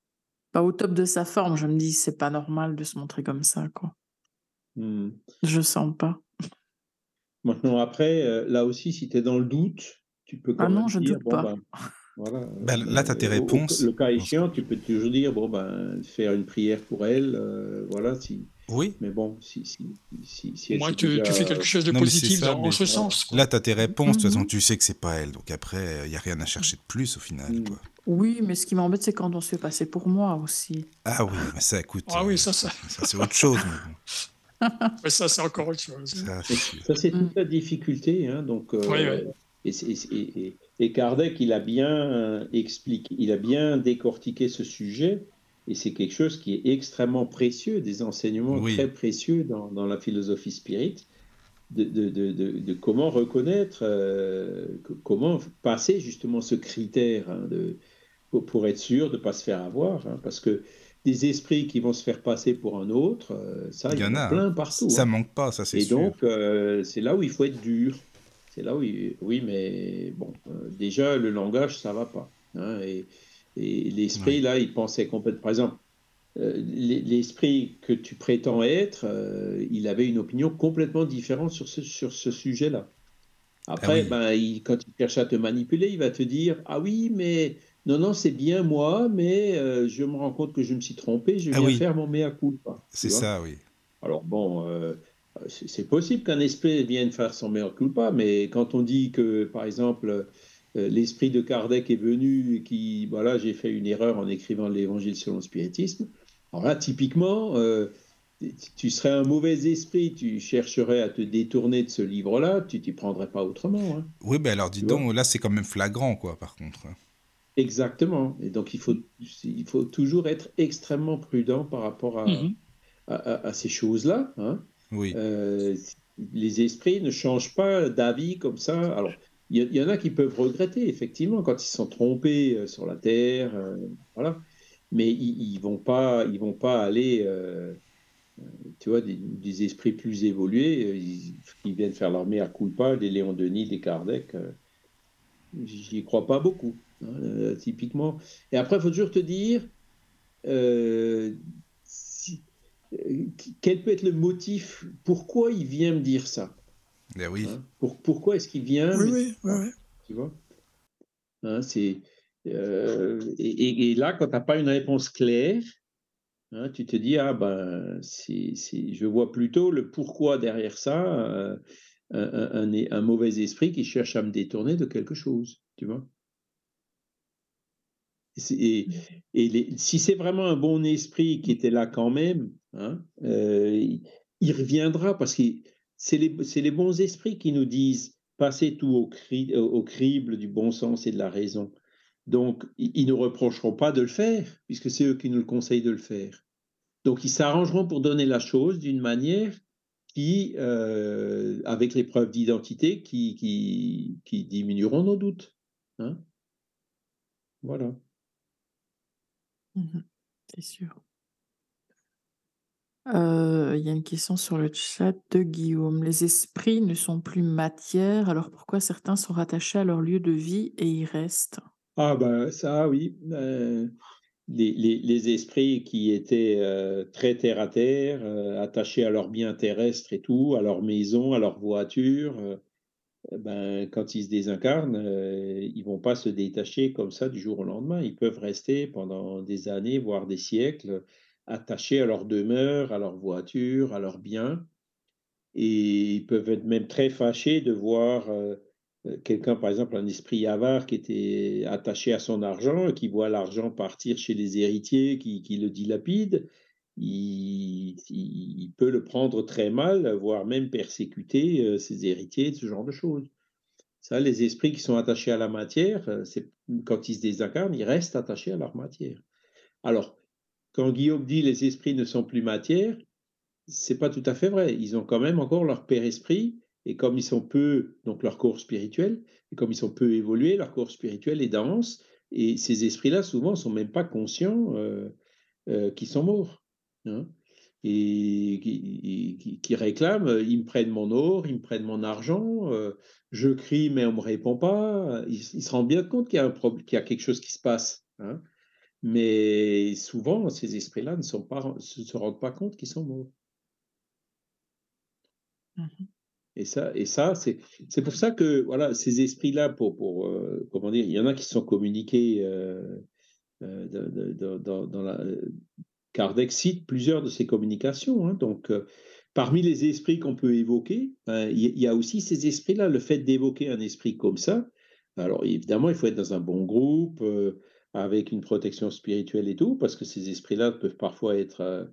Pas au top de sa forme. Je me dis, c'est pas normal de se montrer comme ça, quoi. Mmh. Je sens pas. Maintenant, après, là aussi, si tu es dans le doute, tu peux Ah non, je dire, doute pas. Ben, voilà. Ben, là, tu as tes Euh, au- au- réponses. le cas échéant, tu peux toujours dire, bon, ben, faire une prière pour elle, euh, voilà, si. Oui, Mais bon, si, si, si, si s'est tu, tu fais quelque chose de Non, positif ça, dans ce voilà. sens. quoi. là, tu as tes réponses. De toute façon, Mhm. tu sais que c'est pas elle. Donc après, il n'y a rien à chercher de plus au final. Mm. Quoi. Oui, mais ce qui m'embête, c'est quand on se fait passer pour moi aussi. Ah oui, mais ça, écoute, Ah euh, oui, ça, ça, ça c'est autre chose. mais bon, [laughs] mais ça c'est encore autre chose. ça, c'est Mm. toute la difficulté. Hein, donc, euh, Oui, oui. Et, et- et- et Kardec, il a bien euh, expliqué, il a bien décortiqué ce sujet, et c'est quelque chose qui est extrêmement précieux, des enseignements Oui. très précieux dans, dans la philosophie spirite, de, de- de- de- de comment reconnaître, euh, que- comment passer justement ce critère hein, de, pour, pour être sûr de ne pas se faire avoir, hein, parce que des esprits qui vont se faire passer pour un autre, euh, ça, il y, en a plein partout. Ça hein. manque pas, ça c'est Et sûr. donc, euh, c'est là où il faut être dur. C'est là où, il- oui, mais bon, déjà, le langage, ça va pas. hein, et et l'esprit, là, il pensait complètement. Par exemple, euh, l'e- l'esprit que tu prétends être, euh, il avait une opinion complètement différente sur ce, sur ce sujet-là. Après, Ah oui. ben, il- quand il cherche à te manipuler, il va te dire Ah oui, mais non, non, c'est bien moi, mais euh, je me rends compte que je me suis trompé, je Ah viens oui. faire mon mea culpa. C'est ça, oui. Alors bon, euh, c'est possible qu'un esprit vienne faire son meilleur culpa, mais quand on dit que, par exemple, l'esprit de Kardec est venu et qui, voilà, j'ai fait une erreur en écrivant l'évangile selon le spiritisme, alors là, typiquement, euh, tu- serais un mauvais esprit, tu chercherais à te détourner de ce livre-là, tu t'y prendrais pas autrement. hein. Oui, ben alors dis Tu donc, là c'est quand même flagrant, quoi, par contre. Exactement. Et donc, il faut, il faut toujours être extrêmement prudent par rapport à, Mhm. à- à- à ces choses-là. hein. Oui. Euh, les esprits ne changent pas d'avis comme ça. Alors, il y, en a qui peuvent regretter, effectivement, quand ils sont trompés euh, sur la Terre, euh, voilà. Mais ils, ils vont pas, vont pas aller, euh, tu vois, des, esprits plus évolués, ils, viennent faire leur mea culpa, des Léon Denis, des Kardec. J'y crois pas beaucoup, hein, typiquement. Et après, il faut toujours te dire, quel peut être le motif, pourquoi il vient me dire ça? Ben oui. hein Pour- Pourquoi est-ce qu'il vient Oui, oui. Tu vois? Hein, c'est, euh, et, là, quand tu n'as pas une réponse claire, hein, tu te dis, ah ben, c'est, c'est- je vois plutôt le pourquoi derrière ça, euh, un, un- un- un mauvais esprit qui cherche à me détourner de quelque chose, tu vois? Et, c'est- et- et les- si c'est vraiment un bon esprit qui était là quand même, hein, euh, il, il reviendra parce que c'est les, les bons esprits qui nous disent passez tout au, cri- au- crible du bon sens et de la raison. Donc, ils ne reprocheront pas de le faire, puisque c'est eux qui nous le conseillent de le faire. Donc, ils s'arrangeront pour donner la chose d'une manière qui, euh, avec les preuves d'identité, qui, qui, qui diminueront nos doutes. hein. Voilà. Mhm, C'est sûr. Euh, Il y a une question sur le chat de Guillaume. Les esprits ne sont plus matière, alors pourquoi certains sont rattachés à leur lieu de vie et y restent? Ah ben ça, oui. Euh, les, les, les, esprits qui étaient euh, très terre à terre, euh, attachés à leurs biens terrestres et tout, à leur maison, à leur voiture, euh, ben, quand ils se désincarnent, ils vont pas se détacher comme ça du jour au lendemain. Ils peuvent rester pendant des années, voire des siècles, attachés à leur demeure, à leur voiture, à leurs biens. Et ils peuvent être même très fâchés de voir euh, quelqu'un, par exemple, un esprit avare qui était attaché à son argent, qui voit l'argent partir chez les héritiers qui, qui le dilapident, il, il, peut le prendre très mal, voire même persécuter euh, ses héritiers, ce genre de choses. Ça, les esprits qui sont attachés à la matière, euh, quand ils se désincarnent, ils restent attachés à leur matière. Alors, quand Guillaume dit les esprits ne sont plus matière, c'est pas tout à fait vrai. Ils ont quand même encore leur père esprit et comme ils sont peu, donc leur corps spirituel, et comme ils sont peu évolués, leur corps spirituel est dense, et ces esprits-là, souvent, sont même pas conscients euh, euh, qu'ils sont morts. Hein, et qui, réclament, euh, ils me prennent mon or, ils me prennent mon argent, je crie mais on ne me répond pas. Ils, se rendent bien compte qu'il y, a un qu'il y a quelque chose qui se passe. Hein, mais souvent, ces esprits-là ne, sont pas, se rendent pas compte qu'ils sont morts. Mmh et ça, et ça c'est, pour ça que voilà, ces esprits-là, pour, pour euh, comment dire, il y en a qui sont communiqués euh, euh dans, dans, la. Kardec cite plusieurs de ces communications. Hein, donc, parmi les esprits qu'on peut évoquer, ben, il y, a aussi ces esprits-là. Le fait d'évoquer un esprit comme ça, alors évidemment, il faut être dans un bon groupe, avec une protection spirituelle et tout, parce que ces esprits-là peuvent parfois être,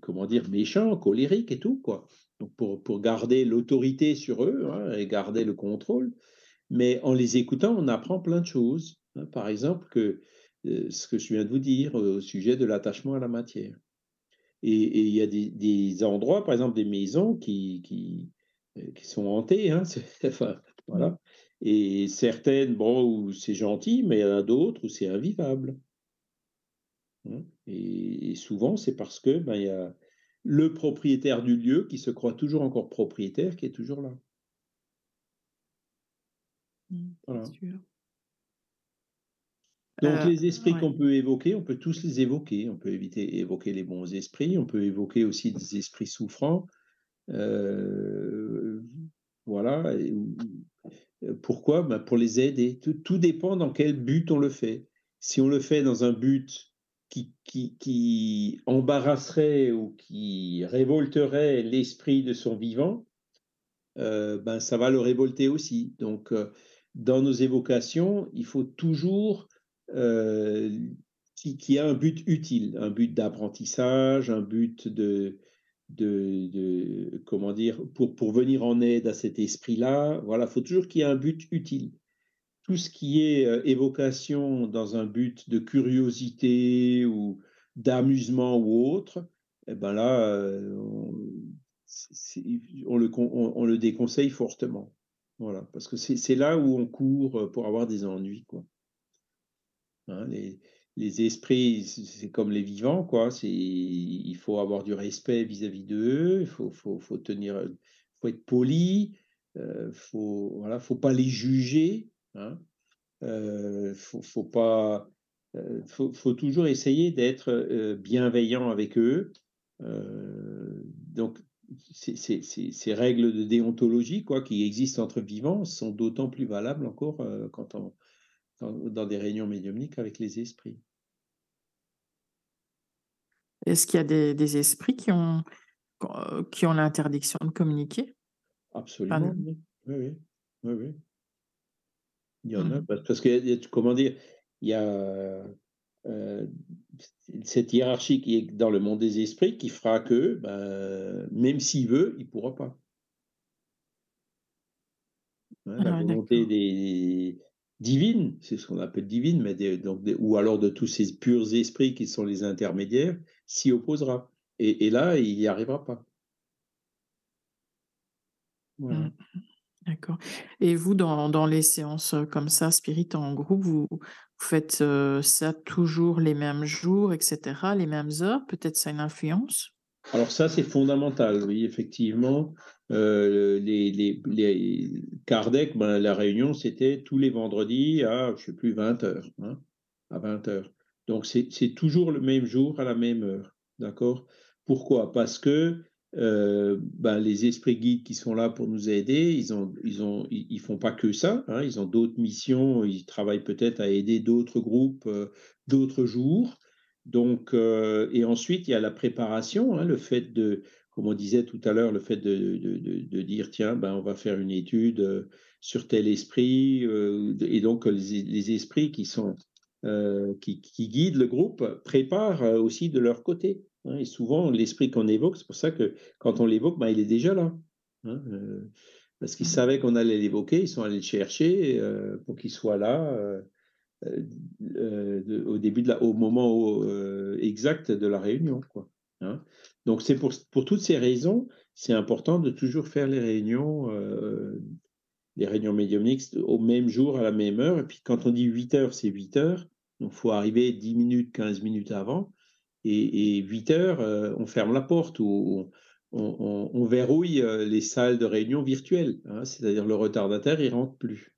comment dire, méchants, colériques et tout, quoi donc pour, pour garder l'autorité sur eux hein, et garder le contrôle. Mais en les écoutant, on apprend plein de choses. Hein. Par exemple, que, euh, ce que je viens de vous dire au sujet de l'attachement à la matière. Et il y a des, endroits, par exemple des maisons qui, qui, euh, sont hantées. Hein, [laughs] voilà. Et certaines, bon, où c'est gentil, mais il y en a d'autres où c'est invivable. Et, et, souvent, c'est parce que ben, il y a, le propriétaire du lieu qui se croit toujours encore propriétaire, qui est toujours là. Mmh, voilà. Donc euh, les esprits qu'on peut évoquer, on peut tous les évoquer. On peut éviter évoquer les bons esprits, on peut évoquer aussi des esprits souffrants. Euh, voilà. Pourquoi? Ben Pour les aider. Tout, dépend dans quel but on le fait. Si on le fait dans un but qui, embarrasserait ou qui révolterait l'esprit de son vivant, euh, ben ça va le révolter aussi. Donc, euh, dans nos évocations, il faut toujours euh, qu'il y ait un but utile, un but d'apprentissage, un but de, de, comment dire, pour, pour venir en aide à cet esprit-là. Voilà, il faut toujours qu'il y ait un but utile tout ce qui est euh, évocation dans un but de curiosité ou d'amusement ou autre, eh ben là, euh, on, le, on, le, déconseille fortement. Voilà, parce que c'est là où on court pour avoir des ennuis. Quoi. Hein, les, esprits, c'est comme les vivants, quoi. Il faut avoir du respect vis-à-vis d'eux, il faut, tenir, faut être poli, il faut, voilà, faut pas les juger. Hein. Euh, faut, pas, euh, faut, toujours essayer d'être euh, bienveillant avec eux. donc, ces règles de déontologie quoi, qui existent entre vivants sont d'autant plus valables encore quand on, dans des réunions médiumniques avec les esprits. Est-ce qu'il y a des, esprits qui ont, qui ont l'interdiction de communiquer? Absolument, oui. Oui, oui. Il y en a, mmh. parce que, comment dire, il y a euh, cette hiérarchie qui est dans le monde des esprits qui fera que, ben, même s'il veut, il ne pourra pas. Hein, la ah, volonté des divines, c'est ce qu'on appelle divine, mais donc ou alors de tous ces purs esprits qui sont les intermédiaires, s'y opposera. Et, là, il n'y arrivera pas. Mmh. D'accord. Et vous, dans, dans les séances comme ça, spirit en groupe, vous, faites ça toujours les mêmes jours, etc., les mêmes heures Peut-être ça a une influence? Alors ça, c'est fondamental, oui, effectivement. les, les, les Kardec, ben, la réunion, c'était tous les vendredis à, je sais plus, 20 heures. Hein, à 20 heures. Donc, c'est toujours le même jour à la même heure. D'accord? Pourquoi? Parce que euh, ben, les esprits guides qui sont là pour nous aider, ils ont, ils ont, ils, font pas que ça. Hein, ils ont d'autres missions. Ils travaillent peut-être à aider d'autres groupes, euh, d'autres jours. Donc, euh, et ensuite il y a la préparation, hein, le fait de, comme on disait tout à l'heure, le fait de, de, de, dire tiens, ben on va faire une étude sur tel esprit, et donc les, les, esprits qui sont qui, qui, guident le groupe préparent aussi de leur côté. Hein, et souvent, l'esprit qu'on évoque, c'est pour ça que quand on l'évoque, ben, il est déjà là. Hein, euh, parce qu'ils mmh. savaient qu'on allait l'évoquer, ils sont allés le chercher euh, pour qu'il soit là euh, au début de la, au moment exact de la réunion. Quoi, hein. Donc, c'est pour, pour toutes ces raisons, c'est important de toujours faire les réunions, les réunions médiumniques au même jour, à la même heure. Et puis, quand on dit 8 heures, c'est 8 heures. Donc, il faut arriver 10 minutes, 15 minutes avant et, 8 heures, euh, on ferme la porte ou on, verrouille euh, les salles de réunion virtuelles. Hein, c'est-à-dire le retardataire, il rentre plus.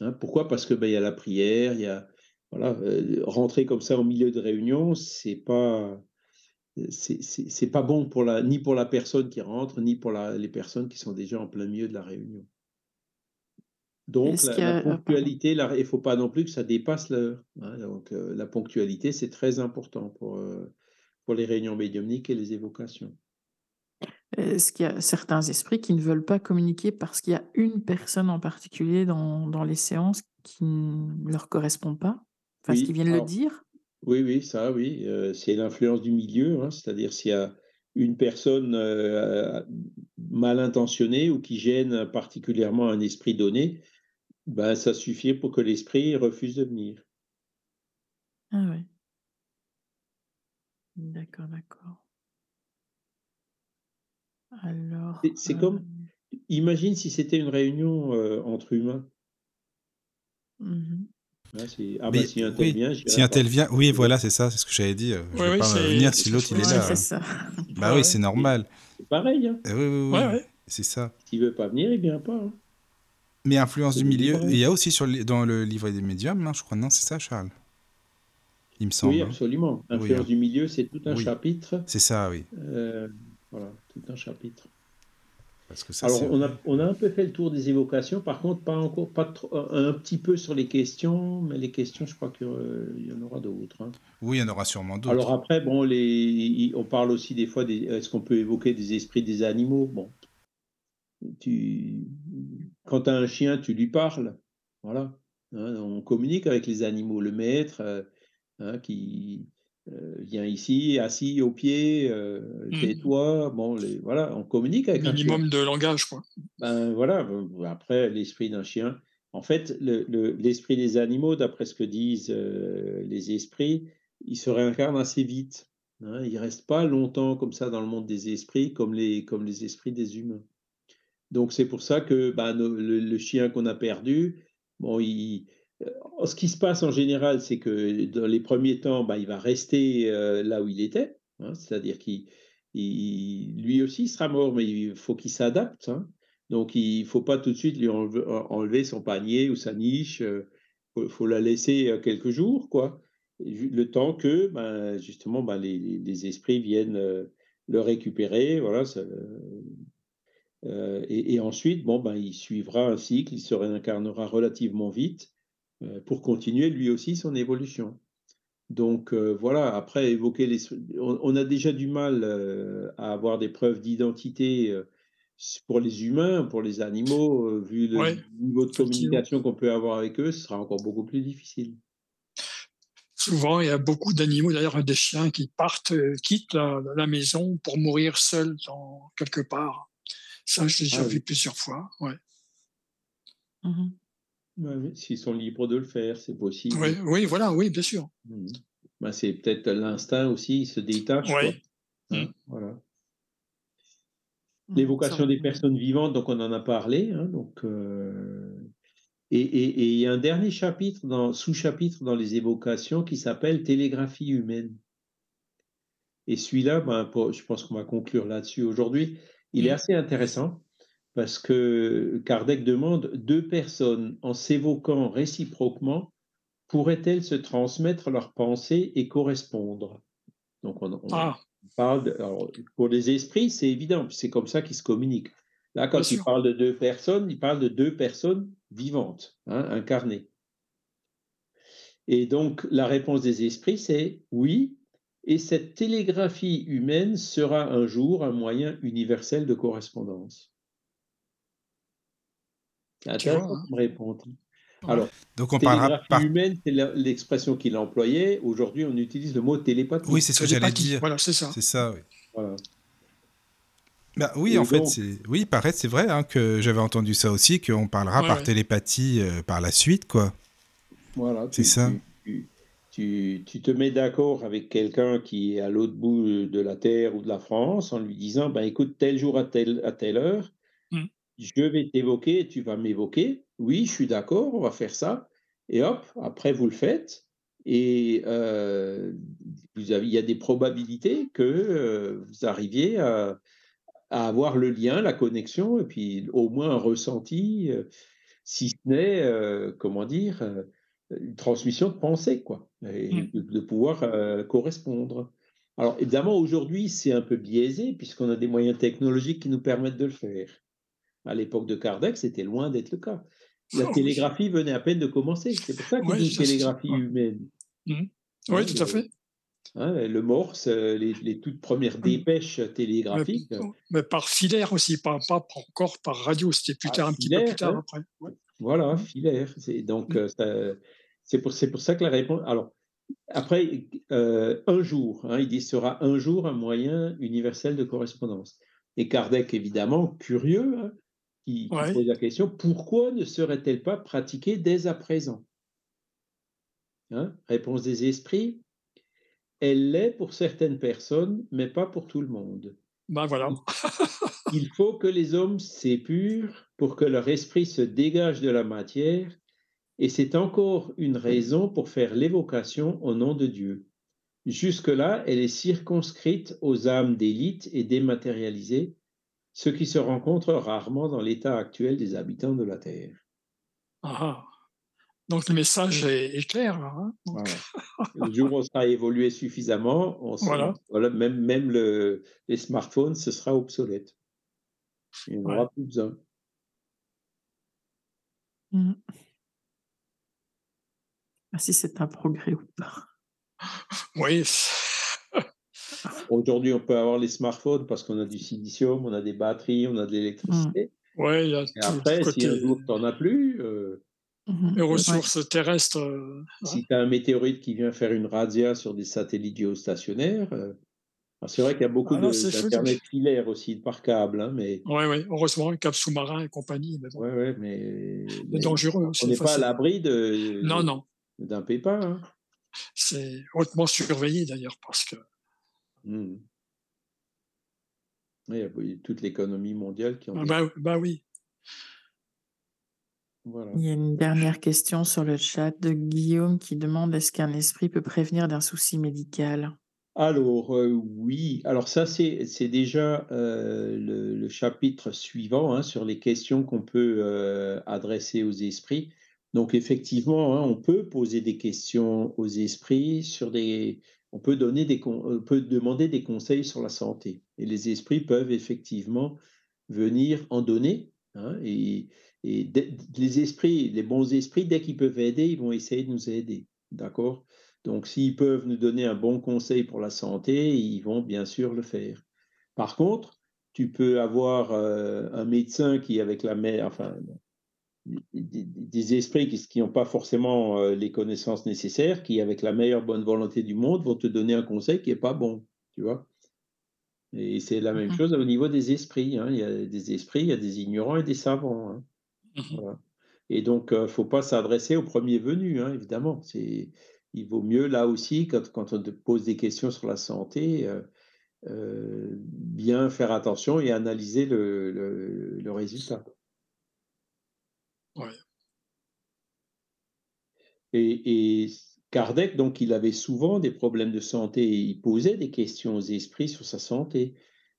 Hein, pourquoi? Parce que ben, il y a la prière, il y a voilà, euh, rentrer comme ça au milieu de réunion, c'est pas c'est pas bon pour la, ni pour la personne qui rentre, ni pour la, les personnes qui sont déjà en plein milieu de la réunion. Donc, la, ponctualité, il ne faut pas non plus que ça dépasse l'heure. Hein, donc, euh, la ponctualité, c'est très important pour, euh, pour les réunions médiumniques et les évocations. Est-ce qu'il y a certains esprits qui ne veulent pas communiquer parce qu'il y a une personne en particulier dans, dans les séances qui ne leur correspond pas Parce qu'ils viennent le dire Oui, oui, ça, oui. Euh, c'est l'influence du milieu, hein, c'est-à-dire s'il y a une personne mal intentionnée ou qui gêne particulièrement un esprit donné, ben, ça suffit pour que l'esprit refuse de venir. Ah oui. D'accord, d'accord. Alors. C'est comme. Euh imagine si c'était une réunion euh, entre humains. Mmh ah bah, si un tel vient, si un tel vient, oui, voilà, c'est ça, c'est ce que j'avais dit. Je ne vais pas venir si l'autre il est là. Ça. Bah oui, c'est normal. C'est pareil. Hein. Eh oui, oui, oui. C'est ça. S'il veut pas venir, il vient pas. Hein. Mais influence du milieu, il y a aussi sur, dans le livre des médiums, non, je crois, non, c'est ça, Charles? Il me semble. Oui, hein. absolument. Influence hein. du milieu, c'est tout un chapitre. C'est ça, oui. Euh, voilà, tout un chapitre. Parce que ça, Alors, on a, on a un peu fait le tour des évocations, par contre, pas encore, pas trop, un petit peu sur les questions, mais les questions, je crois qu'il euh, y en aura d'autres. Hein. Oui, il y en aura sûrement d'autres. Alors après, bon, les, on parle aussi des fois, est-ce qu'on peut évoquer des esprits des animaux? Bon, tu, quand tu as un chien, tu lui parles. Voilà. Hein, on communique avec les animaux. Le maître euh, hein, qui euh, vient ici, assis au pied, euh, mmh. tais-toi. Bon, les, voilà, on communique avec Minimum un chien. de langage, quoi. Ben voilà. Après, l'esprit d'un chien. En fait, l'esprit des animaux, d'après ce que disent les esprits, il se réincarne assez vite. Hein, il ne reste pas longtemps comme ça dans le monde des esprits, comme les, comme les esprits des humains. Donc c'est pour ça que bah, le, chien qu'on a perdu, bon, il, euh, ce qui se passe en général, c'est que dans les premiers temps, bah, il va rester euh, là où il était, hein, c'est-à-dire qu'il lui aussi sera mort, mais il faut qu'il s'adapte. Hein. Donc il ne faut pas tout de suite lui enlever, son panier ou sa niche, il euh, faut, la laisser quelques jours, quoi, le temps que ben, justement ben, les, esprits viennent le récupérer, voilà, euh, et, ensuite, bon, il suivra un cycle, il se réincarnera relativement vite euh, pour continuer lui aussi son évolution. Donc euh, voilà, après évoquer les... On, a déjà du mal à avoir des preuves d'identité pour les humains, pour les animaux, vu le niveau de communication qu'on peut avoir avec eux, ce sera encore beaucoup plus difficile. Souvent, il y a beaucoup d'animaux, d'ailleurs des chiens qui partent, quittent la, la, maison pour mourir seuls dans, quelque part. Ça, je l'ai déjà ah vu plusieurs fois. Ouais. Mmh s'ils sont libres de le faire, c'est possible. Oui, oui, voilà, oui, bien sûr. Mmh. Ben, c'est peut-être l'instinct aussi, il se détache. Oui. Hein, mmh. Voilà. L'évocation des personnes vivantes, donc on en a parlé. Hein, donc, euh, et, il y a un dernier chapitre, dans, sous-chapitre dans les évocations qui s'appelle Télégraphie humaine. Et celui-là, ben, je pense qu'on va conclure là-dessus aujourd'hui. Il est mmh. assez intéressant parce que Kardec demande deux personnes en s'évoquant réciproquement pourraient-elles se transmettre leurs pensées et correspondre? Donc, on, on Ah, parle de- alors, pour les esprits, c'est évident, c'est comme ça qu'ils se communiquent. Là, quand Bien il sûr. parle de deux personnes, il parle de deux personnes vivantes, hein, incarnées. Et donc, la réponse des esprits, c'est oui, et cette télégraphie humaine sera un jour un moyen universel de correspondance. C'est Tu vois, intéressant hein. Ouais. Alors, Donc on parlera télégraphie par... humaine, c'est l'expression qu'il employait. Aujourd'hui, on utilise le mot télépathie. Oui, c'est ce que j'allais dire. Voilà, c'est ça. C'est ça, oui. Voilà. Bah, oui, Et en fait, c'est oui, paraît, c'est vrai hein, que j'avais entendu ça aussi, qu'on parlera Ouais, par ouais. télépathie euh, par la suite, quoi. Voilà, C'est ça. Tu, tu- tu- tu te mets d'accord avec quelqu'un qui est à l'autre bout de la Terre ou de la France en lui disant ben, écoute, tel jour à telle, à telle heure. Je vais t'évoquer tu vas m'évoquer. Oui, je suis d'accord, on va faire ça. Et hop, après, vous le faites. Et euh, vous avez, il y a des probabilités que euh, vous arriviez à, à avoir le lien, la connexion, et puis au moins un ressenti, euh, si ce n'est, comment dire, une transmission de pensée, quoi, et Mm. de, de pouvoir correspondre. Alors, évidemment, aujourd'hui, c'est un peu biaisé, puisqu'on a des moyens technologiques qui nous permettent de le faire. À l'époque de Kardec, c'était loin d'être le cas. La Oh, oui. télégraphie venait à peine de commencer. C'est pour ça qu'il Ouais, dit télégraphie humaine. Oui, Hein, tout à fait. hein, le morse, euh, les, les toutes premières Mm. dépêches télégraphiques. mais par filaire aussi, pas, pas encore par radio. C'était plus Ah, tard, un petit peu filaire, plus tard après. Ouais. Voilà, Mhm. filaire. C'est, donc, Mhm. euh, ça- c'est, pour, c'est pour ça que la réponse. Alors, après, euh, un jour, hein, il dit sera un jour un moyen universel de correspondance. Et Kardec, évidemment, curieux, qui, pose la question pourquoi ne serait-elle pas pratiquée dès à présent? Hein, Réponse des esprits elle l'est pour certaines personnes, mais pas pour tout le monde. Ben voilà. [laughs] Il faut que les hommes s'épurent pour que leur esprit se dégage de la matière, et c'est encore une raison pour faire l'évocation au nom de Dieu. Jusque-là, elle est circonscrite aux âmes d'élite et dématérialisées, ce qui se rencontre rarement dans l'état actuel des habitants de la Terre. Ah, ah. Donc le message est, est clair. hein. Donc, Voilà. [laughs] Le jour où on sera évolué suffisamment, on sera- Voilà. voilà, même, même le- les smartphones, ce sera obsolète. Il n'y en Ouais. aura plus besoin. Mm. Ah, si c'est un progrès ou pas. oui, [laughs] Aujourd'hui, on peut avoir les smartphones parce qu'on a du silicium, on a des batteries, on a de l'électricité. ouais, il y a Et tout après, le si côté un jour tu n'en as plus, euh, Mhm. les Ouais. ressources terrestres. euh, si tu as un météorite qui vient faire une razzia sur des satellites géostationnaires, euh, c'est vrai qu'il y a beaucoup Ah d'Internet filaire aussi, par câble, hein, mais, Ouais, ouais. Heureusement, le cap sous-marin et compagnie. Mais bon, ouais, ouais, mais, c'est mais dangereux. hein, on n'est pas à l'abri de, Non, non. d'un pépin. hein. C'est hautement surveillé d'ailleurs parce que. Ouais, Il y a oui, toute l'économie mondiale qui en Ah, bah, bah oui. Voilà. Il y a une dernière question sur le chat de Guillaume qui demande est-ce qu'un esprit peut prévenir d'un souci médical? Alors, euh, oui, alors ça, c'est c'est déjà euh, le, le chapitre suivant hein, sur les questions qu'on peut euh, adresser aux esprits. Donc, effectivement, hein, on peut poser des questions aux esprits sur des. On peut, donner des, on peut demander des conseils sur la santé. Et les esprits peuvent effectivement venir en donner. hein, et et les esprits, les bons esprits, dès qu'ils peuvent aider, ils vont essayer de nous aider. D'accord? Donc, s'ils peuvent nous donner un bon conseil pour la santé, ils vont bien sûr le faire. Par contre, tu peux avoir euh, un médecin qui, avec la mère, enfin, des, esprits qui n'ont pas forcément euh, les connaissances nécessaires, qui, avec la meilleure bonne volonté du monde, vont te donner un conseil qui n'est pas bon, tu vois. Et c'est la même Mhm. chose au niveau des esprits. hein. Il y a des esprits, il y a des ignorants et des savants. hein. Voilà. Et donc, il ne faut pas s'adresser au premier venu, hein, évidemment. C'est, il vaut mieux, là aussi, quand, quand on te pose des questions sur la santé, euh, euh, bien faire attention et analyser le, le- le résultat. Ouais. Et, et Kardec, donc, il avait souvent des problèmes de santé il posait des questions aux esprits sur sa santé.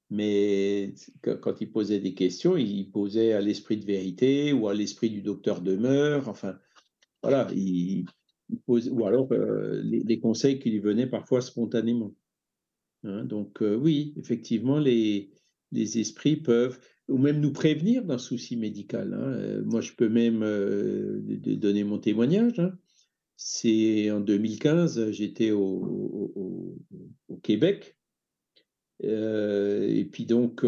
Mais quand il posait des questions, il posait à l'esprit de vérité ou à l'esprit du docteur Demeure. Enfin, voilà, il, ou alors euh, les, conseils qui lui venaient parfois spontanément. Hein. donc euh, oui, effectivement, les, les, esprits peuvent, ou même nous prévenir d'un souci médical. Hein. Euh, moi, je peux même donner mon témoignage. Hein. C'est en 2015, j'étais au, au, au, Québec. et puis donc,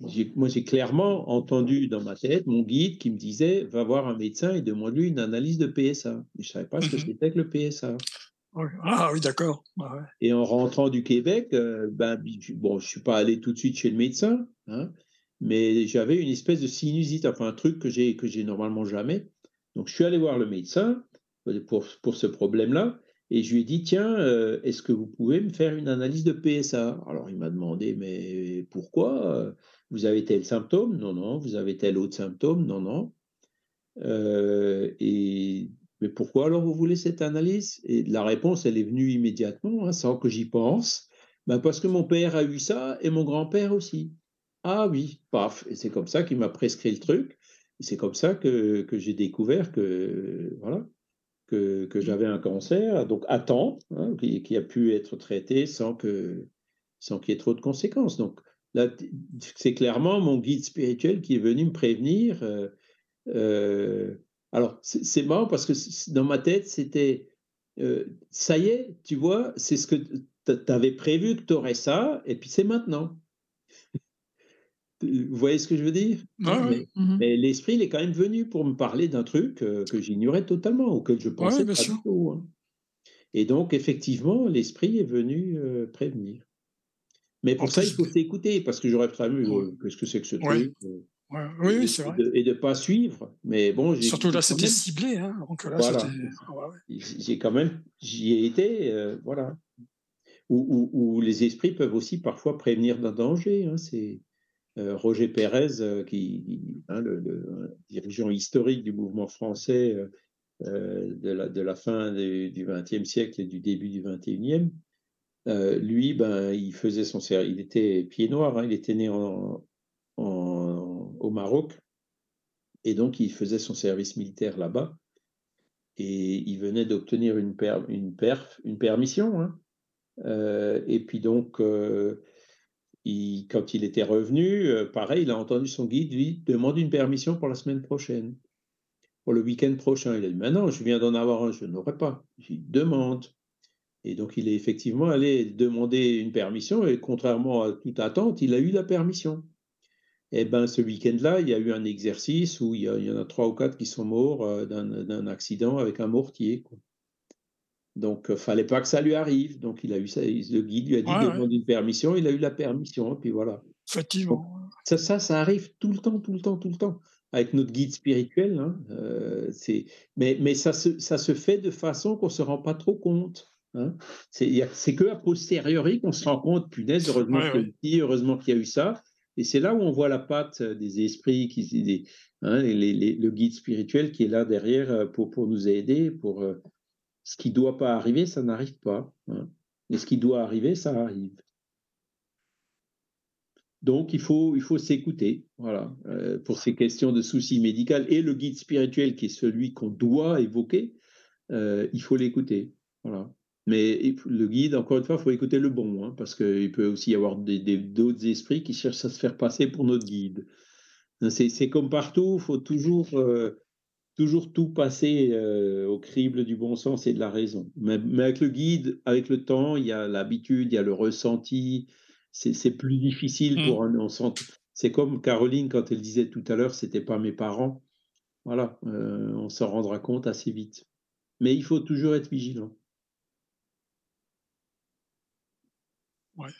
moi, j'ai clairement entendu dans ma tête mon guide qui me disait va voir un médecin et demande-lui une analyse de PSA. je ne savais pas ce que mhm. c'était que le PSA. Ah oui, d'accord. Ah et en rentrant du Québec, euh, ben, bon, je ne suis pas allé tout de suite chez le médecin, hein, mais j'avais une espèce de sinusite, enfin un truc que j'ai que j'ai normalement jamais. Donc je suis allé voir le médecin euh, pour, pour ce problème-là. Et je lui ai dit, tiens, euh, est-ce que vous pouvez me faire une analyse de PSA Alors il m'a demandé, mais pourquoi? Vous avez tel symptôme? Non, non. Vous avez tel autre symptôme? Non, non. Et pourquoi alors vous voulez cette analyse? Et la réponse, elle est venue immédiatement, hein, sans que j'y pense. Ben parce que mon père a eu ça et mon grand-père aussi. Ah oui, paf. Et c'est comme ça qu'il m'a prescrit le truc. C'est comme ça que, que j'ai découvert que voilà que, que j'avais un cancer, donc à temps, hein, qui, a pu être traité sans que sans qu'il y ait trop de conséquences. Donc c'est clairement mon guide spirituel qui est venu me prévenir. Euh, euh, alors, c'est marrant parce que dans ma tête, c'était euh, ça y est, tu vois, c'est ce que tu avais prévu que tu aurais ça, et puis c'est maintenant. [laughs] Vous voyez ce que je veux dire? Mais, mmh mais l'esprit, il est quand même venu pour me parler d'un truc que j'ignorais totalement, auquel je pensais pas du tout. Hein. Et donc, effectivement, l'esprit est venu prévenir. Mais pour ça, il faut s'écouter, parce que j'aurais très mieux, qu'est-ce que c'est que ce truc euh, Oui, c'est vrai. Et de ne pas suivre. Mais bon, Surtout là, c'était ciblé. Hein, voilà. J'ai quand même, j'y ai été, euh, voilà. Où, les esprits peuvent aussi parfois prévenir d'un danger. Hein, c'est euh, Roger Pérez, qui, hein, le, dirigeant historique du mouvement français de, la, de la fin du XXe siècle et du début du XXIe, euh, lui, ben, il faisait son il était pied noir, hein, il était né en, Maroc, et donc il faisait son service militaire là-bas, et il venait d'obtenir une, une, perf, une permission, hein. euh, et puis donc, euh, quand il était revenu, pareil, il a entendu son guide lui demander une permission pour la semaine prochaine, pour le week-end prochain. Il a dit, maintenant, je viens d'en avoir un, je n'aurai pas. Il demande. Et donc, il est effectivement allé demander une permission, et contrairement à toute attente, il a eu la permission. Eh ben, ce week-end-là, il y a eu un exercice où il y, en a trois ou quatre qui sont morts euh, d'un accident avec un mortier. Donc, il euh, fallait pas que ça lui arrive. Donc, il a eu ça, le guide lui a dit de demander une permission, il a eu la permission, et puis voilà. Effectivement. ça, ça, ça arrive tout le temps, tout le temps, tout le temps avec notre guide spirituel. Hein, euh, mais, mais ça, se, ça se fait de façon qu'on ne se rend pas trop compte. Hein. C'est que a posteriori qu'on se rend compte, punaise, heureusement heureusement qu'il y a eu ça. Et c'est là où on voit la patte des esprits, hein, le guide spirituel qui est là derrière euh, pour, nous aider. Pour, euh, ce qui ne doit pas arriver, ça n'arrive pas. Hein. Et ce qui doit arriver, ça arrive. Donc, il faut, s'écouter, euh, pour ces questions de soucis médicaux. Et le guide spirituel, qui est celui qu'on doit évoquer, il faut l'écouter. Voilà. Mais le guide, encore une fois, il faut écouter le bon, hein, parce qu'il peut aussi y avoir d'autres esprits qui cherchent à se faire passer pour notre guide. C'est comme partout, il faut toujours, euh, toujours tout passer euh, au crible du bon sens et de la raison. Mais, avec le guide, avec le temps, il y a l'habitude, il y a le ressenti. C'est plus difficile pour mmh. un. C'est comme Caroline quand elle disait tout à l'heure, c'était pas mes parents. Voilà, euh, on s'en rendra compte assez vite. Mais il faut toujours être vigilant. Ouais.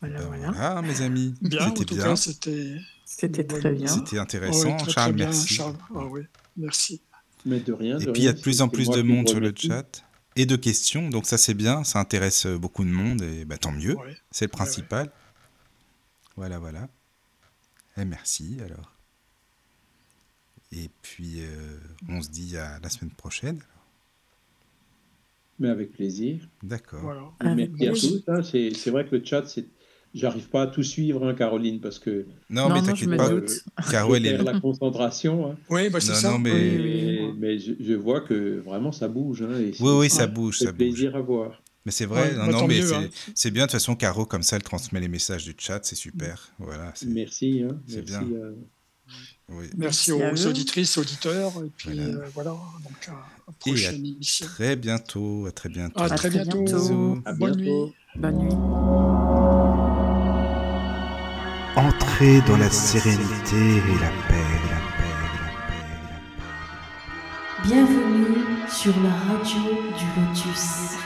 Voilà, ben voilà. voilà. mes amis. C'était [laughs] bien. C'était c'était très bien. C'était intéressant. Charles, merci. Charles. Ah, oui. Merci. Mais de rien. Et puis il y a de plus en plus de monde sur le chat et de questions, donc ça c'est bien, ça intéresse beaucoup de monde et bah, tant mieux, c'est le principal. Voilà, voilà. Et merci alors. Et puis euh, on se dit à la semaine prochaine. Mais avec plaisir. D'accord. Merci à tous. Hein. C'est vrai que le chat, j'arrive pas à tout suivre, hein, Caroline, parce que Non, Non, mais t'inquiète me pas. doute. Caro, elle est la concentration. hein. Oui, bah, c'est Non, ça. non, mais- Oui, Mais, oui. mais je, je vois que vraiment ça bouge. Hein, et c'est- Oui, oui, ça bouge, c'est ça bouge. plaisir à voir. Mais c'est vrai, Ouais, non, bah, non, mais mieux, c'est hein. c'est bien. De toute façon, Caro, comme ça, elle transmet les messages du chat, c'est super. Voilà, c'est- Merci. Hein, C'est merci bien. euh, oui. Merci, Merci aux auditrices, auditeurs. Et puis Voilà. euh, voilà, donc à, à Et à prochaine émission. Très bientôt, à très bientôt. À, À très très bientôt. bientôt. Bisous. à Bonne bientôt. nuit. Bonne nuit. Entrez dans la sérénité et la paix, la paix, la paix, la paix. Bienvenue sur la radio du Lotus.